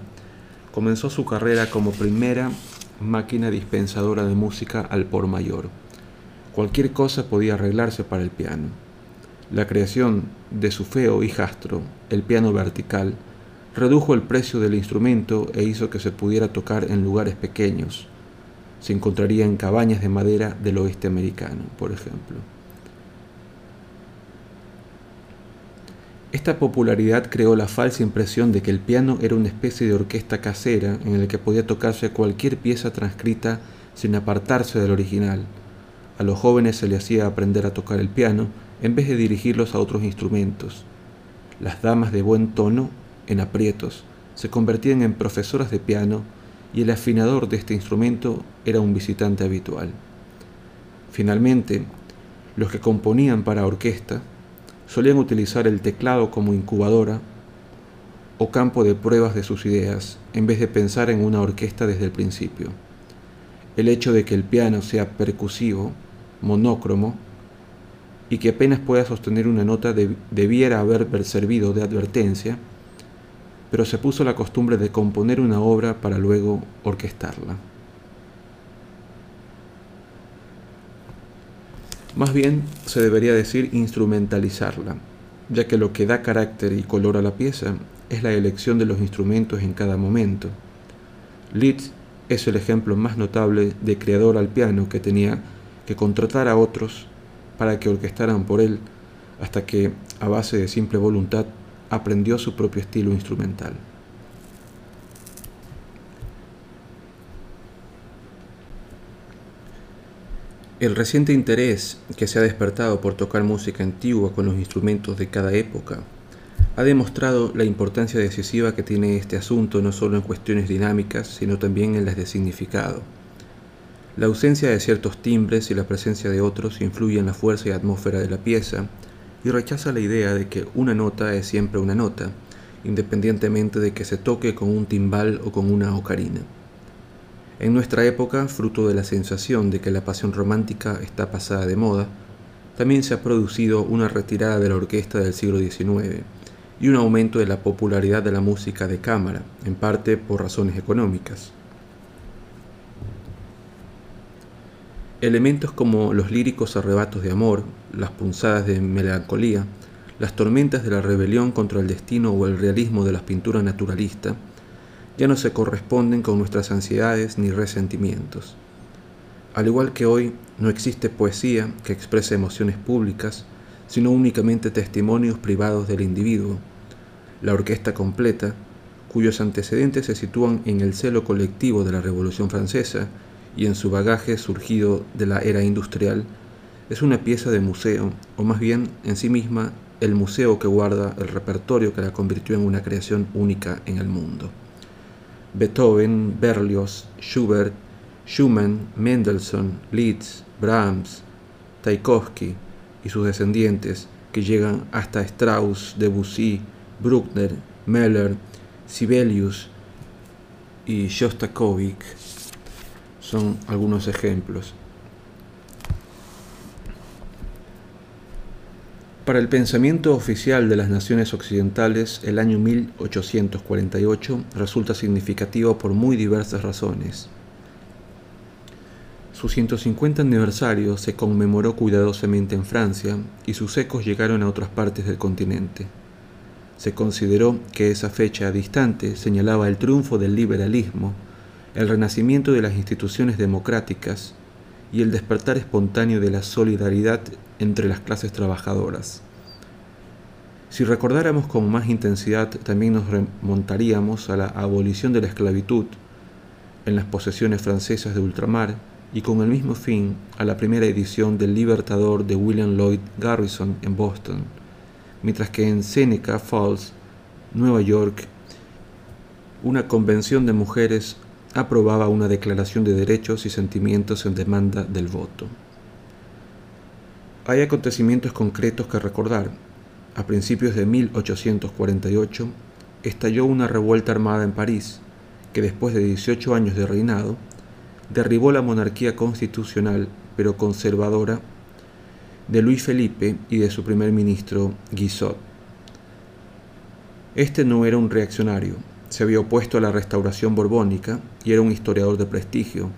comenzó su carrera como primera máquina dispensadora de música al por mayor. Cualquier cosa podía arreglarse para el piano. La creación de su feo hijastro, el piano vertical, redujo el precio del instrumento e hizo que se pudiera tocar en lugares pequeños. Se encontraría en cabañas de madera del oeste americano, por ejemplo. Esta popularidad creó la falsa impresión de que el piano era una especie de orquesta casera en el que podía tocarse cualquier pieza transcrita sin apartarse del original. A los jóvenes se les hacía aprender a tocar el piano en vez de dirigirlos a otros instrumentos. Las damas de buen tono, en aprietos, se convertían en profesoras de piano y el afinador de este instrumento era un visitante habitual. Finalmente, los que componían para orquesta solían utilizar el teclado como incubadora o campo de pruebas de sus ideas en vez de pensar en una orquesta desde el principio. El hecho de que el piano sea percusivo, monócromo, y que apenas pueda sostener una nota debiera haber servido de advertencia, pero se puso la costumbre de componer una obra para luego orquestarla. Más bien se debería decir instrumentalizarla, ya que lo que da carácter y color a la pieza es la elección de los instrumentos en cada momento. Liszt es el ejemplo más notable de creador al piano que tenía que contratar a otros para que orquestaran por él, hasta que, a base de simple voluntad, aprendió su propio estilo instrumental. El reciente interés que se ha despertado por tocar música antigua con los instrumentos de cada época ha demostrado la importancia decisiva que tiene este asunto no solo en cuestiones dinámicas, sino también en las de significado. La ausencia de ciertos timbres y la presencia de otros influye en la fuerza y atmósfera de la pieza y rechaza la idea de que una nota es siempre una nota, independientemente de que se toque con un timbal o con una ocarina. En nuestra época, fruto de la sensación de que la pasión romántica está pasada de moda, también se ha producido una retirada de la orquesta del siglo XIX y un aumento de la popularidad de la música de cámara, en parte por razones económicas. Elementos como los líricos arrebatos de amor, las punzadas de melancolía, las tormentas de la rebelión contra el destino o el realismo de las pinturas naturalistas ya no se corresponden con nuestras ansiedades ni resentimientos. Al igual que hoy, no existe poesía que exprese emociones públicas, sino únicamente testimonios privados del individuo. La orquesta completa, cuyos antecedentes se sitúan en el celo colectivo de la Revolución Francesa, y en su bagaje surgido de la era industrial, es una pieza de museo, o más bien en sí misma el museo que guarda el repertorio que la convirtió en una creación única en el mundo. Beethoven, Berlioz, Schubert, Schumann, Mendelssohn, Liszt, Brahms, Tchaikovsky y sus descendientes que llegan hasta Strauss, Debussy, Bruckner, Mahler, Sibelius y Shostakovich son algunos ejemplos. Para el pensamiento oficial de las naciones occidentales, el año 1848 resulta significativo por muy diversas razones. Su 150 aniversario se conmemoró cuidadosamente en Francia y sus ecos llegaron a otras partes del continente. Se consideró que esa fecha distante señalaba el triunfo del liberalismo, el renacimiento de las instituciones democráticas y el despertar espontáneo de la solidaridad entre las clases trabajadoras. Si recordáramos con más intensidad, también nos remontaríamos a la abolición de la esclavitud en las posesiones francesas de ultramar y con el mismo fin a la primera edición del Libertador de William Lloyd Garrison en Boston, mientras que en Seneca Falls, Nueva York, una convención de mujeres aprobaba una declaración de derechos y sentimientos en demanda del voto. Hay acontecimientos concretos que recordar. A principios de 1848 estalló una revuelta armada en París que después de 18 años de reinado derribó la monarquía constitucional pero conservadora de Luis Felipe y de su primer ministro Guizot. Este no era un reaccionario, se había opuesto a la restauración borbónica y era un historiador de prestigio.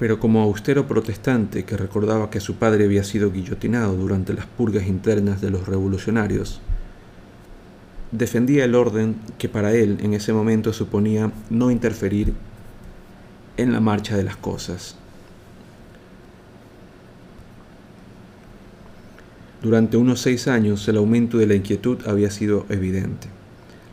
Pero como austero protestante que recordaba que su padre había sido guillotinado durante las purgas internas de los revolucionarios, defendía el orden que para él en ese momento suponía no interferir en la marcha de las cosas. Durante unos seis años el aumento de la inquietud había sido evidente.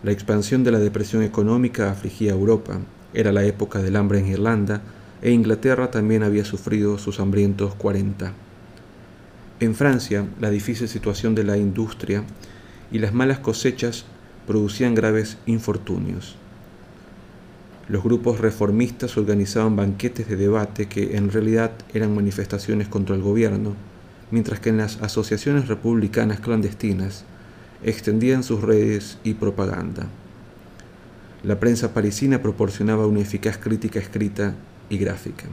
La expansión de la depresión económica afligía a Europa, era la época del hambre en Irlanda e Inglaterra también había sufrido sus hambrientos 40. En Francia, la difícil situación de la industria y las malas cosechas producían graves infortunios. Los grupos reformistas organizaban banquetes de debate que en realidad eran manifestaciones contra el gobierno, mientras que en las asociaciones republicanas clandestinas extendían sus redes y propaganda. La prensa parisina proporcionaba una eficaz crítica escrita y gráfica.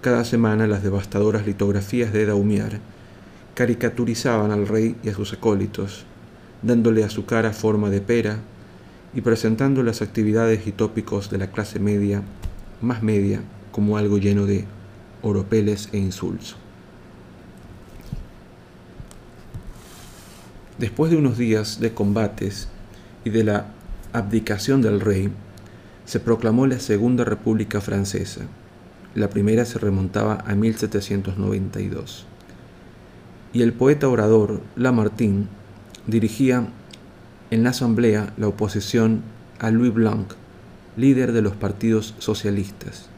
Cada semana las devastadoras litografías de Daumier caricaturizaban al rey y a sus acólitos, dándole a su cara forma de pera y presentando las actividades y tópicos de la clase media, más media, como algo lleno de oropeles e insulso. Después de unos días de combates y de la abdicación del rey, se proclamó la Segunda República Francesa. La primera se remontaba a 1792. Y el poeta orador Lamartine dirigía en la asamblea la oposición a Louis Blanc, líder de los partidos socialistas.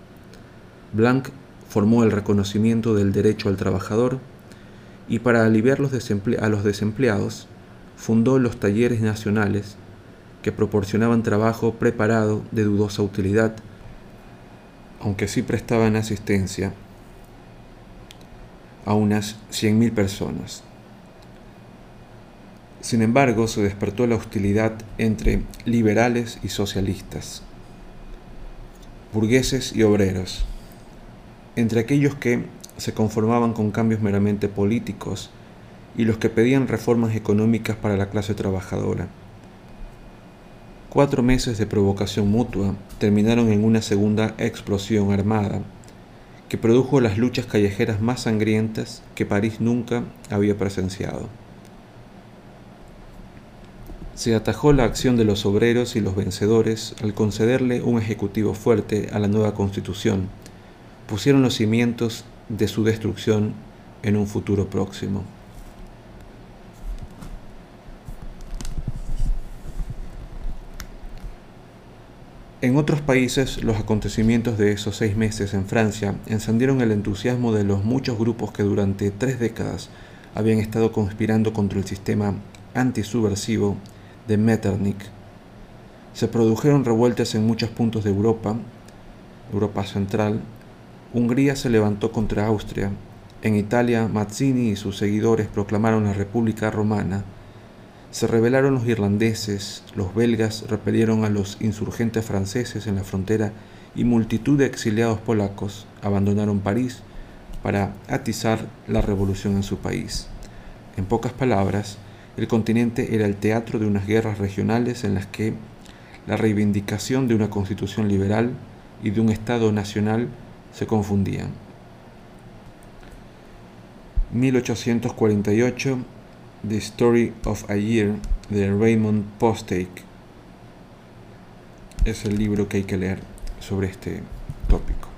Blanc formó el reconocimiento del derecho al trabajador y para aliviar a los desempleados fundó los talleres nacionales que proporcionaban trabajo preparado de dudosa utilidad, aunque sí prestaban asistencia a unas 100.000 personas. Sin embargo, se despertó la hostilidad entre liberales y socialistas, burgueses y obreros, entre aquellos que se conformaban con cambios meramente políticos y los que pedían reformas económicas para la clase trabajadora. Cuatro meses de provocación mutua terminaron en una segunda explosión armada que produjo las luchas callejeras más sangrientas que París nunca había presenciado. Se atajó la acción de los obreros y los vencedores al concederle un ejecutivo fuerte a la nueva constitución. Pusieron los cimientos de su destrucción en un futuro próximo. En otros países, los acontecimientos de esos seis meses en Francia encendieron el entusiasmo de los muchos grupos que durante tres décadas habían estado conspirando contra el sistema antisubversivo de Metternich. Se produjeron revueltas en muchos puntos de Europa, Europa Central. Hungría se levantó contra Austria. En Italia, Mazzini y sus seguidores proclamaron la República Romana. Se rebelaron los irlandeses, los belgas repelieron a los insurgentes franceses en la frontera y multitud de exiliados polacos abandonaron París para atizar la revolución en su país. En pocas palabras, el continente era el teatro de unas guerras regionales en las que la reivindicación de una constitución liberal y de un Estado nacional se confundían. 1848 The Story of a Year de Raymond Postake es el libro que hay que leer sobre este tópico.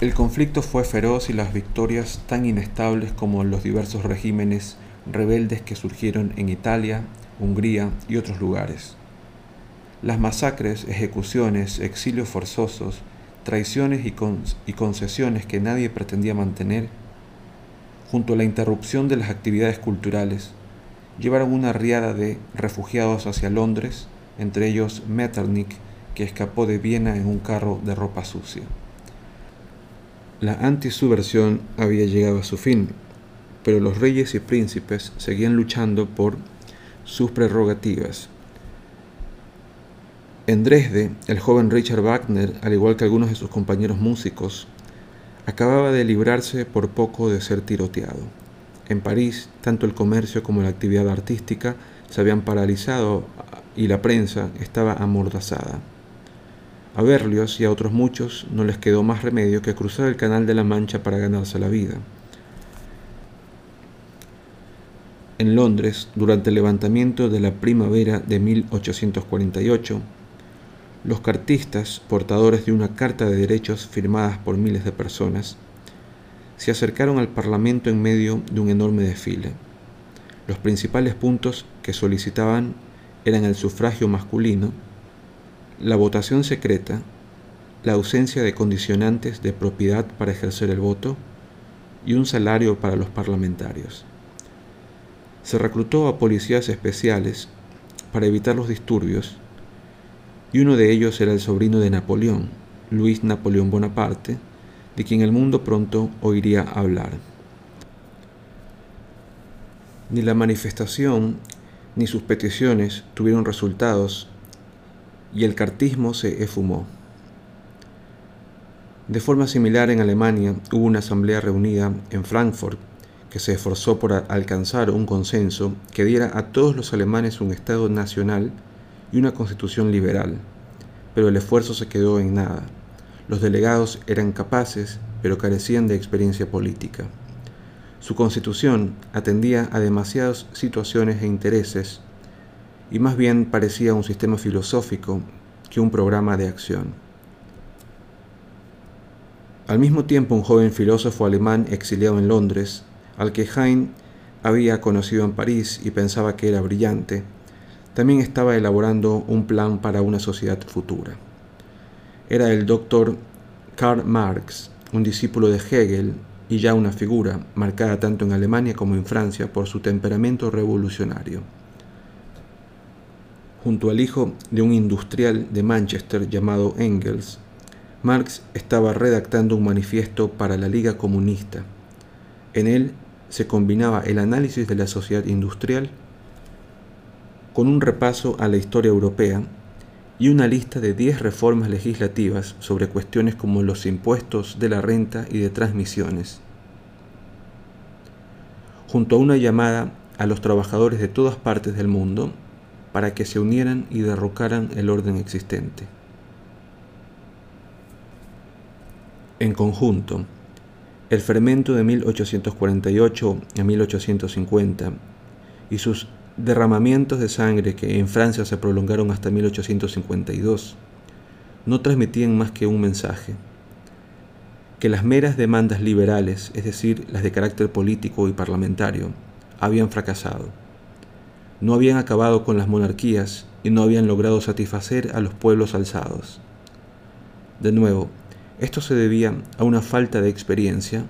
El conflicto fue feroz y las victorias tan inestables como los diversos regímenes rebeldes que surgieron en Italia, Hungría y otros lugares. Las masacres, ejecuciones, exilios forzosos, traiciones y, concesiones que nadie pretendía mantener, junto a la interrupción de las actividades culturales, llevaron una riada de refugiados hacia Londres, entre ellos Metternich, que escapó de Viena en un carro de ropa sucia. La antisubversión había llegado a su fin, pero los reyes y príncipes seguían luchando por sus prerrogativas. En Dresde, el joven Richard Wagner, al igual que algunos de sus compañeros músicos, acababa de librarse por poco de ser tiroteado. En París, tanto el comercio como la actividad artística se habían paralizado y la prensa estaba amordazada. A Berlioz y a otros muchos no les quedó más remedio que cruzar el Canal de la Mancha para ganarse la vida. En Londres, durante el levantamiento de la primavera de 1848, los cartistas, portadores de una carta de derechos firmadas por miles de personas, se acercaron al Parlamento en medio de un enorme desfile. Los principales puntos que solicitaban eran el sufragio masculino, la votación secreta, la ausencia de condicionantes de propiedad para ejercer el voto y un salario para los parlamentarios. Se reclutó a policías especiales para evitar los disturbios y uno de ellos era el sobrino de Napoleón, Luis Napoleón Bonaparte, de quien el mundo pronto oiría hablar. Ni la manifestación ni sus peticiones tuvieron resultados y el cartismo se efumó. De forma similar en Alemania hubo una asamblea reunida en Frankfurt que se esforzó por alcanzar un consenso que diera a todos los alemanes un Estado nacional y una constitución liberal, pero el esfuerzo se quedó en nada. Los delegados eran capaces, pero carecían de experiencia política. Su constitución atendía a demasiadas situaciones e intereses y más bien parecía un sistema filosófico que un programa de acción. Al mismo tiempo, un joven filósofo alemán exiliado en Londres, al que Heine había conocido en París y pensaba que era brillante, también estaba elaborando un plan para una sociedad futura era el doctor Karl Marx, un discípulo de Hegel y ya una figura marcada tanto en Alemania como en Francia por su temperamento revolucionario. Junto al hijo de un industrial de Manchester llamado Engels, Marx estaba redactando un manifiesto para la Liga Comunista. En él se combinaba el análisis de la sociedad industrial con un repaso a la historia europea y una lista de 10 reformas legislativas sobre cuestiones como los impuestos de la renta y de transmisiones, junto a una llamada a los trabajadores de todas partes del mundo para que se unieran y derrocaran el orden existente. En conjunto, el fermento de 1848 a 1850 y sus derramamientos de sangre que en Francia se prolongaron hasta 1852 no transmitían más que un mensaje, que las meras demandas liberales, es decir, las de carácter político y parlamentario, habían fracasado. No habían acabado con las monarquías y no habían logrado satisfacer a los pueblos alzados. De nuevo, Esto se debía a una falta de experiencia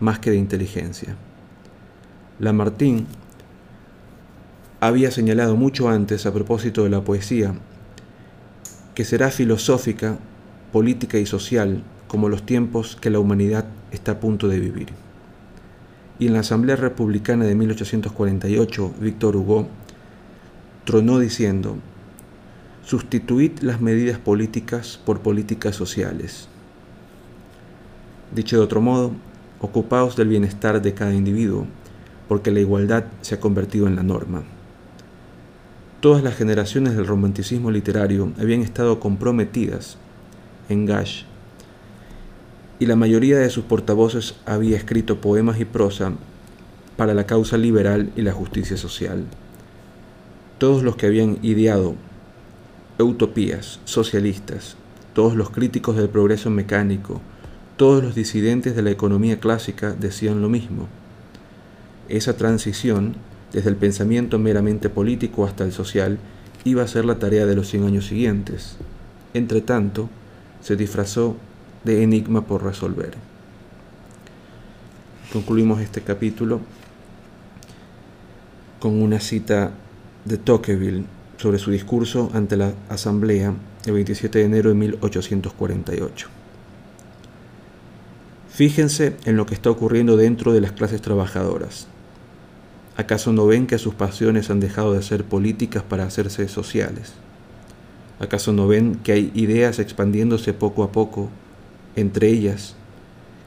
más que de inteligencia. Lamartine había señalado mucho antes a propósito de la poesía que será filosófica, política y social como los tiempos que la humanidad está a punto de vivir. Y en la Asamblea Republicana de 1848, Víctor Hugo tronó diciendo, sustituid las medidas políticas por políticas sociales. Dicho de otro modo, ocupaos del bienestar de cada individuo, porque la igualdad se ha convertido en la norma. Todas las generaciones del romanticismo literario habían estado comprometidas en Gash, y la mayoría de sus portavoces había escrito poemas y prosa para la causa liberal y la justicia social. Todos los que habían ideado utopías socialistas, todos los críticos del progreso mecánico, todos los disidentes de la economía clásica decían lo mismo. Esa transición, desde el pensamiento meramente político hasta el social, iba a ser la tarea de los 100 años siguientes. Entre tanto, se disfrazó de enigma por resolver. Concluimos este capítulo con una cita de Tocqueville sobre su discurso ante la Asamblea el 27 de enero de 1848. Fíjense en lo que está ocurriendo dentro de las clases trabajadoras. ¿Acaso no ven que sus pasiones han dejado de ser políticas para hacerse sociales? ¿Acaso no ven que hay ideas expandiéndose poco a poco, entre ellas,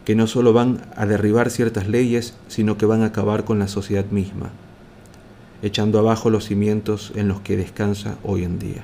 que no solo van a derribar ciertas leyes, sino que van a acabar con la sociedad misma? echando abajo los cimientos en los que descansa hoy en día.